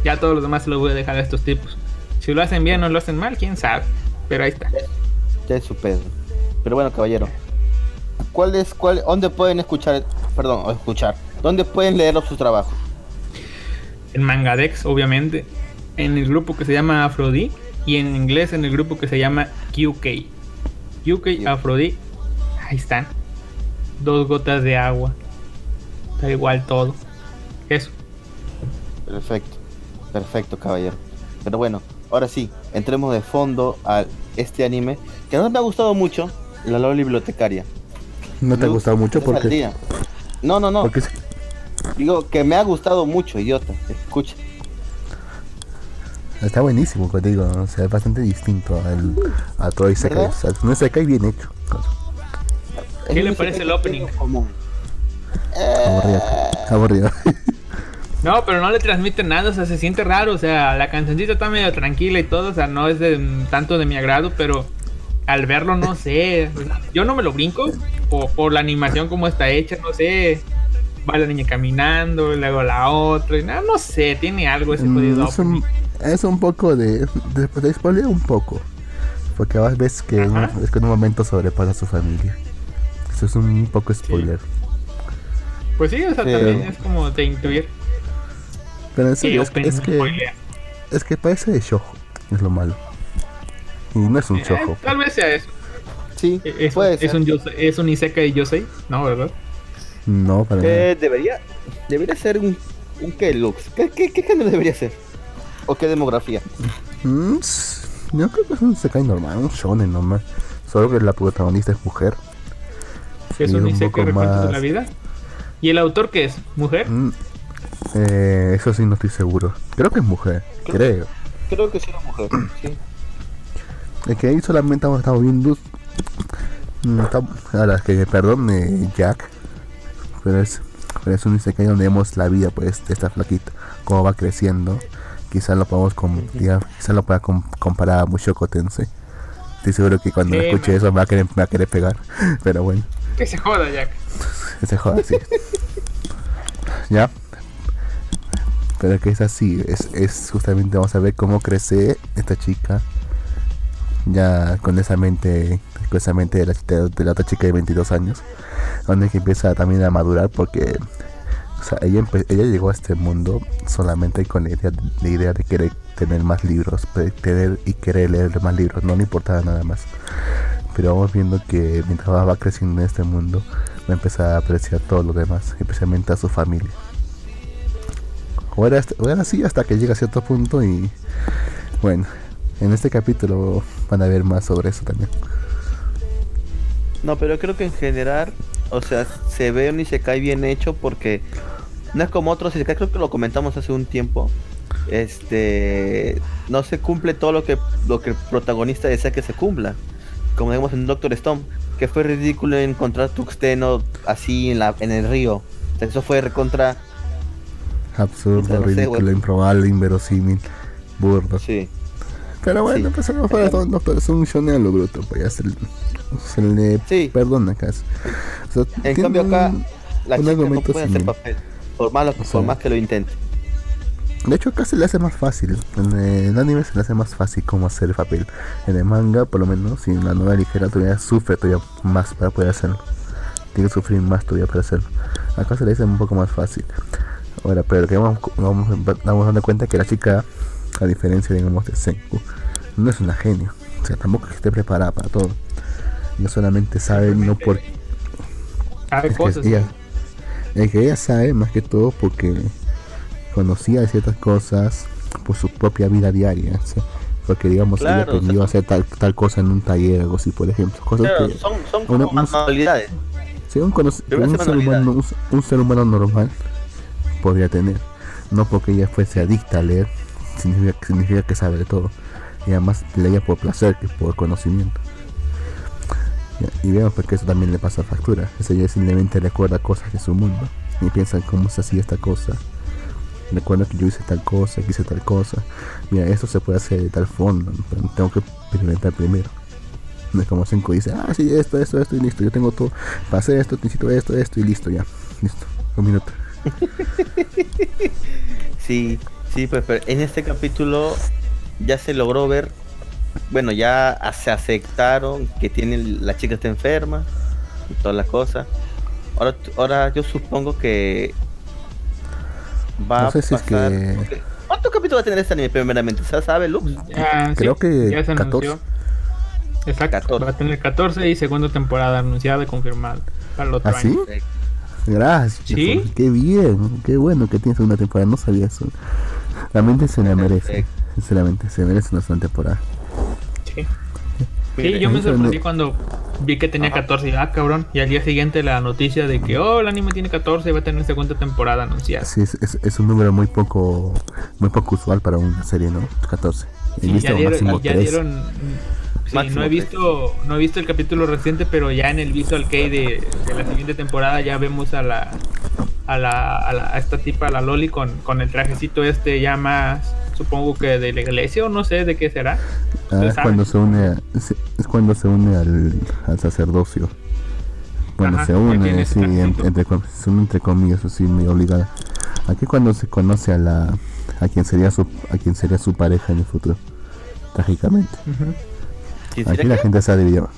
Ya todos los demás se los voy a dejar a estos tipos. Si lo hacen bien o lo hacen mal, quién sabe. Pero ahí está. Ya es su pedo. Pero bueno, caballero. ¿Cuál es, cuál, dónde pueden escuchar, perdón, o escuchar? ¿Dónde pueden leer sus trabajos? En Mangadex, obviamente. En el grupo que se llama Afrodi. Y en inglés en el grupo que se llama QK. QK Afrodi. Ahí están. Dos gotas de agua. Da igual todo. Eso. Perfecto, perfecto, caballero. Pero bueno, ahora sí, entremos de fondo a este anime que no me ha gustado mucho, La Lola Bibliotecaria. ¿No te ha gustado mucho? Porque. No, no, no. porque Digo que me ha gustado mucho, idiota. Escucha. está buenísimo, te digo. O sea, es bastante distinto al, a todo Isekai. O sea, no Isekai bien hecho. ¿Qué le parece el opening? Aburrido. Aburrido. No, pero no le transmite nada, o sea, se siente raro, o sea, la cancioncita está medio tranquila y todo, o sea, no es de mm, tanto de mi agrado, pero al verlo no sé, yo no me lo brinco por, por la animación como está hecha, no sé, va la niña caminando, luego la otra, y nada, no sé, tiene algo ese Mm, jodido es, un, es un poco de. de, de spoiler un poco. Porque vas ves que es que en un momento sobrepasa a su familia. Eso es un poco spoiler. Pues sí, o sea, Sí. también es como de intuir. Pero en es, que es que parece de shojo. Es lo malo. Y no es un Eh, shojo. tal vez sea eso. Sí, Eh, Es, puede es ser. un, es un Isekai Yosei, ¿no, verdad? No, para nada. Eh, debería, debería ser un, un qué, Lux. ¿Qué, qué, qué género debería ser? ¿O qué demografía? Mm, yo creo que es un Isekai normal, un shonen normal. Solo que la protagonista es mujer. Es un un Isekai recuentos de más- la vida. ¿Y el autor qué es? ¿Mujer? Mm, eh, eso sí no estoy seguro. Creo que es mujer, creo. Creo que sí era mujer. Sí. Es que ahí solamente hemos estado viendo. mm, está- Ahora, es que perdón, eh, Jack. Pero es, pero es un Isekai donde vemos la vida pues de esta flaquita, cómo va creciendo. Quizás lo podamos com- diga- quizás lo pueda com- comparar a Mushoku Tensei. Estoy seguro que cuando Sí, escuche eso me va, a querer, me va a querer pegar. Pero bueno, Que se joda, Jack. que se joda así. ya. Pero que es así, es, es justamente vamos a ver cómo crece esta chica ya con esa mente, con esa mente de la, de la otra chica de 22 años, donde que empieza también a madurar porque ella, ella llegó a este mundo solamente con la idea, la idea de querer tener más libros, tener y querer leer más libros, no le importaba nada más. Pero vamos viendo que mientras va creciendo en este mundo, va a empezar a apreciar todo lo demás, especialmente a su familia. O era, así hasta que llega a cierto punto y bueno, en este capítulo van a ver más sobre eso también. No, pero creo que en general, o sea, se ve un Isekai bien hecho porque no es como otros Isekai, creo que lo comentamos hace un tiempo. Este, no se cumple todo lo que lo que el protagonista desea que se cumpla. Como digamos en Doctor Stone, que fue ridículo encontrar tuxteno así en en el río. Eso fue recontra, Absurdo, no ridículo, improbable, inverosímil, burdo. sí. Pero bueno, Sí. pues no todo, no, pero es un shonen a lo bruto, pues ya se, le- se le Sí. perdona casi. O sea, En cambio acá la chica no puede hacer papel. Por más, sea, que lo intente. De hecho, acá se le hace más fácil. En el anime se le hace más fácil cómo hacer el papel. En el manga, por lo menos, y en la novela ligera todavía sufre todavía más para poder hacerlo. Tiene que sufrir más todavía para hacerlo. Acá se le hace un poco más fácil. Ahora, pero que vamos, vamos, vamos dando cuenta que la chica, a diferencia, digamos, de Senku, no es una genio. O sea, tampoco es que esté preparada para todo. No solamente sabe, no por Sabe es que cosas. ella, es que ella sabe más que todo porque conocía ciertas cosas por su propia vida diaria. sea, porque digamos ella Claro, o sea, aprendió a hacer tal, tal cosa en un taller o algo así, por ejemplo. Cosas Claro, que son, son una- un- sí, ser humano, un ser humano normal podría tener. No porque ella fuese adicta a leer, significa, que sabe de todo. Y además leía por placer que por conocimiento. Y vemos porque eso también le pasa factura. Ese ya simplemente recuerda cosas de su mundo. Y piensa en cómo se hacía esta cosa. Recuerda que yo hice tal cosa, que hice tal cosa. Mira, esto se puede hacer de tal forma, pero tengo que experimentar primero. No es como Senko dice, ah, sí, esto, esto, esto y listo. Yo tengo todo. Para hacer esto, necesito esto, esto y listo, ya. Listo. Un minuto. [laughs] Sí, sí, pues pero en este capítulo ya se logró ver, bueno, ya a- se aceptaron que tiene la chica está enferma y todas las cosas. Ahora, ahora yo supongo que va No sé si a es pasar. que- ¿Cuántos capítulos va a tener este anime primeramente? ¿Se sabe, Lux? Ah, Creo sí, que ya se 14. anunció. Exacto, 14. va a tener 14 y segunda temporada anunciada y confirmada para el otro ¿Ah, sí? Gracias. ¿Sí? Qué bien. Qué bueno que tienes una temporada. No sabía eso. La mente se la merece. Sinceramente, se merece una segunda temporada. Sí. Sí, yo me sorprendí cuando vi que tenía Ajá. 14 y ah, cabrón. Y al día siguiente la noticia de que, oh, el anime tiene 14 y va a tener segunda temporada anunciada. Sí, es, es, es un número muy poco muy poco usual para una serie, ¿no? 14. He Sí, ya dieron, máximo ya 3. dieron- sí, Máximo no he tres. visto no he visto el capítulo reciente, pero ya en el visual kei de, de la siguiente temporada ya vemos a la a la, a la- a esta tipa, la Loli con, con el trajecito este ya más supongo que de la iglesia o no sé de qué será. Ah, ¿Ustedes es cuando se une a- es, cuando se une al, al sacerdocio. Bueno, Ajá, se une, sí, entre, se une entre comillas, así medio obligada. Aquí cuando se conoce a la a quien sería su a quien sería su pareja en el futuro. Trágicamente. Ujú. ¿quién Aquí la que? gente se ha dividido.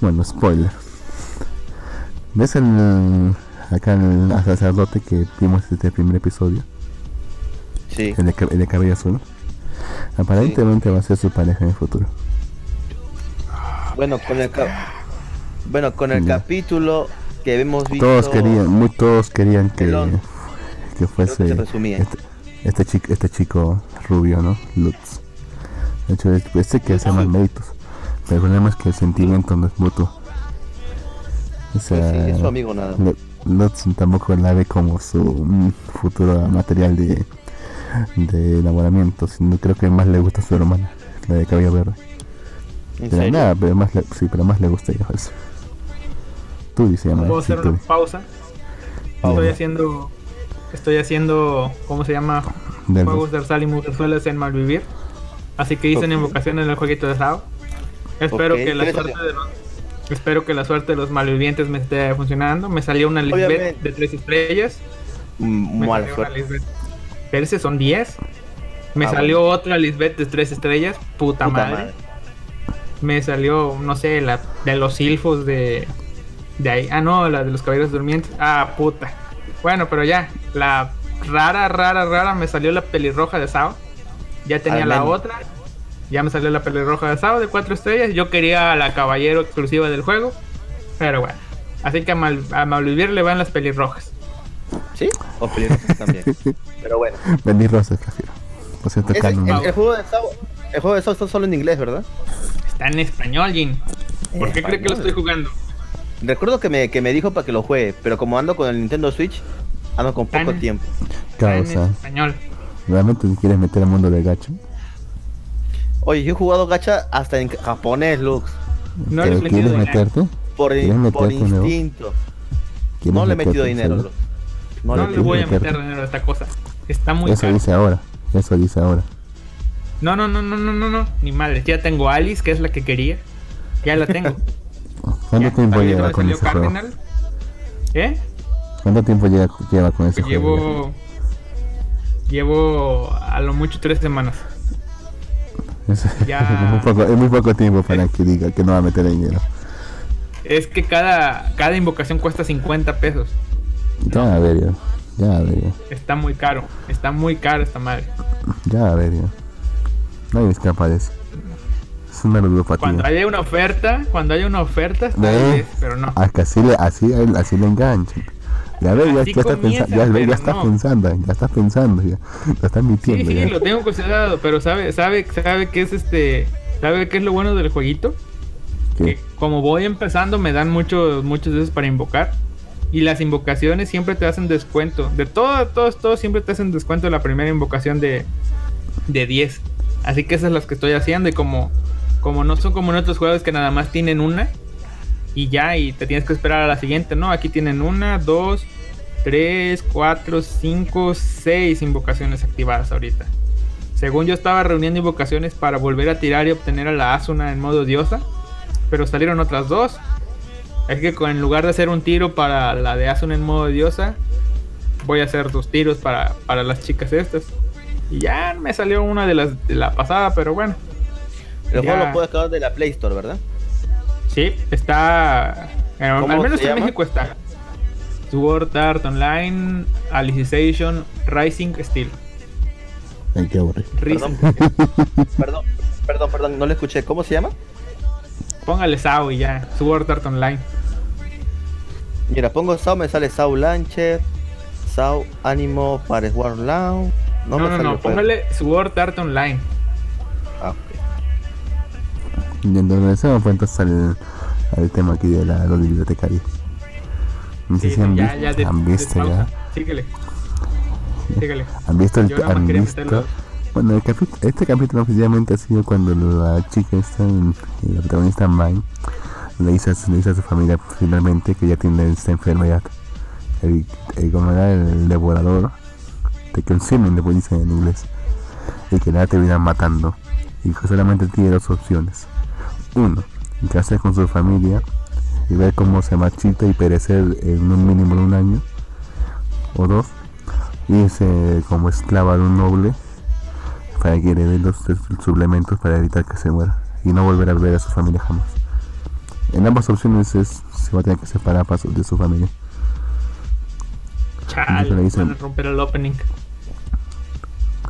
Bueno, spoiler. ¿Ves el acá el sacerdote que vimos desde el primer episodio? Sí. El de, ca- el de cabello azul. Aparentemente va a ser su pareja en el futuro. Bueno, con el bueno, con el Ya. capítulo que hemos visto. Todos querían, muy todos querían que, que fuese este, este chico, este chico rubio, ¿no? Lutz. De hecho, es- este que hace más méritos. Pero el problema es que el sentimiento no es mutuo. O sea, sí, es su amigo nada tampoco la ve como su mm, futuro material de, de enamoramiento, sino creo que más le gusta a su hermana, la de cabello verde. ¿En Pero serio? nada, pero más le, sí, pero más le gusta ella. pues. Tú dice. ¿Puedo sí, hacer tú. una pausa? Pausa. Estoy haciendo estoy haciendo ¿cómo se llama? Del- Juegos de Arsal y Mujerzuelas en Malvivir. Así que hice una Ok. invocación en el jueguito de Sao. Espero que la ¿qué le suerte de los Espero que la suerte de los malvivientes me esté funcionando. Me salió una Lisbeth de tres estrellas. Mm, Me salió una. Lisbeth. Pero ese son 10. Me Ah, salió otra Lisbeth de 3 estrellas. Puta, Puta madre. madre. Me salió, no sé, la de los silfos de. De ahí. Ah, no, la de los caballeros durmientes. Ah, puta. Bueno, pero ya. La rara, rara, rara me salió la pelirroja de Sao. Ya tenía la otra. Ya me salió la pelirroja de Sao de 4 estrellas. Yo quería la caballero exclusiva del juego. Pero bueno. Así que a, Mal a Malvivir le van las pelirrojas. ¿Sí? O peligrosas también. [laughs] Pero bueno. Vení rosas, prefiero. Por cierto, Canon. el, el juego de Sao, el juego de Sao está solo en inglés, ¿verdad? Está en español, Jin. ¿Por qué cree que lo estoy jugando? Recuerdo que me, que me dijo para que lo juegue, pero como ando con el Nintendo Switch, ando con poco Tan- tiempo. Está en español. Realmente te quieres meter al mundo del gacho. Oye, yo he jugado gacha hasta en japonés, Lux. No le he ¿Pero metido quieres dinero. meterte? Por, ¿Quieres por meterte, instinto. ¿Quieres No le he metido dinero? Lux. No No, le voy a meter dinero a esta cosa. Está muy Eso caro. dice ahora. Eso dice ahora. No, no, no, no, no, no, no. Ni madre. Ya tengo Alice, que es la que quería. Ya la tengo. [laughs] ¿Cuánto Ya, tiempo lleva con ese juego? ¿Eh? ¿Cuánto tiempo lleva, lleva con ese Pues juego? llevo. Llevo a lo mucho tres semanas. Es, ya- es [laughs] muy poco, es muy poco tiempo para que diga que no va a meter dinero. Es que cada, cada invocación cuesta 50 pesos. Ya, a ver, ya. Ya, a ver, ya. Está muy caro. Está muy caro esta madre. Ya, a ver, ya. Nadie escapa de eso. Es una Cuando ludopatía. haya una oferta, cuando haya una oferta, tal ¿Ve? vez, pero no. Que así le, así, así le enganchan. Ya ves, ya, ya está comienza, pensando, ya, ya pero está no. pensando, ya está pensando, ya. Lo está Sí, mintiendo, sí, ya. lo tengo considerado, pero sabe, sabe, sabe que es este, sabe qué es lo bueno del jueguito. ¿Qué? Que como voy empezando me dan muchos, muchos de esos para invocar y las invocaciones siempre te hacen descuento. De todo, todos, todos siempre te hacen descuento la primera invocación de, de 10. Así que esas son las que estoy haciendo y como, como no son como en otros juegos que nada más tienen una y ya y te tienes que esperar a la siguiente, no, aquí tienen una, dos, tres, cuatro, cinco, seis invocaciones activadas ahorita. Según yo estaba reuniendo invocaciones para volver a tirar y obtener a la Asuna en modo diosa, pero salieron otras dos. Es que en lugar de hacer un tiro para la de Asuna en modo diosa, voy a hacer dos tiros para, para las chicas estas. Y ya me salió una de las de la pasada, pero bueno. El Ya. juego lo puedes acabar de la Play Store, ¿verdad? Sí, está. eh, al ¿Cómo menos se en llama? México está. Sword Art Online, Alicization, Rising Steel. Ay, qué aburrido. Rising. Perdón, [laughs] perdón, perdón, perdón, no lo escuché. ¿Cómo se llama? Póngale SAO y ya. Sword Art Online. Mira, pongo SAO, me sale SAO Launcher, SAO Animo para War Launch. No, No, me no, sale no. Póngale Sword Art Online. Ah, ok. Y entonces regresamos pues entonces al, al tema aquí de la, los bibliotecarios. No sé Sí, si han ya, visto, ya, de- han visto ya, Síguele. Síguele. han visto el, han visto, bueno, el capi- este capítulo oficialmente ha sido cuando la chica está, en- la protagonista Mai, le dice, a su- le dice a su familia finalmente que ya tiene esta enfermedad, el, el, como era el devorador, de consuming, le dicen en inglés, y que la termina matando, y que solamente tiene dos opciones, uno, quedarse con su familia y ver cómo se marchita y perecer en un mínimo de un año, o dos, irse como esclava de un noble para que herede los suplementos para evitar que se muera y no volver a ver a su familia jamás. En ambas opciones es, se va a tener que separar pa- de su familia. Chale, le dicen- van a romper el opening.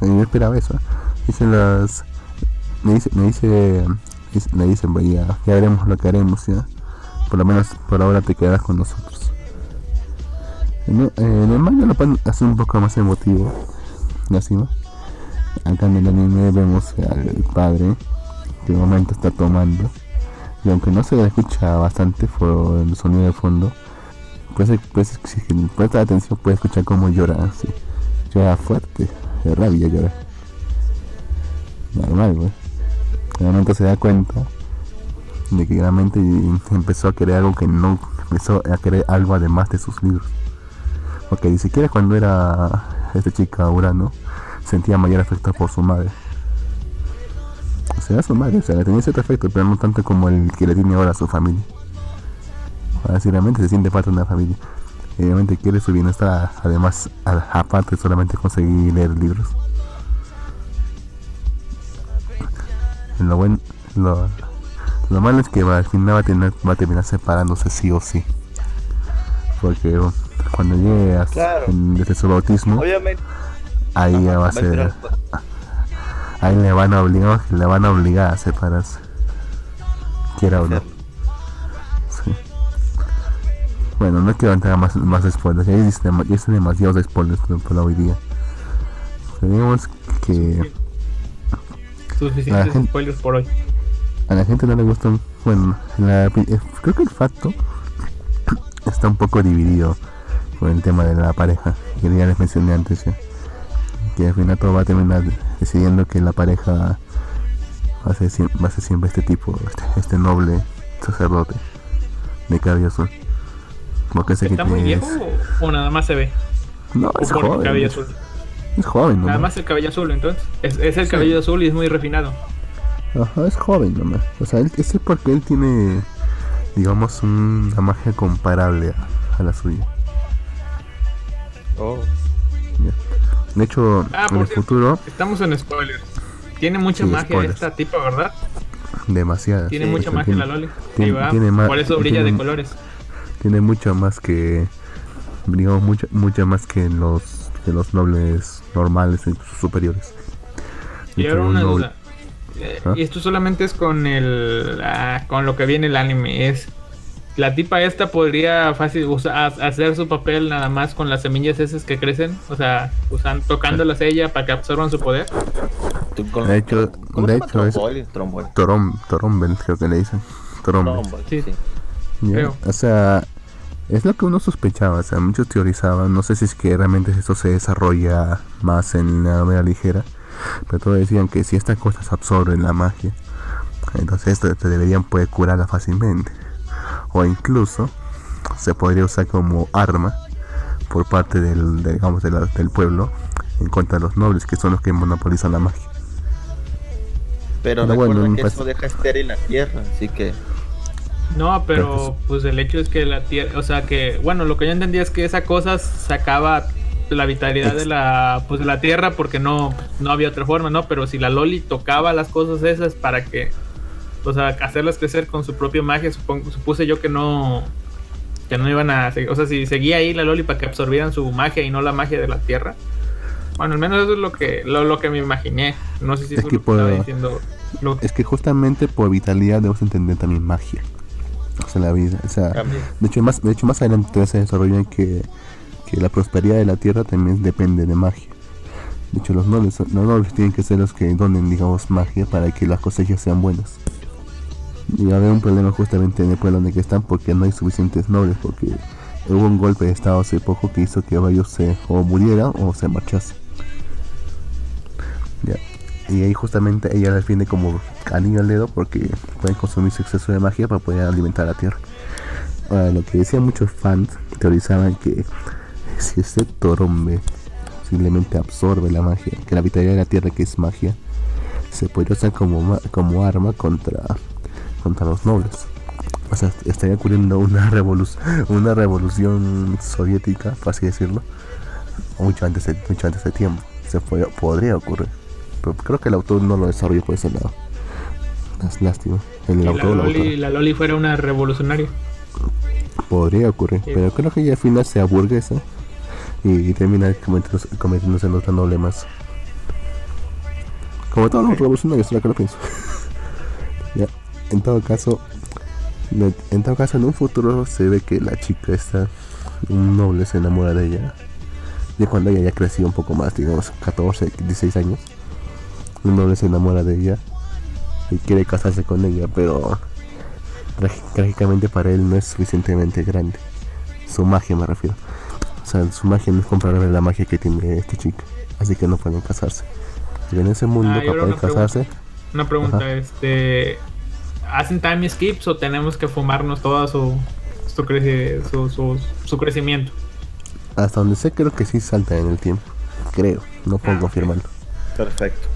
Y yo esperaba eso. ¿eh? Dicen las. Me dice, me dice, me dicen, "Pues ya, haremos lo que haremos, ya. Por lo menos por ahora te quedarás con nosotros. En el, en manga lo pueden hacer un poco más emotivo. Así, ¿no? Acá en el anime vemos al padre que de momento está tomando. Y aunque no se le escucha bastante por el sonido de fondo, pues, pues si presta atención puede escuchar cómo llora así. Llora fuerte, de rabia llora. Normal, güey. Momento se da cuenta de que realmente empezó a querer algo que no, empezó a querer algo además de sus libros. Porque ni siquiera cuando era esta chica Urano sentía mayor afecto por su madre. O sea, su madre, o sea, le tenía cierto afecto, pero no tanto como el que le tiene ahora a su familia. Ahora sí realmente se siente parte de una familia. y obviamente quiere su bienestar, además, aparte solamente conseguir leer libros. Lo bueno, lo, lo malo es que va, al final va a, tener, va a terminar separándose sí o sí. Porque cuando llegue a, Claro. en- desde su bautismo, Obviamente. ahí ya va a ser, ahí le van a obligar, le van a obligar a separarse. Quiera o no. Sí. Bueno, no quiero entrar más, más spoilers, ya dicen, ya demasiados spoilers por, por hoy día. Tenemos que Suficientes La gente- spoilers por hoy. a la gente no le gustan, bueno, la- eh, creo que el facto está un poco dividido con el tema de la pareja, que ya les mencioné antes ya. Que al final todo va a terminar decidiendo que la pareja va a ser, va a ser siempre este tipo, este, este noble sacerdote de cabello azul. Porque ese que ¿Está muy viejo o, o nada más se ve? No, ¿O es joven. cabello Es, azul? Es joven, Nada nomás. más el cabello azul, entonces. Es, es el Sí. cabello azul y es muy refinado. Ajá, es joven nomás. O sea, él, ese es porque él tiene, digamos, una magia comparable a, a la suya. Oh. De hecho, Ah, en el futuro, Estamos en spoilers. Tiene mucha Sí, magia spoilers. esta tipa, ¿verdad? demasiada. Tiene Sí, mucha magia tiene- la Loli. tiene- tiene ma- Por eso brilla de colores. Tiene mucho más que, digamos, mucha, mucha más que los, que los nobles normales y superiores. De Y ahora una noble- duda. Eh, ¿Ah? Y esto solamente es con el ah, con lo que viene el anime. Es la tipa esta podría fácil usa- ha- hacer su papel nada más con las semillas esas que crecen, o sea, usan, tocándolas ella para que absorban su poder. Con- De hecho- ¿cómo de se llama? hecho es- creo que le dicen. Tromboli, Sí. sí. O sea, es lo que uno sospechaba, o sea, muchos teorizaban, no sé si es que realmente eso se desarrolla más en la novela ligera, pero todos decían que si estas cosas absorben la magia, entonces esto te deberían poder curarla fácilmente. O incluso se podría usar como arma por parte del, de, digamos, de la- del pueblo en contra de los nobles, que son los que monopolizan la magia. Pero Pero recuerda bueno, que pues- eso deja estéril la tierra, así que No, Pero pero pues el hecho es que la tierra, o sea que, bueno, lo que yo entendía es que esa cosa sacaba la vitalidad de la pues de la tierra porque no no había otra forma, ¿no? Pero si la Loli tocaba las cosas esas para que o sea, hacerlas crecer con su propia magia, supongo, supuse yo que no que no iban a o sea, si seguía ahí la Loli para que absorbieran su magia y no la magia de la tierra. Bueno, al menos eso es lo que lo, lo que me imaginé. No sé si Es eso que lo que estaba diciendo. Lu. Es que justamente por vitalidad debemos entender también magia. O sea, la vida. O sea, de hecho, más, de hecho más adelante se desarrolla que, que la prosperidad de la tierra también depende de magia. De hecho, los nobles, los nobles tienen que ser los que donen, digamos, magia para que las cosechas sean buenas. Y va a haber un problema justamente en el pueblo donde están porque no hay suficientes nobles, porque hubo un golpe de estado hace poco que hizo que varios se o murieran o se marchasen. Y ahí justamente ella la defiende como anillo al dedo porque pueden consumir su exceso de magia para poder alimentar a la tierra. Ahora, lo que decían muchos fans teorizaban que si este torombe simplemente absorbe la magia, que la vitalidad de la tierra que es magia, se podría usar como, como arma contra, contra los nobles. O sea, estaría ocurriendo una revolución, una revolución soviética, por así decirlo, mucho antes de, mucho antes de tiempo. Se podría, podría ocurrir. Pero creo que el autor no lo desarrolló por ese lado. Es lástima. El Y la autor, Loli, autora. la Loli fuera una revolucionaria. Podría ocurrir, Sí. pero creo que ella al final se aburguesa y termina cometiéndose, cometiéndose en otro noble más. Como todos los revolucionarios, ahora que lo pienso. [laughs] ya, en todo caso, en todo caso, en un futuro se ve que la chica esta, un noble se enamora de ella. Ya cuando ella ya creció un poco más, digamos 14, 16 años, un noble se enamora de ella y quiere casarse con ella, pero trágicamente para él no es suficientemente grande. Su magia me refiero. O sea, su magia no es comparable a la magia que tiene este chico. Así que no pueden casarse. Y en ese mundo Ah, para poder una casarse, Una pregunta, Ajá. este ¿hacen time skips o tenemos que fumarnos todo su su, creci- su, su, su crecimiento? hasta donde sé creo que sí salta en el tiempo. Creo, no puedo Ah, confirmarlo. perfecto.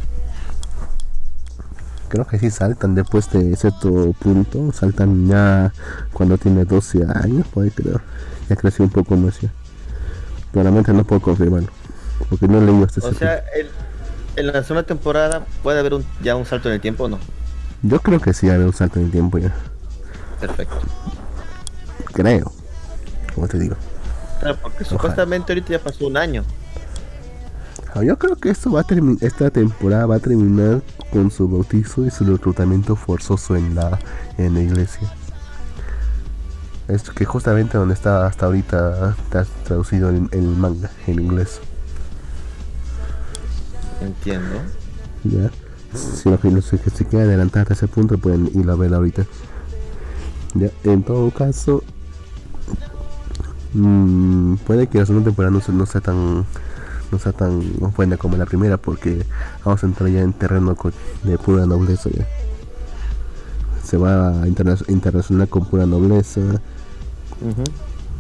Creo que sí saltan después de cierto punto. Saltan ya cuando tiene 12 años, puede creo. Ya creció un poco más ya. Claramente no puedo confirmarlo. Porque no he leído este O sea, el- en la segunda temporada puede haber un, ya un salto en el tiempo o no. Yo creo que sí había un salto en el tiempo ya. Perfecto. Creo. Como te digo. Claro, porque supuestamente ahorita ya pasó un año. Yo creo que esto va a esta temporada va a terminar con su bautizo y su reclutamiento forzoso en la en la iglesia. Es que justamente donde está hasta ahorita está traducido el, el manga en inglés. Entiendo. Ya. Si los que que se quieren adelantar a ese punto pueden ir a ver ahorita. Ya. En todo caso, mm, puede que la segunda temporada no, se- no sea tan no sea tan buena como la primera porque vamos a entrar ya en terreno de pura nobleza ya. Se va a interna- internacional con pura nobleza.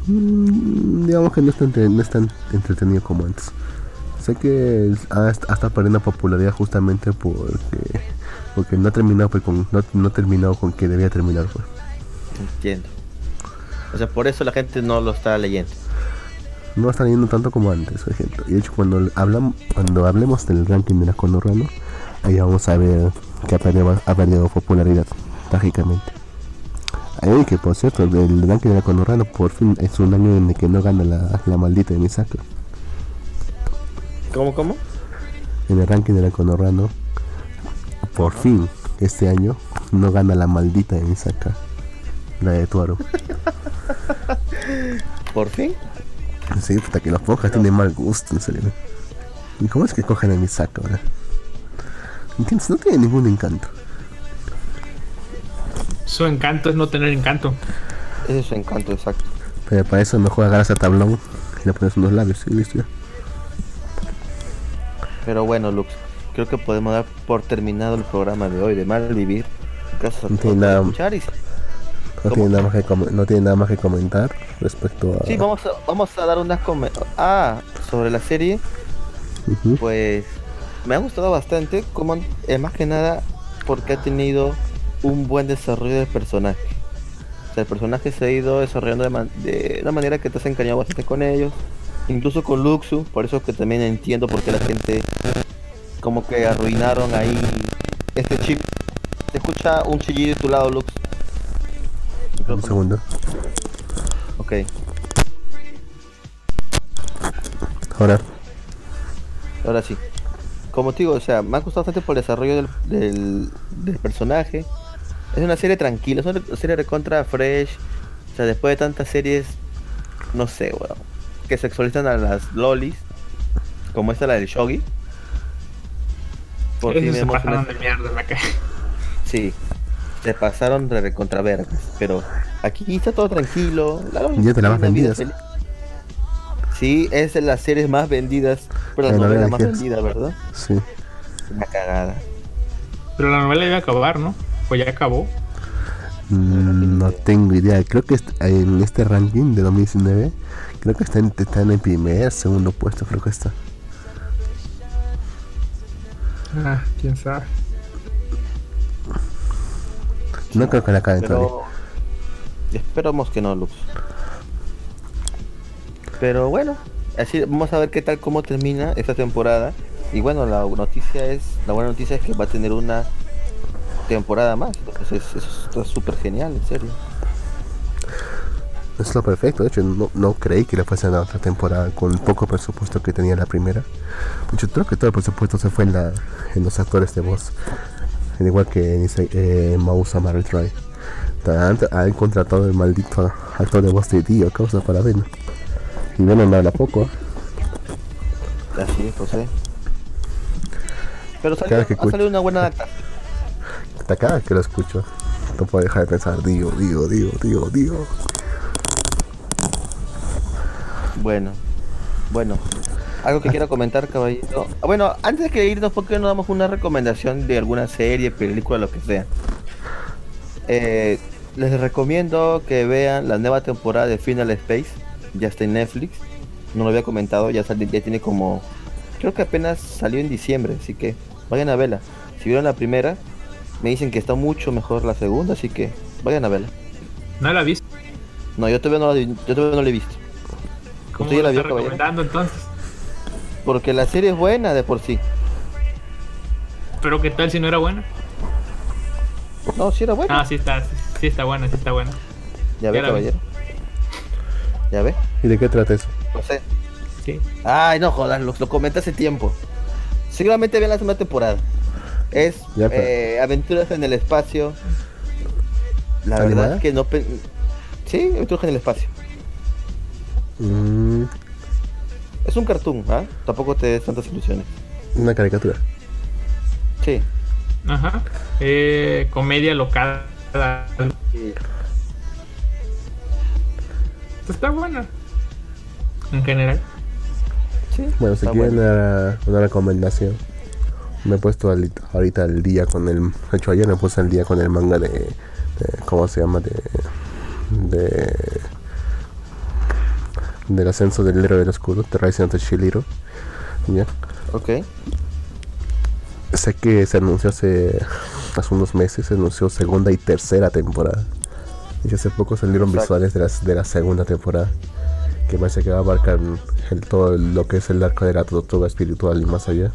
Mm, digamos que no es, tan, no es tan entretenido como antes. Sé que ha, estado perdiendo popularidad justamente porque porque no ha terminado pues, con no, no ha terminado con que debía terminar pues. Entiendo. O sea, por eso la gente no lo está leyendo. No está leyendo tanto como antes, por ejemplo. Y de hecho cuando hablamos cuando hablemos del ranking de la Conorrano, ahí vamos a ver que ha perdido, ha perdido popularidad, trágicamente. Ahí que por cierto, el ranking de la Conorrano por fin es un año en el que no gana la, la maldita de Misaka. ¿Cómo, cómo? en el ranking de la Conorrano, por fin, este año, no gana la maldita de Misaka, la de Tuaro. [laughs] ¿Por fin? Sí, hasta que los pocas tienen mal gusto, en serio. ¿Y cómo es que cogen a Misaka ahora? ¿Entiendes? No tiene ningún encanto. Su encanto es no tener encanto. Ese es su encanto, exacto. Pero para eso mejor agarras a tablón y le pones unos labios y listo ya. Pero bueno, Lux, creo que podemos dar por terminado el programa de hoy de Mal Vivir. Gracias a No todos tiene por nada- escuchar y No ¿Cómo? tiene, nada más que no tiene nada más que comentar respecto a... Sí, vamos a, vamos a dar unas Ah, sobre la serie, pues me ha gustado bastante, como eh, más que nada porque ha tenido un buen desarrollo del personaje. O sea, el personaje se ha ido desarrollando de, man- de una manera que te has encariñado bastante con ellos, incluso con Luxu, por eso que también entiendo por qué la gente como que arruinaron ahí este chip. Te escucha un chillido de tu lado, Un segundo. Ok. Ahora, Ahora sí. Como te digo, o sea, me ha gustado bastante por el desarrollo del, del, del personaje. Es una serie tranquila, es una serie recontra fresh. O sea, después de tantas series, no sé, weón, que sexualizan a las lolis, como esta la del Shogi. Por fin se una- de mierda. Sí, se pasaron de recontra vergas, pero aquí está todo tranquilo. La Loli Y es de las más tiene una vida vendidas. feliz. Sí, es de las series más vendidas, pero la La novela más vendida, ¿verdad? sí. Una cagada. Pero la novela iba a acabar, ¿no? Pues ya acabó. Mm, No tengo idea. Creo que en este ranking de 2019, creo que está en, está en el primer, segundo puesto, creo que está. Ah, quién sabe. No creo que la acaben todavía. Esperamos que no, Lux. Pero bueno, así vamos a ver qué tal cómo termina esta temporada. Y bueno, la noticia es, la buena noticia es que va a tener una temporada más. Entonces eso está súper genial, en serio. Es lo perfecto. De hecho, no, no creí que le fuese a otra temporada con el poco presupuesto que tenía la primera. Yo creo que todo el presupuesto se fue en, la, en los actores de voz. Al igual que en eh, Mausa Maritry. Han, han contratado el maldito actor de voz de Dio, causa para Venom. Y Venom no habla poco. ¿eh? Así es, José. Pero salió, que ha salido una buena adaptación. Hasta cada que lo escucho, no puedo dejar de pensar, Dio, Dio, Dio, Dio, Dio. Bueno, bueno. Algo que quiera comentar, caballito. Ah, Bueno, antes de que irnos, ¿por qué no damos una recomendación de alguna serie, película, lo que sea? Eh, les recomiendo que vean la nueva temporada de Final Space. Ya está en Netflix. No lo había comentado, ya, sali- ya tiene como... Creo que apenas salió en diciembre, así que vayan a verla. Si vieron la primera, Me dicen que está mucho mejor la segunda, así que vayan a verla. No la he visto. No, yo todavía no la, yo todavía no la he visto. ¿Cómo ¿Usted ya la vio, caballero? recomendando entonces? Porque la serie es buena de por sí. Pero qué tal si no era buena. No, sí era buena. Ah, sí está, sí, sí está buena, sí está buena. ya ve, ya vi. caballero. Ya ve. ¿Y de qué trata eso? No sé. Sí. Ay, no jodas, lo, lo comenté hace tiempo. Seguramente vean la segunda temporada. Es Ya, pero- eh, aventuras en el espacio. La verdad que no... pe- Sí, aventuras en el espacio. Mm, Es un cartoon, ¿ah? Tampoco te des tantas ilusiones. una caricatura. Sí. Ajá. Eh, comedia local. Está buena. En general. Sí. Bueno, si quieren bueno. una, una recomendación, me he puesto al- ahorita al día con el. De hecho, ayer me puse al día con el manga de. de- ¿Cómo se llama? De. de del ascenso del héroe del escudo, The Rising of the Shield Hero. ¿Ya? Ok. Sé que se anunció hace, [laughs] hace unos meses, se anunció segunda y tercera temporada. Y hace poco salieron Exacto. visuales de la, de la segunda temporada. Que parece que va a abarcar el, todo lo que es el arco de la tortuga espiritual y más allá.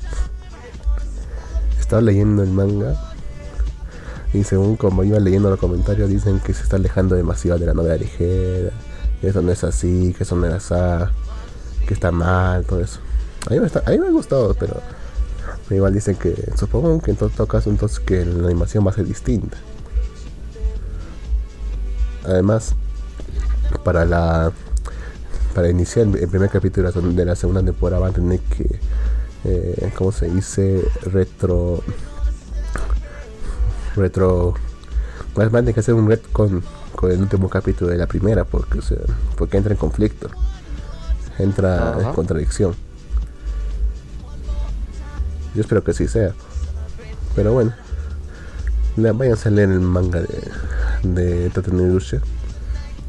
Estaba leyendo el manga. Y según como iba leyendo los comentarios, dicen que se está alejando demasiado de la novela ligera. Que eso no es así, que eso no era así. Que está mal, todo eso. A mí me, está- a mí me ha gustado, pero igual dicen que, supongo que en todo, caso entonces que la animación va a ser distinta. Además, para la para iniciar el, primer capítulo de la- segunda temporada van a tener que, eh, ¿cómo se dice? Retro... Retro... Van a tener que hacer un ret con, con el último capítulo de la primera porque, o sea, porque entra en conflicto. Entra en contradicción. Yo espero que sí sea. Pero bueno. Le- Váyanse a leer el manga de, de Tatanirusha.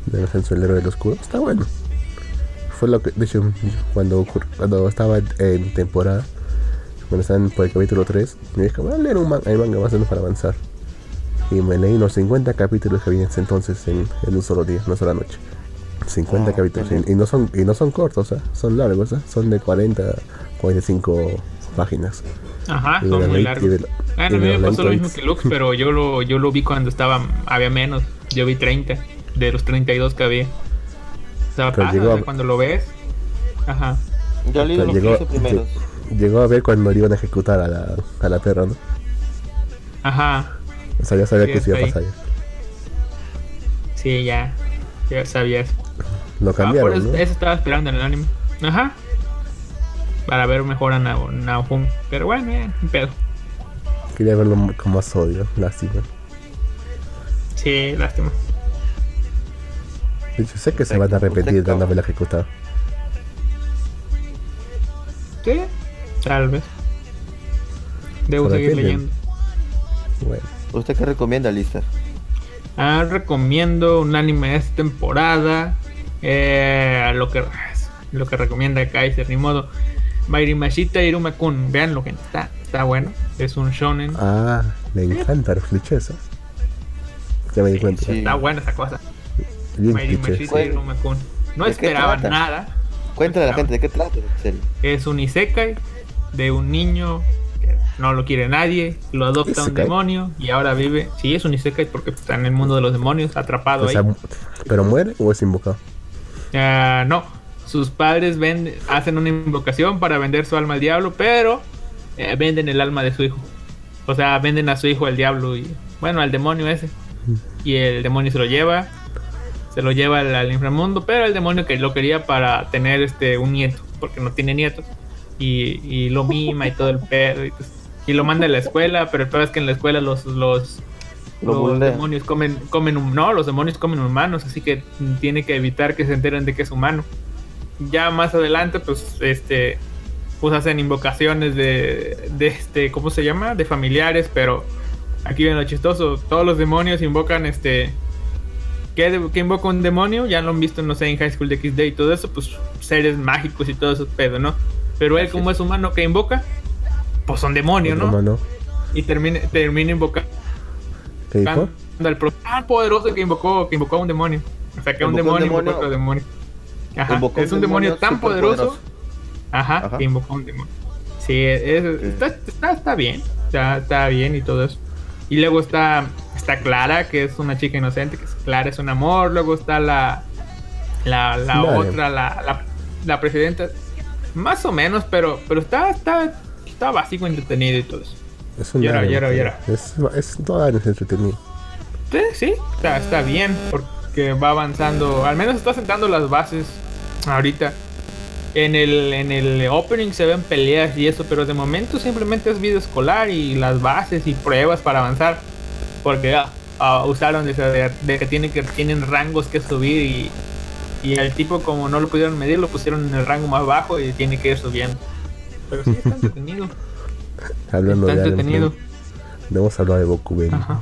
Del ascenso del héroe del oscuro. Está bueno. Fue lo que, de hecho, cuando, cuando estaba en temporada, cuando estaban por el capítulo 3, me dije, voy a leer un manga, el manga más o menos para avanzar. Y me leí los 50 capítulos que había en ese entonces en, en un solo día, una sola noche. 50 Ah, capítulos. Y, y no son, y no son cortos, ¿eh? son largos, ¿eh? son de 40, 45 páginas. Ajá, Y son muy largos. de- Bueno, y a mí me pasó lo mismo que Lux, pero yo lo, yo lo vi cuando estaba, había menos. Yo vi 30 de los 32 que había. O sea, pasa, llegó o a- sea, cuando lo ves. Ajá. Yo leí los llegó, 15 primeros. lle- llegó a ver cuando le iban a ejecutar a la, a la perra, ¿no? Ajá. O sea, ya sabía Sí, que se iba a pasar. Sí, ya. Ya sabías. Lo Ah, por cambiaron, eso, ¿no? eso estaba esperando en el anime. Ajá. Para ver mejor a Nao- Naofumi. Pero bueno, ya, un pedo. Quería verlo con más odio, lástima. Sí, lástima. De hecho, sé que se van a Perfecto. dando haberla ejecutado. Sí, tal vez. Debo Se seguir leyendo. Bueno, ¿Usted qué recomienda, Lister? Ah, recomiendo un anime de esta temporada. Eh, lo que lo que recomienda Kaiser, ni modo. Mairimashita Irumakun, veanlo, gente. Está, está bueno. Es un shonen. ah, le encanta los clichés, ¿eh? Ya me di cuenta. sí. Está buena esa cosa. Bien Mairimashita Irumakun. No ¿de qué esperaba nada. Cuéntale a la gente de qué trata. Es un isekai de un niño que no lo quiere nadie, lo adopta un ¿Isekai? demonio y ahora vive. Sí, es un isekai porque está en el mundo de los demonios, atrapado O sea, ahí. ¿pero muere o es invocado? Ah, no, sus padres venden, hacen una invocación para vender su alma al diablo, pero eh, venden el alma de su hijo. O sea, venden a su hijo al diablo y, bueno, al demonio ese. Y el demonio se lo lleva, se lo lleva al, al inframundo, pero el demonio que lo quería para tener este un nieto, porque no tiene nietos. Y, y lo mima y todo el pedo. Y, pues, y lo manda a la escuela, pero el peor es que en la escuela los, los, Lo los bulea. demonios comen, comen, no, los demonios comen humanos, así que tiene que evitar que se enteren de que es humano. Ya más adelante, pues, este, pues hacen invocaciones de, de este, ¿cómo se llama? De familiares, pero aquí viene lo chistoso, todos los demonios invocan, este, ¿qué, de- qué invoca un demonio? Ya lo han visto, no sé, en High School de XD y todo eso, pues seres mágicos y todo eso, pedo, ¿no? Pero él, como es. es humano, ¿qué invoca? Pues son demonios, ¿no? y termina, termina invocando ¿Qué dijo? al tan poderoso que invocó, que invocó a un demonio. O sea, que un Invocó un demonio invocó demonio. a otro demonio. Ajá, Invocó es un demonio tan poderoso. Ajá, Ajá. que invocó a un demonio. Sí, es- está, está, está bien. Está, está bien y todo eso. Y luego está, está Clara, que es una chica inocente, que es Clara es un amor. Luego está la, la, la otra, la, la, la presidenta. Más o menos, pero, pero está, está, está básico, entretenido y todo eso. Es un Llora, llora, llora. Es, es todo entretenido. Sí, sí, está, está bien, porque va avanzando, al menos está sentando las bases ahorita. En el, en el opening se ven peleas y eso, pero de momento simplemente es video escolar y las bases y pruebas para avanzar. Porque ah, ah, usaron de, de- de que, tienen que tienen rangos que subir y, y el tipo como no lo pudieron medir, lo pusieron en el rango más bajo y tiene que ir subiendo. Pero sí está entretenido. [laughs] Hablando está de entretenido. anime, debemos hablar de Bokuben. Ajá.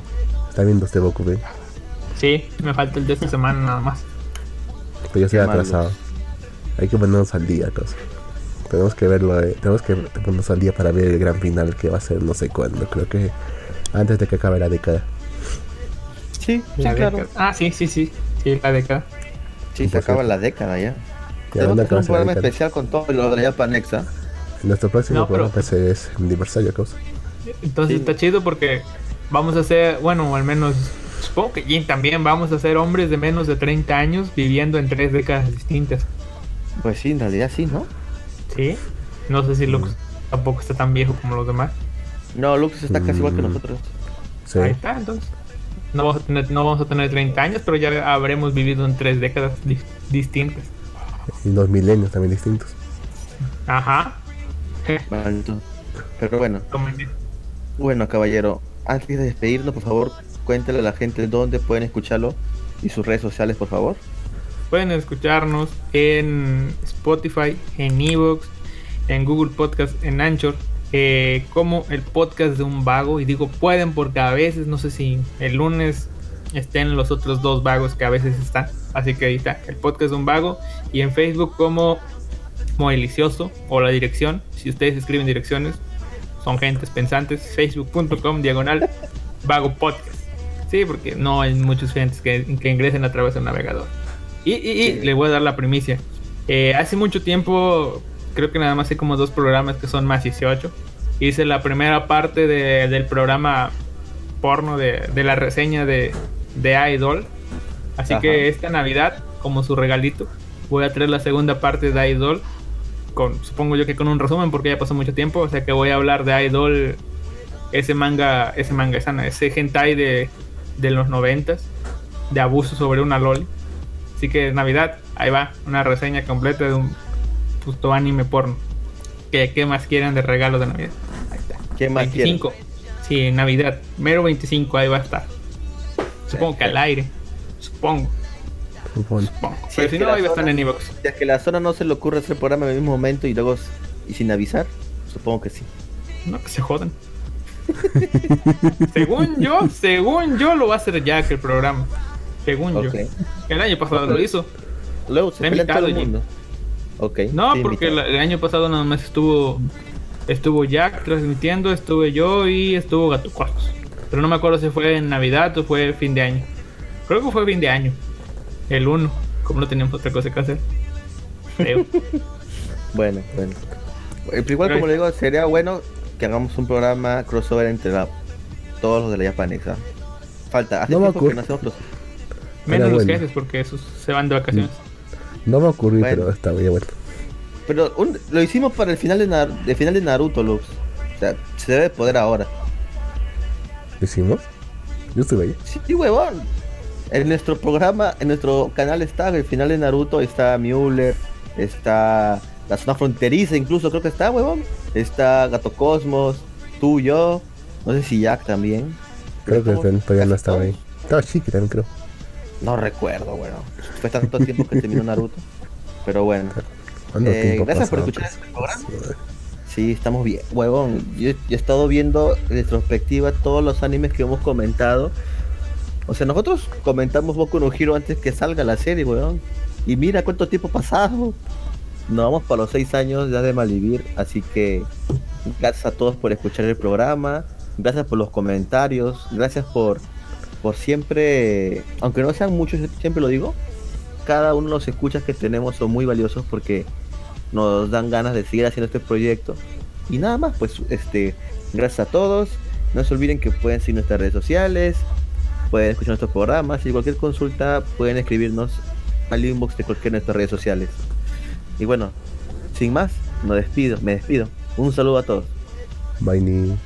¿Está viendo este Bokuben? Sí, me falta el de esta semana nada más. Pero yo estoy atrasado. Hay que ponernos al día, cosa. Tenemos que verlo, eh, tenemos que ponernos al día para ver el gran final que va a ser no sé cuándo. Creo que antes de que acabe la década. Sí, sí, La claro. década. Ah, sí, sí, sí. Sí, la década. Sí, se acaba la década ya. Ya Tenemos que hacer un programa especial con todo lo de la Japanexa. Nuestro próximo No, pero- programa pues, es aniversario, cosa. Entonces Sí. está chido porque vamos a ser, bueno, al menos supongo que Jin también vamos a ser hombres de menos de 30 años viviendo en tres décadas distintas. Pues sí, en realidad sí, ¿no? ¿Sí? No sé si Lux tampoco está tan viejo como los demás. No, Lux está casi igual que Mm. nosotros. Sí. Ahí está, entonces. No vamos, a tener, no vamos a tener 30 años, pero ya habremos vivido en tres décadas di- distintas. Y dos milenios también distintos. Ajá. Maldito. Pero bueno, bueno, caballero, antes de despedirnos, por favor, cuéntale a la gente dónde pueden escucharlo y sus redes sociales, por favor. Pueden escucharnos en Spotify, en Evox, en Google Podcast, en Anchor, eh, como el podcast de un vago. Y digo pueden porque a veces, no sé si el lunes estén los otros dos vagos que a veces están. Así que ahí está, el podcast de un vago. Y en Facebook como Modelicioso o la dirección. Si ustedes escriben direcciones, son gentes pensantes. Facebook.com diagonal [laughs] vago podcast. Sí, porque no hay muchos gentes que, que ingresen a través del navegador. Y, y- y Sí. le voy a dar la primicia. Eh, hace mucho tiempo, creo que nada más hay como dos programas que son más 18. Hice la primera parte de- del programa porno de, de la reseña de, de Idol. Así Ajá. que esta Navidad, como su regalito, voy a traer la segunda parte de Idol. Con, supongo yo que con un resumen porque ya pasó mucho tiempo. O sea que voy a hablar de Idol, ese manga, ese manga, esa- ese hentai de, de los noventas, de abuso sobre una loli. Así que Navidad, ahí va, una reseña completa de un puto anime porno. ¿Qué, qué más quieren de regalo de Navidad? Ahí está. ¿Qué más 25. Sí, Navidad. Mero 25, ahí va a estar. Supongo que al aire. Supongo. Supongo. Si Pero si que no, la ahí va a estar zona- en Evox. Es que a la zona no se le ocurre hacer el programa en el mismo momento y luego y sin avisar, supongo que sí. No, que se jodan. [laughs] según yo, según yo lo va a hacer Jack el programa. Según yo. El año pasado lo hizo. Luego se todo el invitado, mundo. Ok. No, porque el año pasado nada más estuvo estuvo Jack transmitiendo, estuve yo y estuvo Gato Cuartos. Pero no me acuerdo si fue en Navidad o fue fin de año. Creo que fue fin de año. El 1, como no teníamos otra cosa que hacer. Creo. [laughs] Bueno, bueno. Eh, pero igual, Pero como le digo, sería bueno que hagamos un programa crossover entre la- todos los de la Japanexa. Falta, hace No me tiempo que ocurre. no hacemos. Menos Era los bueno. jefes porque esos se van de vacaciones. no me ocurrió, Bueno. pero está bien, bueno. Pero un- lo hicimos para el final de, Nar- el final de Naruto, Lux. O sea, se debe poder ahora. ¿Lo hicimos? Yo estuve ahí. Sí, huevón. En nuestro programa, en nuestro canal está el final de Naruto, está Müller, está la zona fronteriza, incluso creo que está, huevón. Está Gato Cosmos, tú, yo, no sé si Jack también. Creo que todavía no estaba ahí. Estaba Chiqui también, creo. No recuerdo, bueno. Fue tanto tiempo que terminó Naruto. Pero bueno. ¿Cuánto Eh, gracias por escuchar este programa. Sí, estamos bien, huevón. Yo, yo he estado viendo en retrospectiva todos los animes que hemos comentado. O sea, nosotros comentamos Boku no Hero antes que salga la serie, huevón. Y mira cuánto tiempo pasado. Nos vamos para los seis años ya de Malvivir. Así que gracias a todos por escuchar el programa. Gracias por los comentarios. Gracias por por siempre, aunque no sean muchos, siempre lo digo, cada uno de los escuchas que tenemos son muy valiosos porque nos dan ganas de seguir haciendo este proyecto. Y nada más, pues este, gracias a todos. No se olviden que pueden seguir nuestras redes sociales, pueden escuchar nuestros programas y cualquier consulta pueden escribirnos al inbox de cualquiera de nuestras redes sociales. Y bueno, sin más, me despido, me despido. Un saludo a todos. Bye.